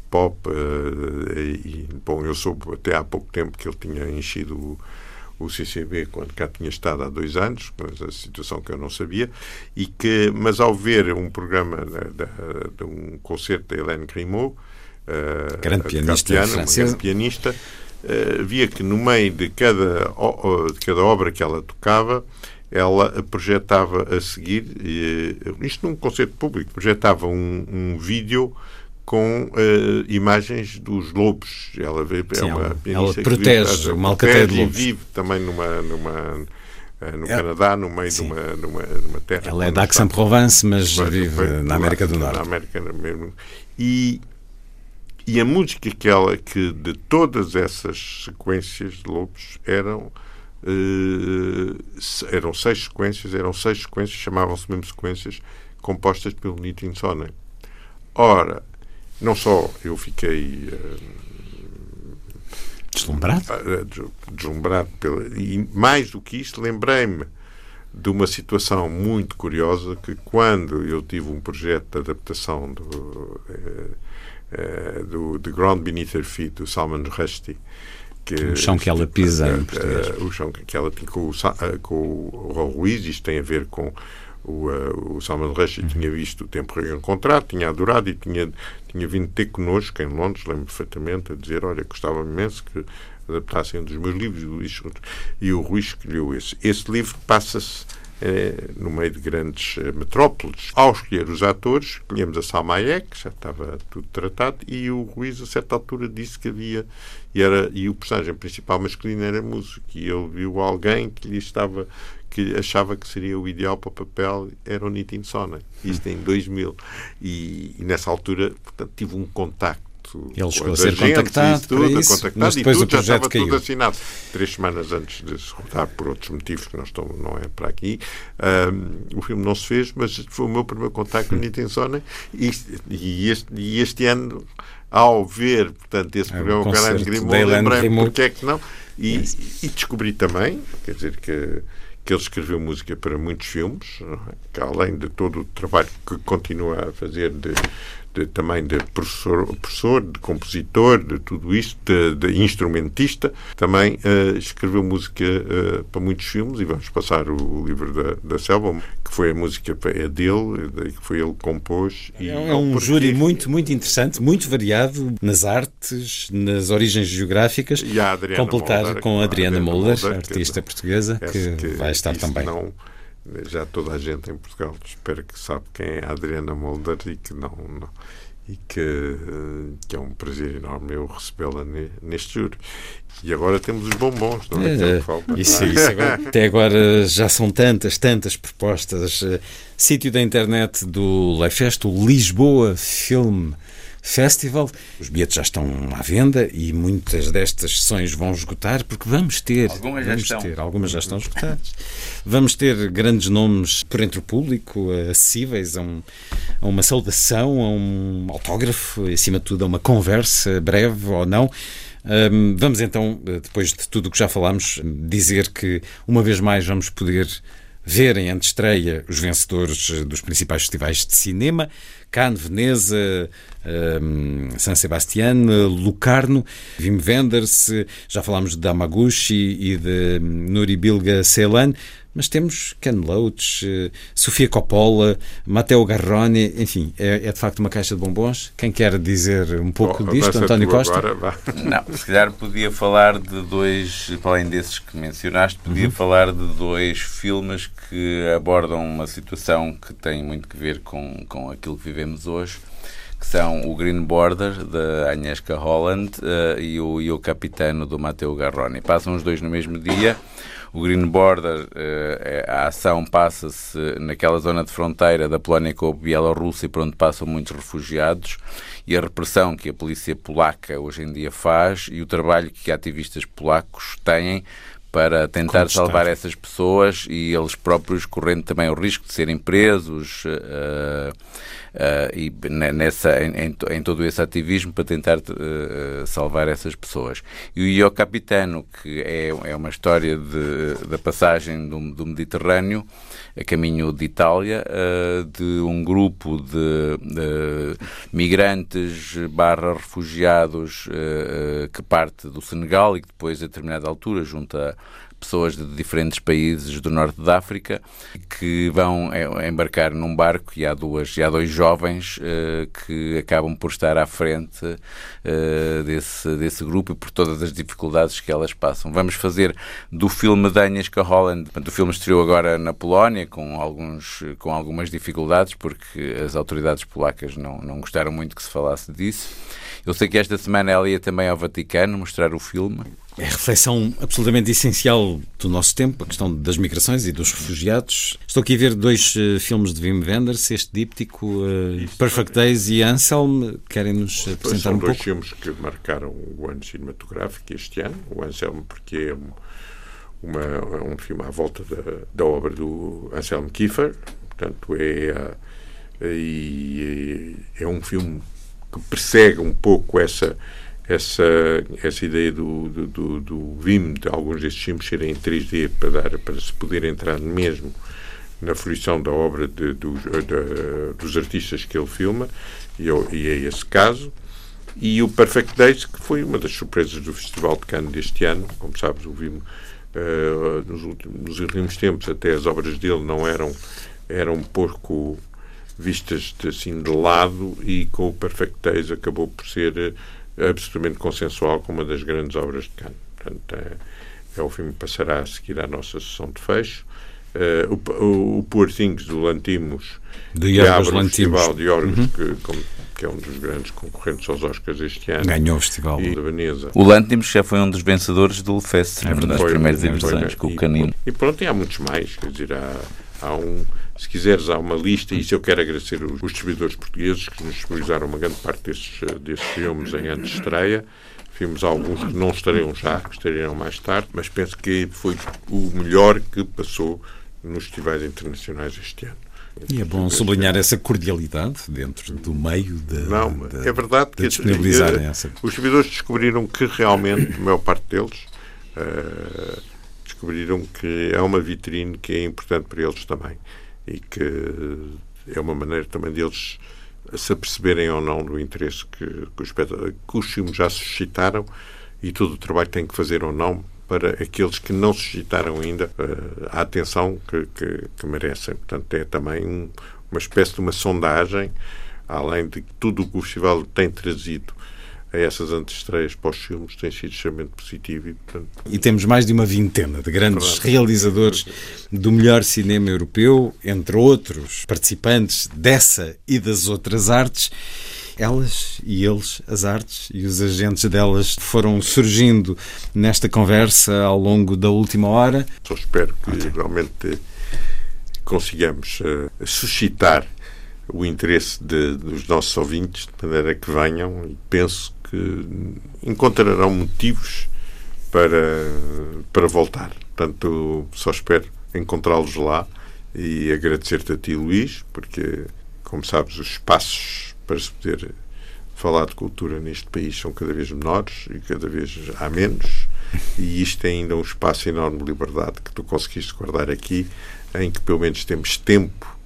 pop. Uh, e bom, eu soube até há pouco tempo que ele tinha enchido o CCB quando cá tinha estado há dois anos, mas a situação que eu não sabia, e que, mas ao ver um programa de, de um concerto da Hélène Grimaud, uh, grande pianista, piano, grande pianista uh, via que no meio de cada, de cada obra que ela tocava, ela projetava a seguir, uh, isto num concerto público, projetava um, um vídeo com uh, imagens dos lobos. Ela, vê, é Sim, é uma ela protege vive, o malcateio de lobos. vive também numa, numa, eh, no é, Canadá, no meio de uma, numa, numa terra. Ela é da Aix-en-Provence, mas, mas vive na América do Norte. Na América mesmo. E, e a música que ela, que de todas essas sequências de lobos eram. Uh, eram seis sequências, eram seis sequências, chamavam-se mesmo sequências, compostas pelo Nitin Sonnen. Ora, não só eu fiquei uh, deslumbrado, uh, deslumbrado pela, e mais do que isso, lembrei-me de uma situação muito curiosa que quando eu tive um projeto de adaptação do, uh, do The Ground Beneath Her Feet, do Salman Rushdie, que, o chão que ela pisa em português. o chão que ela com o, com o Ruiz, isto tem a ver com o, uh, o Salman Rushdie uhum. tinha visto o tempo reencontrado, tinha adorado e tinha, tinha vindo ter connosco em Londres, lembro perfeitamente, a dizer: Olha, gostava imenso que adaptassem um dos meus livros. E o Rui escolheu esse. Esse livro passa-se é, no meio de grandes é, metrópoles. Ao escolher os atores, escolhemos a Salma Hayek, que já estava tudo tratado, e o Ruiz, a certa altura, disse que havia, e, era, e o personagem principal masculino era músico, e ele viu alguém que lhe estava que achava que seria o ideal para o papel era o Nitin Sona. Isto em 2000. E, e nessa altura, portanto, tive um contacto ele chegou a ser contactado, tudo, isso, contactado mas depois e tudo, o projeto já estava caiu. tudo assinado. Três semanas antes de se rodar, por outros motivos que não, estão, não é para aqui, um, o filme não se fez, mas foi o meu primeiro contacto com o Nitin Sona e, e, este, e este ano, ao ver, portanto, esse é, programa com a Hélène Grimaud, lembrei-me porque é que não, e, e descobri também, quer dizer que que ele escreveu música para muitos filmes, que além de todo o trabalho que continua a fazer de de, também de professor, professor, de compositor, de tudo isto, de, de instrumentista. Também uh, escreveu música uh, para muitos filmes e vamos passar o, o livro da, da Selva, que foi a música é dele, que foi ele que compôs. É, é um porque... júri muito, muito interessante, muito variado nas artes, nas origens geográficas. E a Adriana completado Molder, com a Adriana, Adriana Molder, artista que, portuguesa, que, que, vai estar também. Não, já toda a gente em Portugal espero que sabe quem é a Adriana Molder e que não, não e que, que, é um prazer enorme eu recebê-la neste júri. E agora temos os bombons, não é? é, é isso, isso agora, até agora já são tantas, tantas propostas. Uh, sítio da internet do Leifest, o Lisboa Film Festival. Os bilhetes já estão à venda e muitas destas sessões vão esgotar porque vamos ter. Algumas vamos já estão. Ter, algumas já estão esgotadas. vamos ter grandes nomes por entre o público, acessíveis a, um, a uma saudação, a um autógrafo, e acima de tudo a uma conversa breve ou não. Um, vamos então, depois de tudo o que já falámos, dizer que uma vez mais vamos poder ver em antestreia os vencedores dos principais festivais de cinema, Cannes, Veneza, um, San Sebastián, Lucarno, Wim Wenders, já falámos de Damaguchi e de Nuri Bilge Ceylan, mas temos Ken Loach, eh, Sofia Coppola, Matteo Garrone, enfim, é, é, de facto uma caixa de bombons. Quem quer dizer um pouco oh, disto, António Costa? Agora, Não, se calhar podia falar de dois, para além desses que mencionaste, podia uhum. falar de dois filmes que abordam uma situação que tem muito que ver com, com aquilo que vivemos hoje que são o Green Border, da Agnieszka Holland, uh, e, o, e o Capitano, do Matteo Garrone. Passam os dois no mesmo dia. O Green Border, eh, a ação passa-se naquela zona de fronteira da Polónia com a Bielorrússia, por onde passam muitos refugiados, e a repressão que a polícia polaca hoje em dia faz e o trabalho que ativistas polacos têm para tentar salvar essas pessoas e eles próprios correndo também o risco de serem presos. Uh, uh, e nessa, em, em, todo esse ativismo para tentar uh, salvar essas pessoas. E o Io Capitano, que é, é uma história de, da passagem do, do Mediterrâneo a caminho de Itália, de um grupo de, de migrantes barra refugiados que parte do Senegal e que depois, a determinada altura, junta pessoas de diferentes países do norte da África que vão é, embarcar num barco e há duas e há dois jovens uh, que acabam por estar à frente uh, desse, desse grupo e por todas as dificuldades que elas passam. Vamos fazer do filme da Agnieszka Holland, o filme estreou agora na Polónia com, alguns, com algumas dificuldades porque as autoridades polacas não, não gostaram muito que se falasse disso. Eu sei que esta semana ela ia também ao Vaticano mostrar o filme. É a reflexão absolutamente essencial do nosso tempo, a questão das migrações e dos refugiados. Estou aqui a ver dois uh, filmes de Wim Wenders, este díptico, uh, Perfect Days e Anselm. Querem-nos apresentar um pouco? São dois filmes que marcaram o ano cinematográfico este ano. O Anselm, porque é uma, é um filme à volta da, da obra do Anselm Kiefer. Portanto, é, é, é um filme que persegue um pouco essa essa, essa ideia do, do, do, VIM, de alguns destes filmes serem em 3D para, dar, para se poder entrar mesmo na fruição da obra de, de, de, dos artistas que ele filma, e, e, é esse caso. E o Perfect Days, que foi uma das surpresas do Festival de Cannes deste ano, como sabes, o VIM, uh, nos, últimos, nos últimos tempos, até as obras dele não eram, eram um pouco vistas de, assim de lado, e com o Perfect Days acabou por ser absolutamente consensual com uma das grandes obras de Cannes. Portanto, é, é o filme que passará a seguir à nossa sessão de fecho. Uh, o, o, o Poor Things do Lantimos, de que abre o Festival de Yorgos, uhum. que, como, que, é um dos grandes concorrentes aos Oscars este ano. Ganhou o festival. E da Veneza. O Lantimos já foi um dos vencedores do Fest, é verdade, das primeiras edições, com o Canino. E pronto, e há muitos mais, quer dizer, há, há um se quiseres, há uma lista, e isso eu quero agradecer os, os distribuidores portugueses que nos disponibilizaram uma grande parte desses, desses filmes em antes de estreia. Filmes alguns que não estariam já, que estariam mais tarde, mas penso que foi o melhor que passou nos festivais internacionais este ano. E é bom sublinhar essa cordialidade dentro do meio da. Não, da, é verdade que disponibilizarem eh, essa. Os servidores descobriram que realmente, a maior parte deles, uh, descobriram que é uma vitrine que é importante para eles também e que é uma maneira também deles se aperceberem ou não do interesse que, que, os, que os filmes já suscitaram e todo o trabalho que têm que fazer ou não para aqueles que não suscitaram ainda uh, a atenção que, que, que, merecem. Portanto, é também um, uma espécie de uma sondagem, além de tudo o que o festival tem trazido a essas antestreias para os filmes tem sido extremamente positivo. E, portanto... e temos mais de uma vintena de grandes Verdade. realizadores do melhor cinema europeu, entre outros participantes dessa e das outras artes. Elas e eles, as artes e os agentes delas, foram surgindo nesta conversa ao longo da última hora. Só espero que okay. realmente consigamos uh, suscitar o interesse de, dos nossos ouvintes, de maneira que venham e penso que encontrarão motivos para, para voltar. Portanto, só espero encontrá-los lá e agradecer-te a ti, Luís, porque, como sabes, os espaços para se poder falar de cultura neste país são cada vez menores e cada vez há menos. E isto é ainda um espaço enorme de liberdade que tu conseguiste guardar aqui, em que pelo menos temos tempo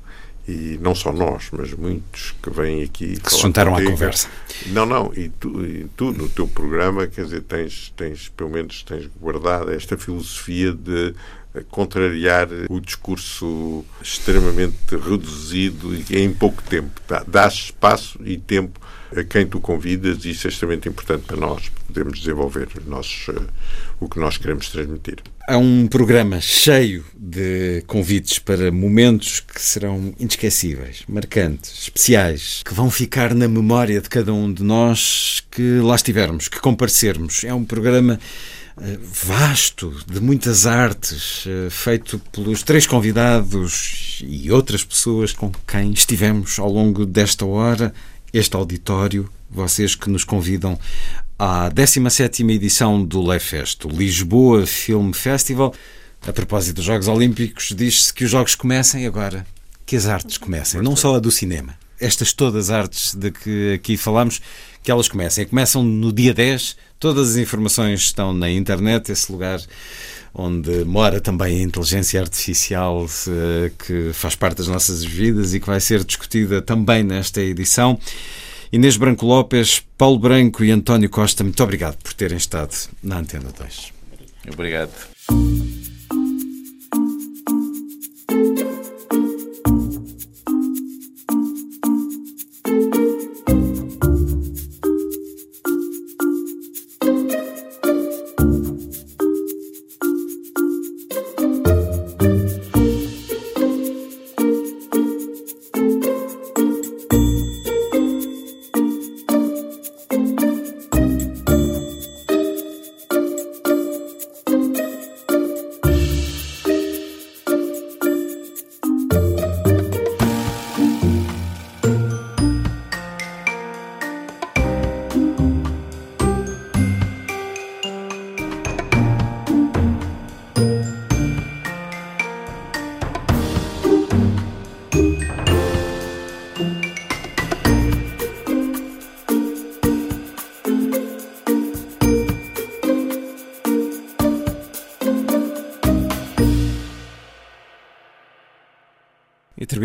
e não só nós, mas muitos que vêm aqui que se juntaram contigo. à conversa. Não, não, e tu, e tu, no teu programa, quer dizer, tens, tens pelo menos tens guardado esta filosofia de contrariar o discurso extremamente reduzido e em pouco tempo. Dá espaço e tempo a quem tu convidas e isso é extremamente importante para nós podermos desenvolver nossos, uh, o que nós queremos transmitir. Há um programa cheio de convites para momentos que serão inesquecíveis, marcantes, especiais, que vão ficar na memória de cada um de nós que lá estivermos, que comparecermos. É um programa eh, vasto, de muitas artes, eh, feito pelos três convidados e outras pessoas com quem estivemos ao longo desta hora este auditório, vocês que nos convidam à 17ª edição do Lefest, o Lisboa Film Festival. A propósito dos Jogos Olímpicos, diz-se que os Jogos comecem agora, que as artes comecem, não só a do cinema. Estas todas as artes de que aqui falamos, que elas comecem. Começam no dia 10, todas as informações estão na internet, esse lugar onde mora também a inteligência artificial eh, que faz parte das nossas vidas e que vai ser discutida também nesta edição. Inês Branco Lopes, Paulo Branco e António Costa, muito obrigado por terem estado na Antena 2. Obrigado.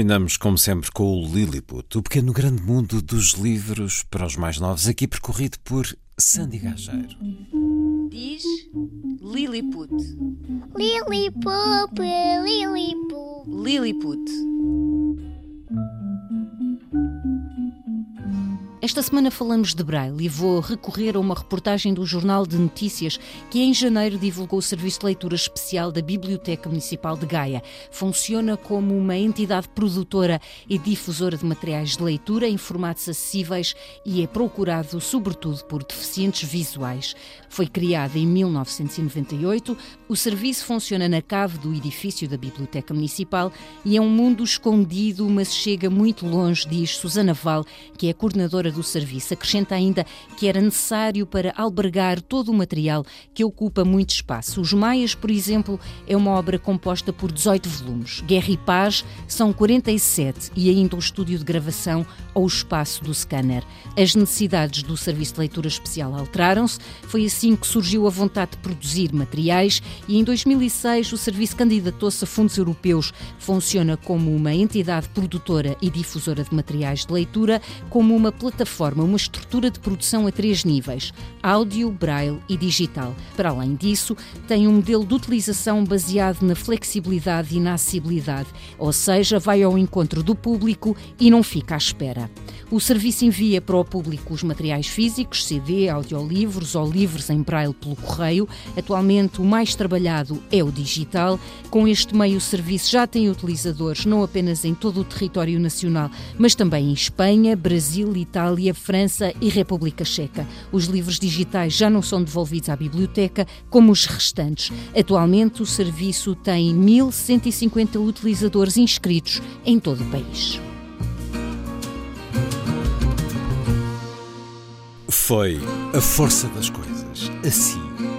Terminamos, como sempre, com o Lilliput, o pequeno grande mundo dos livros para os mais novos, aqui percorrido por Sandy Gageiro. Diz Lilliput. Lilliput, Lilliput. Lilliput. Esta semana falamos de Braille e vou recorrer a uma reportagem do Jornal de Notícias que em janeiro divulgou o serviço de leitura especial da Biblioteca Municipal de Gaia. Funciona como uma entidade produtora e difusora de materiais de leitura em formatos acessíveis e é procurado sobretudo por deficientes visuais. Foi criado em 1998, o serviço funciona na cave do edifício da Biblioteca Municipal e é um mundo escondido, mas chega muito longe, diz Susana Val, que é coordenadora do serviço. Acrescenta ainda que era necessário para albergar todo o material que ocupa muito espaço. Os Maias, por exemplo, é uma obra composta por 18 volumes. Guerra e Paz são 47 e ainda o estúdio de gravação ou o espaço do scanner. As necessidades do serviço de leitura especial alteraram-se. Foi assim que surgiu a vontade de produzir materiais e em 2006 o serviço candidatou-se a fundos europeus. Funciona como uma entidade produtora e difusora de materiais de leitura, como uma plataforma uma estrutura de produção a três níveis: áudio, braille e digital. Para além disso, tem um modelo de utilização baseado na flexibilidade e na acessibilidade, ou seja, vai ao encontro do público e não fica à espera. O serviço envia para o público os materiais físicos, CD, audiolivros ou livros em braille pelo correio. Atualmente, o mais trabalhado é o digital. Com este meio, o serviço já tem utilizadores não apenas em todo o território nacional, mas também em Espanha, Brasil, Itália, França e República Checa. Os livros digitais já não são devolvidos à biblioteca, como os restantes. Atualmente, o serviço tem 1.150 utilizadores inscritos em todo o país. Foi a força das coisas, assim